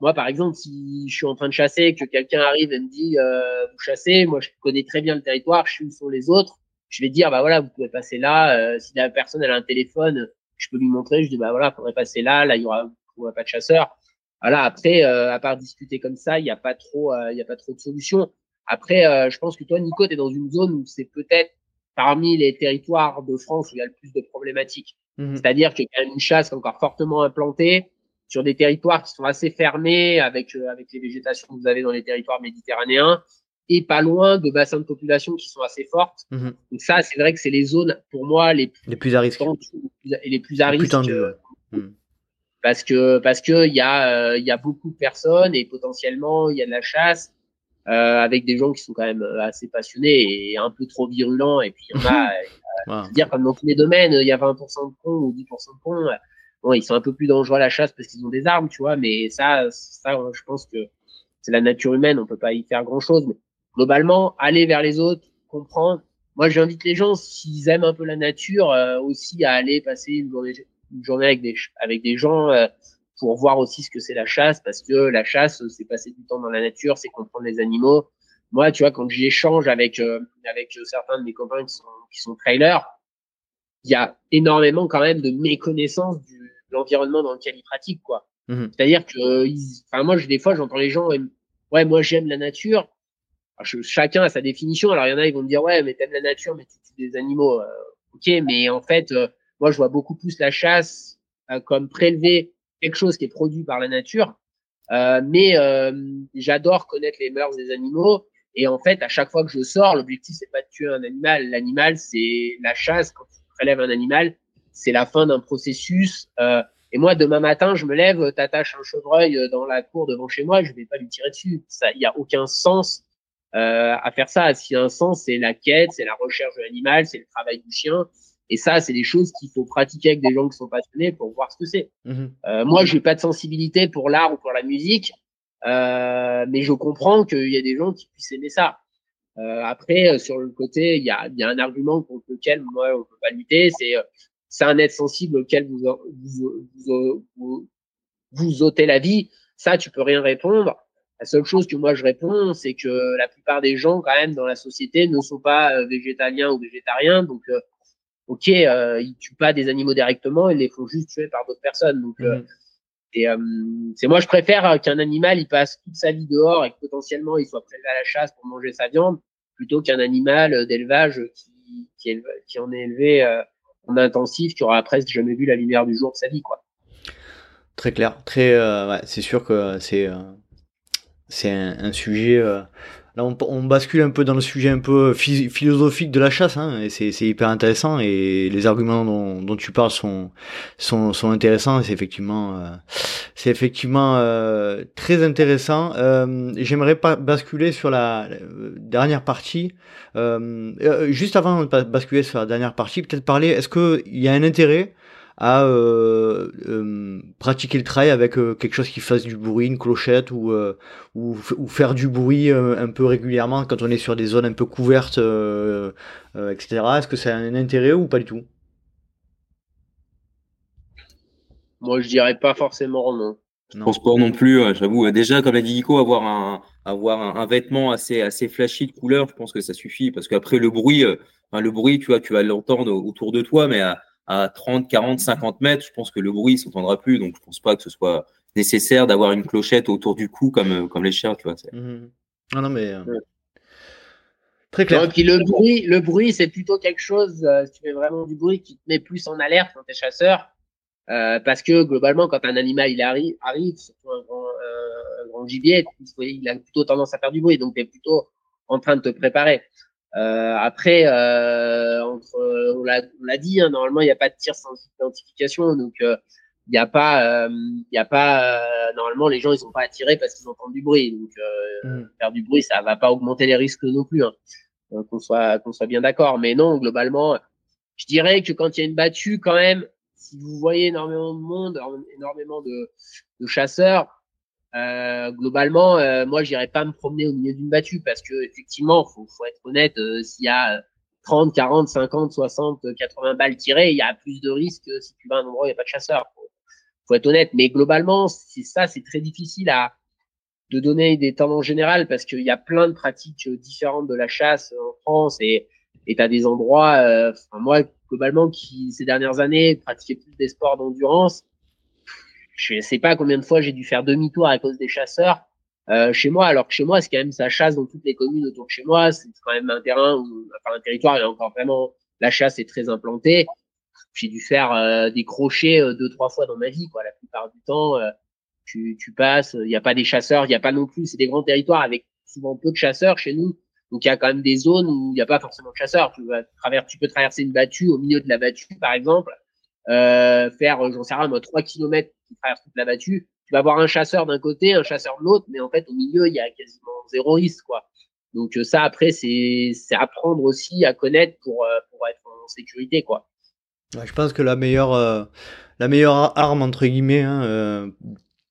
moi, par exemple, si je suis en train de chasser, que quelqu'un arrive et me dit euh, vous chassez, moi je connais très bien le territoire, je suis où sont les autres, je vais dire bah voilà, vous pouvez passer là. Euh, si la personne elle a un téléphone, je peux lui montrer, je dis bah voilà, faudrait passer là, là il y aura, il y aura pas de chasseur. Voilà. Après, euh, à part discuter comme ça, il n'y a pas trop, euh, il y a pas trop de solutions. Après, euh, je pense que toi, Nico, tu es dans une zone où c'est peut-être parmi les territoires de France où il y a le plus de problématiques. Mmh. C'est-à-dire qu'il y a une chasse encore fortement implantée sur des territoires qui sont assez fermés avec euh, avec les végétations que vous avez dans les territoires méditerranéens et pas loin de bassins de population qui sont assez fortes. Mmh. Donc ça, c'est vrai que c'est les zones pour moi les plus, les plus à risque et les plus à risque. Euh, mmh. Parce que parce que il y a euh, il y a beaucoup de personnes et potentiellement il y a de la chasse euh, avec des gens qui sont quand même assez passionnés et un peu trop virulents et puis il y en a, wow. dire comme dans tous les domaines il y a 20% de cons ou 10% de cons bon, ils sont un peu plus dangereux à la chasse parce qu'ils ont des armes, tu vois, mais ça, ça, je pense que c'est la nature humaine, on peut pas y faire grand chose. Mais globalement, aller vers les autres, comprendre. Moi, j'invite les gens, s'ils aiment un peu la nature, euh, aussi à aller passer une journée, une journée avec des, avec des gens euh, pour voir aussi ce que c'est la chasse, parce que la chasse, c'est passer du temps dans la nature, c'est comprendre les animaux. Moi, tu vois, quand j'échange avec euh, avec certains de mes copains qui sont qui sont trailers, il y a énormément quand même de méconnaissance du l'environnement dans lequel ils pratiquent, quoi. Mmh. C'est-à-dire que, ils, enfin, moi, des fois, j'entends les gens, ouais, moi, j'aime la nature. Je, chacun a sa définition. Alors, il y en a, ils vont me dire, ouais, mais t'aimes la nature, mais tu tues des animaux. Euh, ok, mais en fait, euh, moi, je vois beaucoup plus la chasse euh, comme prélever quelque chose qui est produit par la nature. Euh, mais j'adore connaître les mœurs des animaux. Et en fait, à chaque fois que je sors, l'objectif, c'est pas de tuer un animal. L'animal, c'est la chasse. Quand tu prélèves un animal, c'est la fin d'un processus. Euh, et moi, demain matin, je me lève, t'attaches un chevreuil dans la cour devant chez moi, je vais pas lui tirer dessus. Ça, il y a aucun sens euh, à faire ça. S'il y a un sens, c'est la quête, c'est la recherche de l'animal, c'est le travail du chien. Et ça, c'est des choses qu'il faut pratiquer avec des gens qui sont passionnés pour voir ce que c'est. Mhm. Euh, moi, j'ai pas de sensibilité pour l'art ou pour la musique, euh, mais je comprends qu'il y a des gens qui puissent aimer ça. Euh, après, euh, sur le côté, il y a, y a, un argument contre lequel moi on peut pas lutter, c'est euh, c'est un être sensible auquel vous vous, vous, vous, vous ôtez la vie. Ça, tu peux rien répondre. La seule chose que moi je réponds, c'est que la plupart des gens quand même dans la société ne sont pas végétaliens ou végétariens, donc ok, euh, ils tuent pas des animaux directement, ils les font juste tuer par d'autres personnes. Donc, euh, et euh, c'est moi, je préfère qu'un animal il passe toute sa vie dehors et que potentiellement il soit prélevé à la chasse pour manger sa viande, plutôt qu'un animal d'élevage qui, qui, qui, en est élevé en intensif, qui aura presque jamais vu la lumière du jour de sa vie, quoi. Très clair, très, ouais, c'est sûr que c'est c'est un, un, sujet Là, on, bascule un peu dans le sujet un peu philosophique de la chasse, hein, et c'est hyper intéressant. Et les arguments dont, tu parles sont, sont, sont intéressants. C'est effectivement, euh, c'est effectivement euh, très intéressant. Euh, J'aimerais basculer sur la, dernière partie. juste avant de basculer sur la dernière partie, peut-être parler. Est-ce qu'il y a un intérêt à euh, euh, pratiquer le trail avec euh, quelque chose qui fasse du bruit, une clochette ou, ou, ou, faire du bruit un peu régulièrement quand on est sur des zones un peu couvertes, etc. Est-ce que ça a un intérêt ou pas du tout? Moi, je dirais pas forcément non. Je pense pas non plus, j'avoue. Déjà, comme l'a dit Nico, avoir un, avoir un, vêtement assez, assez flashy de couleur, je pense que ça suffit. Parce qu'après, le bruit, enfin, le bruit, tu vois, tu vas l'entendre autour de toi, mais à, à 30, 40, 50 mètres, je pense que le bruit s'entendra plus. Donc, je pense pas que ce soit nécessaire d'avoir une clochette autour du cou comme, comme les chiens, tu vois. Mmh. Non, non, mais. Euh, très clair. puis le bruit, le bruit, c'est plutôt quelque chose, euh, si tu fais vraiment du bruit, qui te met plus en alerte quand tu es chasseur. Euh, parce que globalement, quand un animal il arrive, arrive surtout un grand, un grand gibier, il a plutôt tendance à faire du bruit. Donc, tu es plutôt en train de te préparer. Euh, après, euh, entre, on l'a dit, hein, normalement, il n'y a pas de tir sans identification, donc il euh, n'y a pas, il y a pas, normalement, les gens ils sont pas attirés parce qu'ils entendent du bruit, donc mm. faire du bruit, ça va pas augmenter les risques non plus, hein, qu'on soit, qu'on soit bien d'accord. Mais non, globalement, je dirais que quand il y a une battue, quand même, si vous voyez énormément de monde, énormément de, de chasseurs, euh, globalement, euh, moi, j'irai pas me promener au milieu d'une battue parce que effectivement, faut, faut être honnête, euh, s'il y a 30, 40, 50, 60, 80 balles tirées, il y a plus de risques si tu vas à un endroit où il n'y a pas de chasseur. Faut, faut être honnête. Mais globalement, c'est ça, c'est très difficile à de donner des tendances générales parce qu'il y a plein de pratiques différentes de la chasse en France et et t'as des endroits. Euh, moi, globalement, qui ces dernières années pratiquais plus des sports d'endurance je sais pas combien de fois j'ai dû faire demi-tour à cause des chasseurs euh, chez moi, alors que chez moi, c'est quand même ça chasse dans toutes les communes autour de chez moi. C'est quand même un terrain où, enfin, un territoire, il encore vraiment la chasse est très implantée. J'ai dû faire euh, des crochets euh, deux trois fois dans ma vie, quoi. La plupart du temps, euh, tu, tu passes, il n'y a pas des chasseurs, il n'y a pas non plus. C'est des grands territoires avec souvent peu de chasseurs chez nous. Donc il y a quand même des zones où il n'y a pas forcément de chasseurs. Tu, vas tu peux traverser une battue au milieu de la battue, par exemple, euh, faire, j'en sais rien, moi, 3 km qui traverse toute la battue, tu vas avoir un chasseur d'un côté, un chasseur de l'autre, mais en fait, au milieu, il y a quasiment zéro risque, quoi. Donc euh, ça, après, c'est apprendre aussi à connaître pour, euh, pour être en sécurité, quoi. je pense que la meilleure, euh, la meilleure arme, entre guillemets, hein,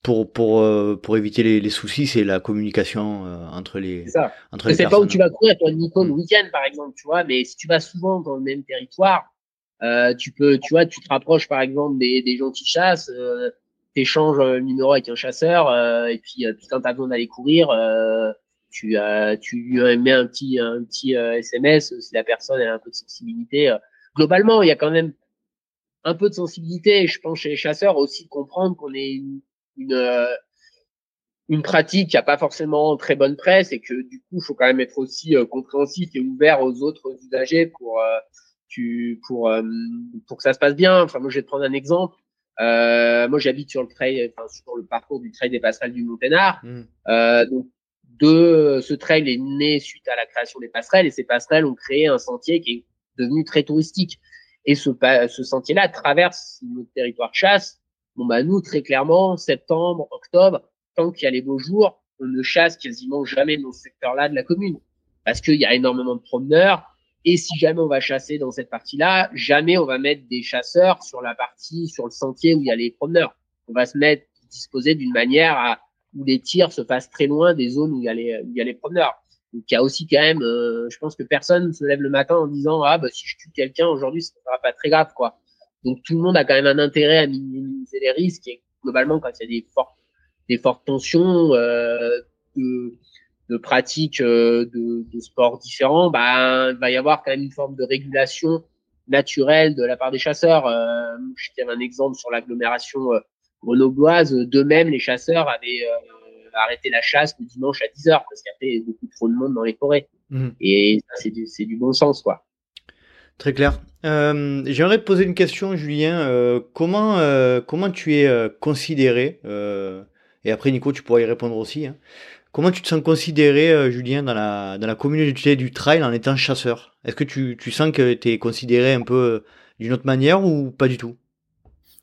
pour, pour, pour éviter les, les soucis, c'est la communication entre les. C'est ça. Entre les sais pas où tu vas courir, toi, Nico, le week-end, par exemple, tu vois, mais si tu vas souvent dans le même territoire, euh, tu peux, tu vois, tu te rapproches par exemple des, des gens qui chassent, euh, échanges le numéro avec un chasseur, euh, et puis, euh, puis quand t'as besoin d'aller courir, euh, tu, tu lui mets un petit, un petit SMS si la personne a un peu de sensibilité. Globalement, il y a quand même un peu de sensibilité, je pense, chez les chasseurs aussi de comprendre qu'on est une, une, une pratique qui a pas forcément très bonne presse et que du coup, il faut quand même être aussi compréhensif et ouvert aux autres usagers pour tu, pour, euh, pour que ça se passe bien. Enfin, moi, je vais te prendre un exemple. Euh, moi, j'habite sur le trail, enfin, sur le parcours du trail des passerelles du Monténard. Mm. Euh, donc, de, ce trail est né suite à la création des passerelles et ces passerelles ont créé un sentier qui est devenu très touristique. Et ce, ce sentier-là traverse notre territoire chasse. Bon, bah, nous, très clairement, septembre, octobre, tant qu'il y a les beaux jours, on ne chasse quasiment jamais dans ce secteur-là de la commune. Parce qu'il y a énormément de promeneurs. Et si jamais on va chasser dans cette partie-là, jamais on va mettre des chasseurs sur la partie, sur le sentier où il y a les promeneurs. On va se mettre, disposer d'une manière où les tirs se passent très loin des zones où il y a les, promeneurs. Donc il y a aussi quand même, euh, je pense que personne se lève le matin en disant ah bah si je tue quelqu'un aujourd'hui ce sera pas très grave quoi. Donc tout le monde a quand même un intérêt à minimiser les risques et globalement quand il y a des fortes tensions euh, de pratiques euh, de, de sports différents, bah il va y avoir quand même une forme de régulation naturelle de la part des chasseurs. Euh, je tiens un exemple sur l'agglomération euh, grenobloise. De même, les chasseurs avaient arrêter la chasse le dimanche à 10h parce qu'il y avait beaucoup trop de monde dans les forêts. Mhm. Et c'est du, du, bon sens, quoi. Très clair. Euh, J'aimerais te poser une question, Julien. Euh, comment, euh, comment tu es euh, considéré euh, Et après, Nico, tu pourras y répondre aussi. Hein. Comment tu te sens considéré, Julien, dans la, dans la communauté du trail en étant chasseur? Est-ce que tu, tu sens que tu es considéré un peu d'une autre manière ou pas du tout?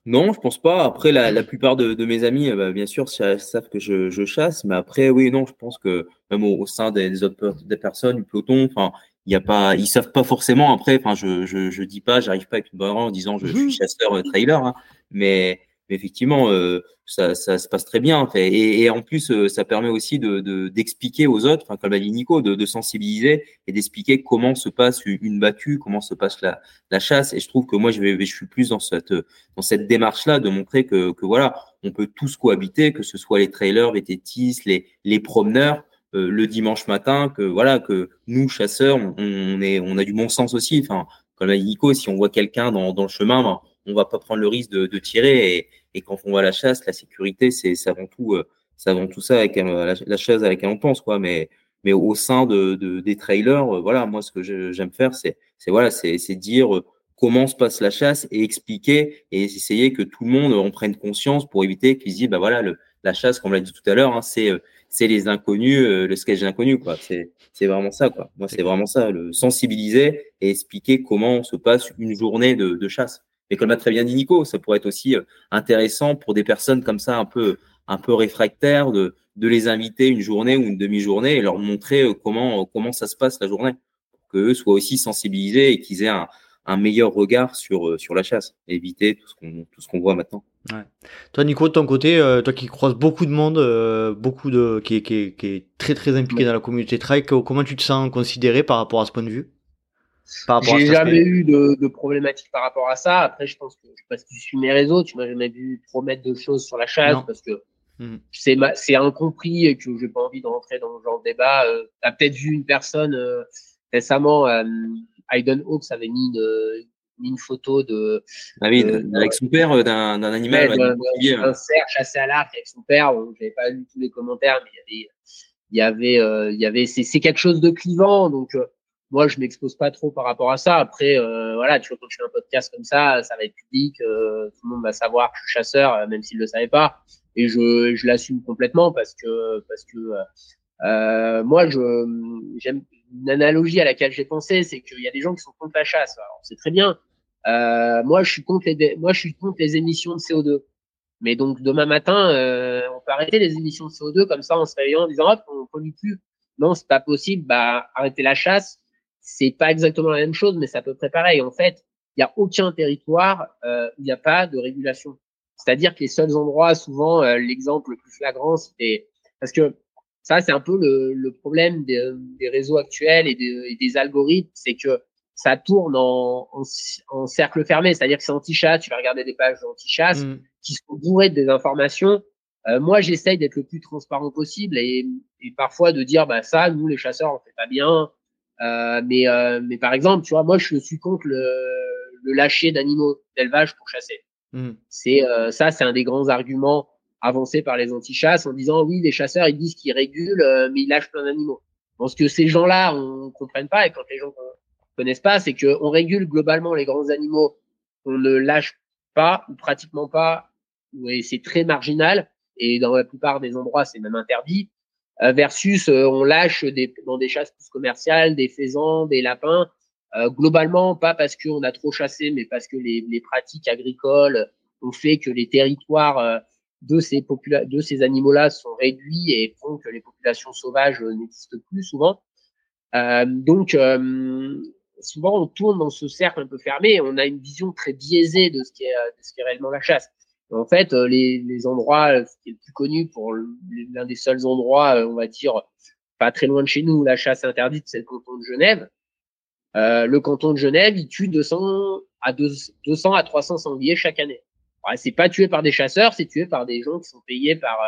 Non, je pense pas. Après, la, la plupart de, de, mes amis, bah, bien sûr, savent que je, je, chasse, mais après, oui, non, je pense que même au, sein des, autres des personnes, du peloton, enfin, il y a pas, ils savent pas forcément. Après, enfin, je, je, je dis pas, j'arrive pas avec une barre en disant je, je suis chasseur euh, trailer, hein, mais effectivement, euh, ça, ça, se passe très bien. Et, et en plus, euh, ça permet aussi de d'expliquer aux autres, comme l'a dit Nico, de, de sensibiliser et d'expliquer comment se passe une battue, comment se passe la, la chasse. Et je trouve que moi, je, je suis plus dans cette dans cette démarche-là de montrer que, que voilà, on peut tous cohabiter, que ce soit les trailers, les tétis, les les promeneurs. Euh, le dimanche matin que voilà que nous chasseurs on, on, est on a du bon sens aussi enfin comme l'a dit Nico si on voit quelqu'un dans, dans le chemin ben, on va pas prendre le risque de, de tirer et, et, quand on va à la chasse, la sécurité, c'est avant tout, euh, c'est avant tout ça avec euh, la, la, chasse avec laquelle on pense, quoi. Mais, mais au sein de, de des trailers, euh, voilà, moi, ce que j'aime faire, c'est, c'est voilà, c'est dire comment se passe la chasse et expliquer et essayer que tout le monde en prenne conscience pour éviter qu'ils disent, bah voilà, le, la chasse, comme on l'a dit tout à l'heure, hein, c'est c'est les inconnus, le sketch inconnu, quoi. C'est c'est vraiment ça, quoi. Moi, c'est vraiment ça, le sensibiliser et expliquer comment se passe une journée de, de chasse. Mais comme l'a très bien dit Nico, ça pourrait être aussi euh, intéressant pour des personnes comme ça un peu un peu réfractaires de de les inviter une journée ou une demi-journée et leur montrer euh, comment comment ça se passe la journée pour qu'eux soient aussi sensibilisés et qu'ils aient un, un meilleur regard sur euh, sur la chasse, éviter tout ce qu'on tout ce qu'on voit maintenant. Ouais. Toi Nico de ton côté, toi qui croises beaucoup de monde, beaucoup de qui est, qui, est, qui est très très impliqué dans la communauté trail, comment tu te sens considéré par rapport à ce point de vue? J'ai jamais eu de, de, problématique par rapport à ça. Après, je pense que parce que tu suis mes réseaux, tu m'as jamais vu promettre de choses sur la chasse parce que mmh. c'est c'est incompris et que j'ai pas envie de rentrer dans ce genre de débat. Euh, tu as peut-être vu une personne euh, récemment, euh, Hayden Hawks avait mis une, une photo de, ah oui, avec son père euh, d'un animal, un cerf chassé à l'arc avec son père. Bon, j'avais pas lu tous les commentaires, mais il y avait il y avait euh, il y avait c'est quelque chose de clivant donc moi, je m'expose pas trop par rapport à ça. Après, euh, voilà, tu vois, quand je fais un podcast comme ça, ça va être public, euh, tout le monde va savoir que je suis chasseur, euh, même s'il le savait pas, et je, je l'assume complètement parce que parce que euh, moi, je j'aime une analogie à laquelle j'ai pensé, c'est qu'il y a des gens qui sont contre la chasse. Alors, c'est très bien. Euh, moi, je suis contre les moi, je suis contre les émissions de CO2. Mais donc demain matin, on peut arrêter les émissions de CO2 comme ça en se réveillant en disant hop, on pollue plus. Non, c'est pas possible. Bah, arrêter la chasse c'est pas exactement la même chose, mais c'est à peu près pareil. En fait, il n'y a aucun territoire euh, où il n'y a pas de régulation. C'est-à-dire que les seuls endroits, souvent, euh, l'exemple le plus flagrant, c'était parce que ça, c'est un peu le, le problème des, des, réseaux actuels et des, des algorithmes, c'est que ça tourne en, en, en cercle fermé, c'est-à-dire que c'est anti-chasse, tu vas regarder des pages anti-chasse mm. qui sont bourrées de désinformations. Euh, moi, j'essaye d'être le plus transparent possible et, et, parfois de dire, bah ça, nous les chasseurs, on fait pas bien, mais, euh, mais par exemple, tu vois, moi, je suis contre le, le lâcher d'animaux d'élevage pour chasser. Hmm. C'est euh, ça, c'est un des grands arguments avancés par les anti-chasses en disant oui, les chasseurs ils disent qu'ils régulent, mais ils lâchent plein d'animaux. Bon, ce que ces gens-là on comprennent pas et quand les gens connaissent pas, c'est que on régule globalement les grands animaux, on ne lâche pas ou pratiquement pas, et c'est très marginal. Et dans la plupart des endroits, c'est même interdit. Euh, versus euh, on lâche des, dans des chasses plus commerciales des faisans, des lapins. globalement, pas parce qu'on a trop chassé, mais parce que les, les, pratiques agricoles ont fait que les territoires de ces, ces animaux-là sont réduits et font que les populations sauvages n'existent plus souvent. donc, souvent, on tourne dans ce cercle un peu fermé on a une vision très biaisée de ce qui est, de ce qui est réellement la chasse. En fait, euh, les, les endroits, euh, qui est le plus connu pour l'un des seuls endroits, euh, on va dire, pas très loin de chez nous, où la chasse est interdite, c'est le canton de Genève. Euh, le canton de Genève, il tue 200 à 200 à 300 sangliers chaque année. c'est pas tué par des chasseurs, c'est tué par des gens qui sont payés par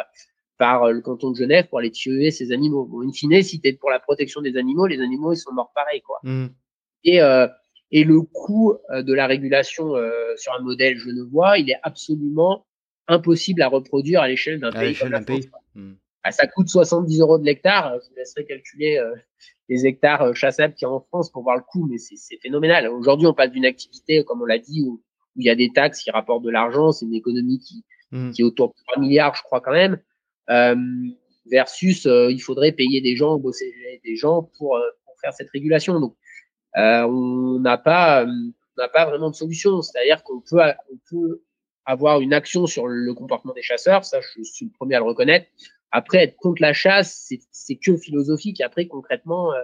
par le canton de Genève pour aller tuer ces animaux. Bon, in fine, si t'es pour la protection des animaux, les animaux ils sont morts pareil quoi. Mmh. Et euh, et le coût euh, de la régulation euh, sur un modèle genevois, il est absolument impossible à reproduire à l'échelle d'un pays comme la France. Hmm. Ah, ça coûte 70 euros de l'hectare. Je vous laisserai calculer euh, les hectares chassables qu'il y a en France pour voir le coût, mais c'est phénoménal. Aujourd'hui, on passe d'une activité, comme on l'a dit, où, il y a des taxes qui rapportent de l'argent. C'est une économie qui, hmm. qui est autour de 3 milliards, je crois quand même. Euh, versus, il faudrait payer des gens, bosser des gens pour, pour faire cette régulation. Donc, euh, on n'a pas, n'a pas vraiment de solution. C'est-à-dire qu'on peut, on peut avoir une action sur le comportement des chasseurs, ça je suis le premier à le reconnaître. Après, être contre la chasse, c'est que philosophique. Après, concrètement, euh,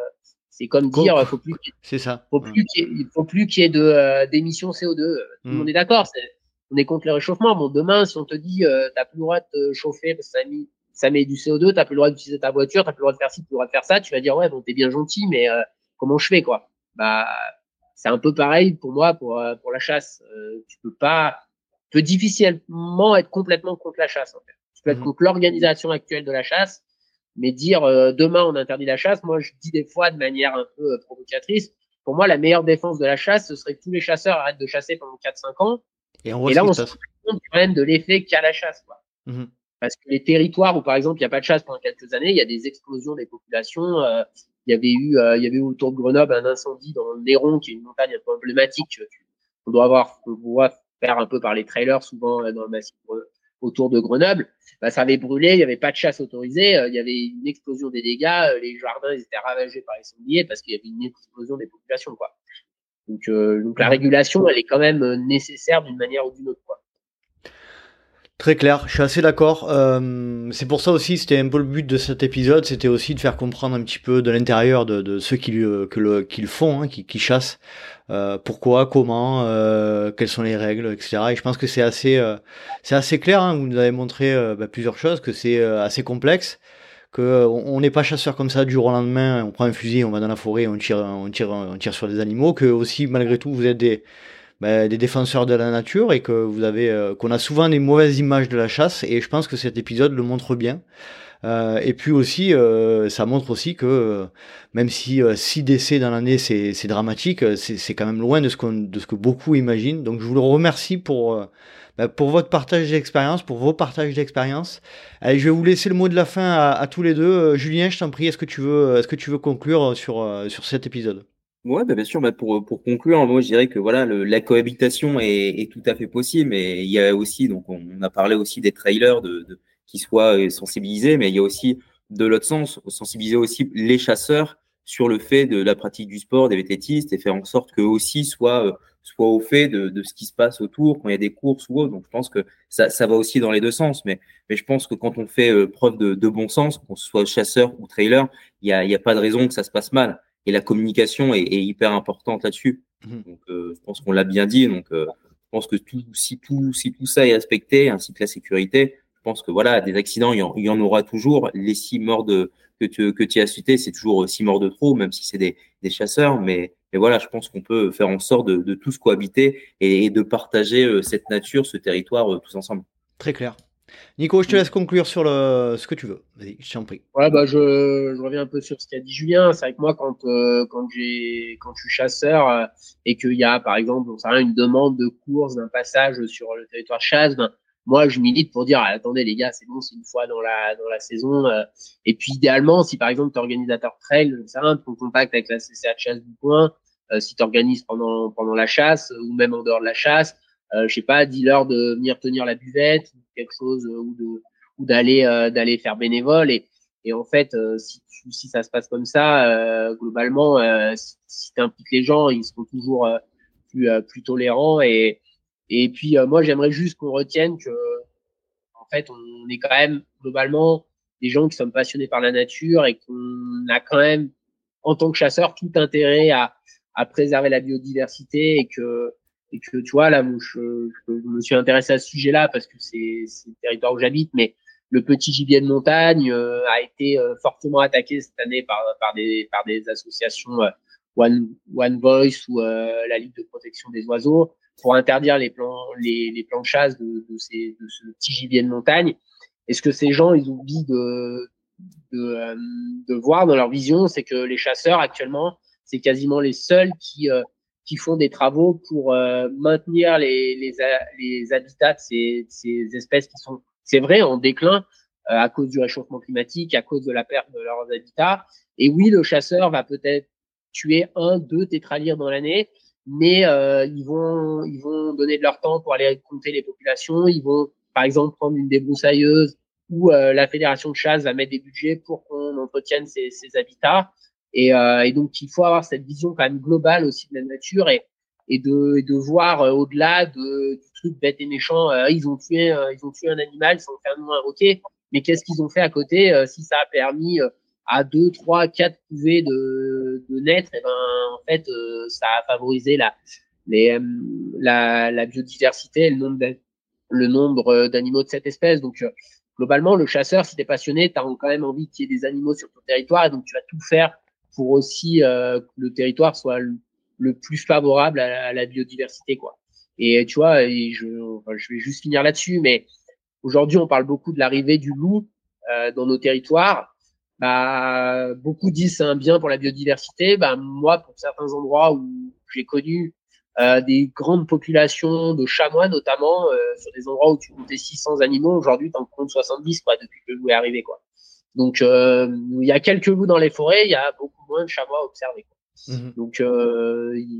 c'est comme dire, faut plus, c'est ça. Faut plus qu'il faut plus qu'il y ait de euh, d'émissions CO2. Tout le monde est d'accord. on est contre le réchauffement. Bon, demain, si on te dit, euh, t'as plus le droit de te chauffer parce que ça, met, ça met du CO2, t'as plus le droit d'utiliser ta voiture, t'as plus le droit de faire ci, plus le droit de faire ça, tu vas dire, ouais, bon, t'es bien gentil, mais comment je fais, quoi? Bah c'est un peu pareil pour moi pour euh, pour la chasse. Euh, tu peux pas, tu peux difficilement être complètement contre la chasse. En fait. Tu peux être mhm. contre l'organisation actuelle de la chasse, mais dire euh, demain on interdit la chasse. Moi, je dis des fois de manière un peu provocatrice. Pour moi, la meilleure défense de la chasse, ce serait que tous les chasseurs arrêtent de chasser pendant 4-5 ans. Et, là, on se rend compte quand même de l'effet qu'a la chasse. Quoi. Mhm. Parce que les territoires où, par exemple, il n'y a pas de chasse pendant quelques années, il y a des explosions des populations. Euh, il y avait eu, euh, il y avait eu autour de Grenoble un incendie dans le Néron, qui est une montagne un peu emblématique. On doit avoir, on voit faire un peu par les trailers, souvent euh, dans le massif euh, autour de Grenoble. Bah, ça avait brûlé, il n'y avait pas de chasse autorisée, il y avait une explosion des dégâts, les jardins ils étaient ravagés par les sangliers parce qu'il y avait une explosion des populations. Quoi. Donc, donc la régulation, elle est quand même nécessaire d'une manière ou d'une autre. Quoi. Très clair, je suis assez d'accord. Euh, c'est pour ça aussi, c'était un peu le but de cet épisode, c'était aussi de faire comprendre un petit peu de l'intérieur de, ceux qui, le, font, hein, qui, chassent, euh, pourquoi, comment, euh, quelles sont les règles, etc. Et je pense que c'est assez, clair. Hein, vous nous avez montré bah, plusieurs choses, que c'est assez complexe, que on n'est pas chasseur comme ça du jour au lendemain. On prend un fusil, on va dans la forêt, on tire, on tire, on tire sur des animaux. Que aussi, malgré tout, vous êtes des ben, des défenseurs de la nature et que vous avez euh, qu'on a souvent des mauvaises images de la chasse et je pense que cet épisode le montre bien. Euh, et puis aussi, euh, ça montre aussi que même si 6 décès dans l'année c'est dramatique, c'est quand même loin de ce, de ce que beaucoup imaginent. Donc je vous le remercie pour ben, pour votre partage d'expérience, pour vos partages d'expérience. Allez, je vais vous laisser le mot de la fin à, à tous les deux. Julien, je t'en prie, est-ce que tu veux est-ce que tu veux conclure sur sur cet épisode? Ouais, bah bien sûr. Bah pour pour conclure, moi je dirais que voilà, le, la cohabitation est, est, tout à fait possible. Mais il y a aussi, donc on a parlé aussi des trailers de, de qui soient euh, sensibilisés, mais il y a aussi de l'autre sens, sensibiliser aussi les chasseurs sur le fait de la pratique du sport, des vététistes, et faire en sorte qu'eux aussi soient euh, soient au fait de, de, ce qui se passe autour quand il y a des courses ou autre. Donc je pense que ça, ça va aussi dans les deux sens. Mais, mais je pense que quand on fait euh, preuve de, de bon sens, qu'on soit chasseur ou trailer, il y a, y a pas de raison que ça se passe mal et la communication est, est hyper importante là-dessus. Mmh. Donc, euh, je pense qu'on l'a bien dit. Donc, euh, je pense que tout, si tout, si tout ça est respecté, ainsi que la sécurité, je pense que voilà, des accidents, il y en, il y en aura toujours. Les six morts de, que tu, que tu as cités, c'est toujours six morts de trop, même si c'est des, des chasseurs. Mais, mais voilà, je pense qu'on peut faire en sorte de, de tous cohabiter et, et de partager euh, cette nature, ce territoire tous ensemble. Très clair. Nico, je te laisse conclure sur le, ce que tu veux. Je t'en prie. Bah, je, reviens un peu sur ce qu'a dit Julien. C'est avec moi, quand, euh, quand, quand je suis chasseur euh, et qu'il y a, par exemple, une demande de course, d'un passage sur le territoire chasse, ben, moi, je milite pour dire, ah, attendez, les gars, c'est bon, c'est une fois dans la, dans la saison. Euh. et puis, idéalement, si par exemple, tu es organisateur trail, rien, ton contact avec la CCA de chasse du coin, si tu organises pendant, pendant la chasse ou même en dehors de la chasse, je sais pas, dis-leur de venir tenir la buvette, quelque chose, euh, ou de ou d'aller euh, d'aller faire bénévole. Et, Et en fait, si, si ça se passe comme ça, globalement, si, si tu impliques les gens, ils seront toujours plus, plus tolérants. Et, et puis, moi, j'aimerais juste qu'on retienne que, en fait, on est quand même globalement des gens qui sont passionnés par la nature et qu'on a quand même, en tant que chasseur, tout intérêt à, à préserver la biodiversité et que, et que tu vois, là, je, je, me suis intéressé à ce sujet-là parce que c'est le territoire où j'habite, mais le petit gibier de montagne euh, a été euh, fortement attaqué cette année par, par, des, par des associations euh, One, One Voice ou la Ligue de protection des oiseaux pour interdire les plans, les, les plans de chasse de, de, ce petit gibier de montagne. Est-ce que ces gens, ils oublient de, de, de voir dans leur vision, c'est que les chasseurs actuellement, c'est quasiment les seuls qui, qui font des travaux pour euh, maintenir les, les, les habitats de ces, ces espèces qui sont, c'est vrai, en déclin à cause du réchauffement climatique, à cause de la perte de leurs habitats. Et oui, le chasseur va peut-être tuer un, deux tétralyres dans l'année, mais ils vont ils vont donner de leur temps pour aller compter les populations, ils vont par exemple prendre une débroussailleuse où euh, la fédération de chasse va mettre des budgets pour qu'on entretienne ces, ces habitats. Et, euh, et, donc il faut avoir cette vision quand même globale aussi de la nature et, et de, de voir euh, au-delà de, du truc bête et méchant. ils ont tué ils ont tué un animal, ils ont fait un roquet, mais qu'est-ce qu'ils ont fait à côté Si ça a permis à deux, trois, quatre couvées de, de naître, et eh ben en fait ça a favorisé la les, la, la biodiversité, le nombre euh, d'animaux de cette espèce. Donc, euh, globalement, le chasseur, si tu es passionné, tu as quand même envie qu'il y ait des animaux sur ton territoire et donc tu vas tout faire pour aussi euh, que le territoire soit le, plus favorable à la, biodiversité. quoi. Et tu vois, je, vais juste finir là-dessus, mais aujourd'hui, on parle beaucoup de l'arrivée du loup dans nos territoires. Bah, beaucoup disent c'est un bien pour la biodiversité. Bah, moi, pour certains endroits où j'ai connu euh, des grandes populations de chamois notamment euh, sur des endroits où tu comptais 600 animaux aujourd'hui tu en comptes 70 quoi depuis que le loup est arrivé quoi donc euh, il y a quelques loups dans les forêts il y a beaucoup moins de chamois observés quoi. Mhm. donc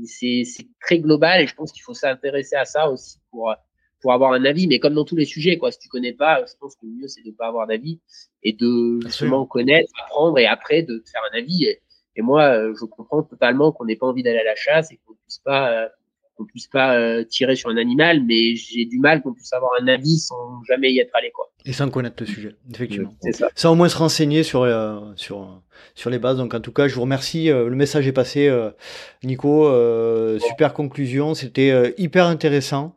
c'est très global et je pense qu'il faut s'intéresser à ça aussi pour pour avoir un avis mais comme dans tous les sujets quoi si tu connais pas je pense que le mieux c'est de pas avoir d'avis et de justement connaître apprendre et après de te faire un avis et, et moi je comprends totalement qu'on n'ait pas envie d'aller à la chasse et qu'on puisse pas qu'on puisse pas euh, tirer sur un animal, mais j'ai du mal qu'on puisse avoir un avis sans jamais y être allé, quoi. Et sans connaître le sujet, effectivement. C'est ça. Sans au moins se renseigner sur, euh, sur, sur les bases. Donc, en tout cas, je vous remercie. Euh, le message est passé, Nico. super conclusion. C'était hyper intéressant.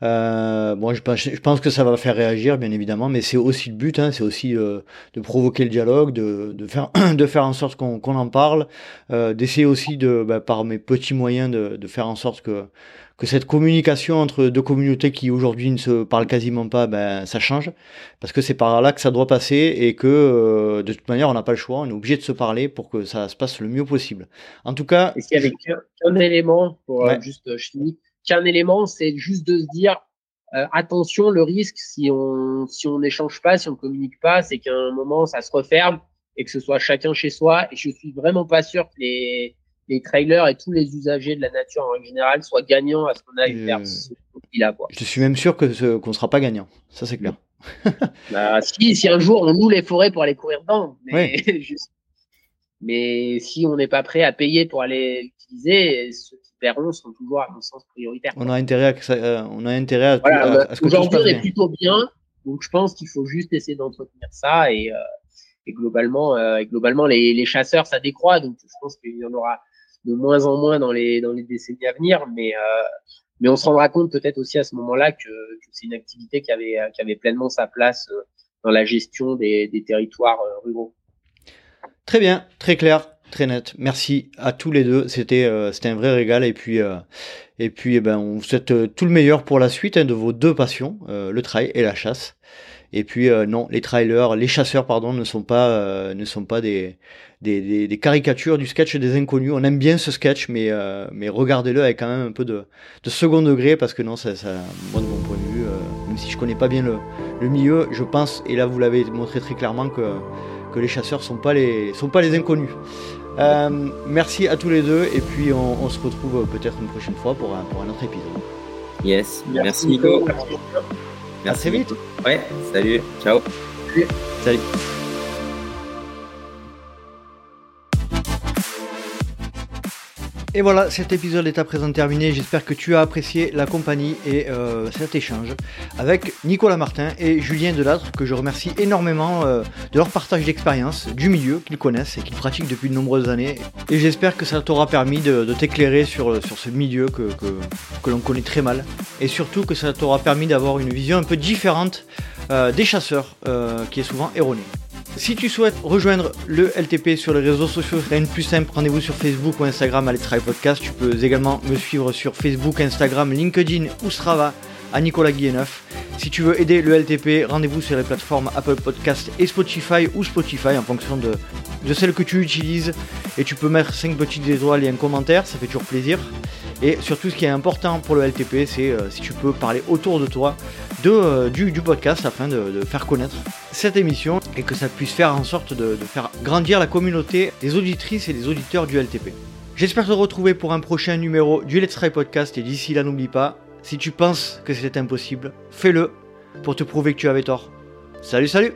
Bon, je, je, pense que ça va faire réagir, bien évidemment, mais c'est aussi le but. Hein, c'est aussi de provoquer le dialogue, de, de, faire, de faire en sorte qu'on en parle, d'essayer aussi, de, bah, par mes petits moyens, de, de faire en sorte que que cette communication entre deux communautés qui aujourd'hui ne se parlent quasiment pas, ben, ça change, parce que c'est par là que ça doit passer et que euh, de toute manière on n'a pas le choix, on est obligé de se parler pour que ça se passe le mieux possible. En tout cas, il y avait qu'un élément pour euh, juste euh, je qu'un élément, c'est juste de se dire attention le risque si on si on n'échange pas, si on communique pas, c'est qu'à un moment ça se referme et que ce soit chacun chez soi. Et je suis vraiment pas sûr que les les trailers et tous les usagers de la nature en général soient gagnants à ce qu'on aille faire ce là Je suis même sûr que qu'on ne sera pas gagnant. Ça, c'est clair. bah, si, si un jour on loue les forêts pour aller courir dedans, mais, mais si on n'est pas prêt à payer pour aller l'utiliser, ceux qui paieront sont toujours, à mon sens, prioritaires. On a intérêt à, ça, euh, on a intérêt à, à, ce que Aujourd'hui, on est plutôt bien, donc je pense qu'il faut juste essayer d'entretenir ça et, euh, et globalement, euh, globalement les, les, chasseurs, ça décroît, donc je pense qu'il y en aura de moins en moins dans les, dans les décennies à venir, mais, euh, mais on se rendra compte peut-être aussi à ce moment-là que, que c'est une activité qui avait, qui avait pleinement sa place dans la gestion des, des territoires ruraux. Très bien, très clair, très net. Merci à tous les deux. C'était euh, un vrai régal et puis euh, et puis eh ben on vous souhaite tout le meilleur pour la suite hein, de vos deux passions, le trail et la chasse. Et puis non, les trailers, les chasseurs pardon, ne sont pas ne sont pas des des, des, caricatures du sketch des inconnus. On aime bien ce sketch, mais, euh, mais regardez-le avec quand même un peu de, de second degré, parce que non, ça, ça moi de mon point de vue, euh, même si je connais pas bien le, le milieu, je pense, et là vous l'avez montré très clairement, que, que les chasseurs sont sont pas les inconnus. Euh, merci à tous les deux, et puis on, on se retrouve peut-être une prochaine fois pour un, pour un autre épisode. Yes, merci, Nico. Merci. À très vite. Ouais, salut, ciao. Salut. Et voilà, cet épisode est à présent terminé. J'espère que tu as apprécié la compagnie et euh, cet échange avec Nicolas Martin et Julien Delattre, que je remercie énormément euh, de leur partage d'expérience, du milieu qu'ils connaissent et qu'ils pratiquent depuis de nombreuses années. Et j'espère que ça t'aura permis de, t'éclairer sur, sur ce milieu que, l'on connaît très mal. Et surtout que ça t'aura permis d'avoir une vision un peu différente euh, des chasseurs, qui est souvent erronée. Si tu souhaites rejoindre le LTP sur les réseaux sociaux, rien de plus simple, rendez-vous sur Facebook ou Instagram à Let's Try Podcast. Tu peux également me suivre sur Facebook, Instagram, LinkedIn ou Strava à Nicolas Guilleneuf. Si tu veux aider le LTP, rendez-vous sur les plateformes Apple Podcast et Spotify ou Spotify en fonction de, de celle que tu utilises. Et tu peux mettre 5 petites étoiles et un commentaire, ça fait toujours plaisir. Et surtout, ce qui est important pour le LTP, c'est euh, si tu peux parler autour de toi de, euh, du, podcast afin de, faire connaître cette émission et que ça puisse faire en sorte de, faire grandir la communauté des auditrices et des auditeurs du LTP. J'espère te retrouver pour un prochain numéro du Let's Try Podcast et d'ici là, n'oublie pas, si tu penses que c'est impossible, fais-le pour te prouver que tu avais tort. Salut, salut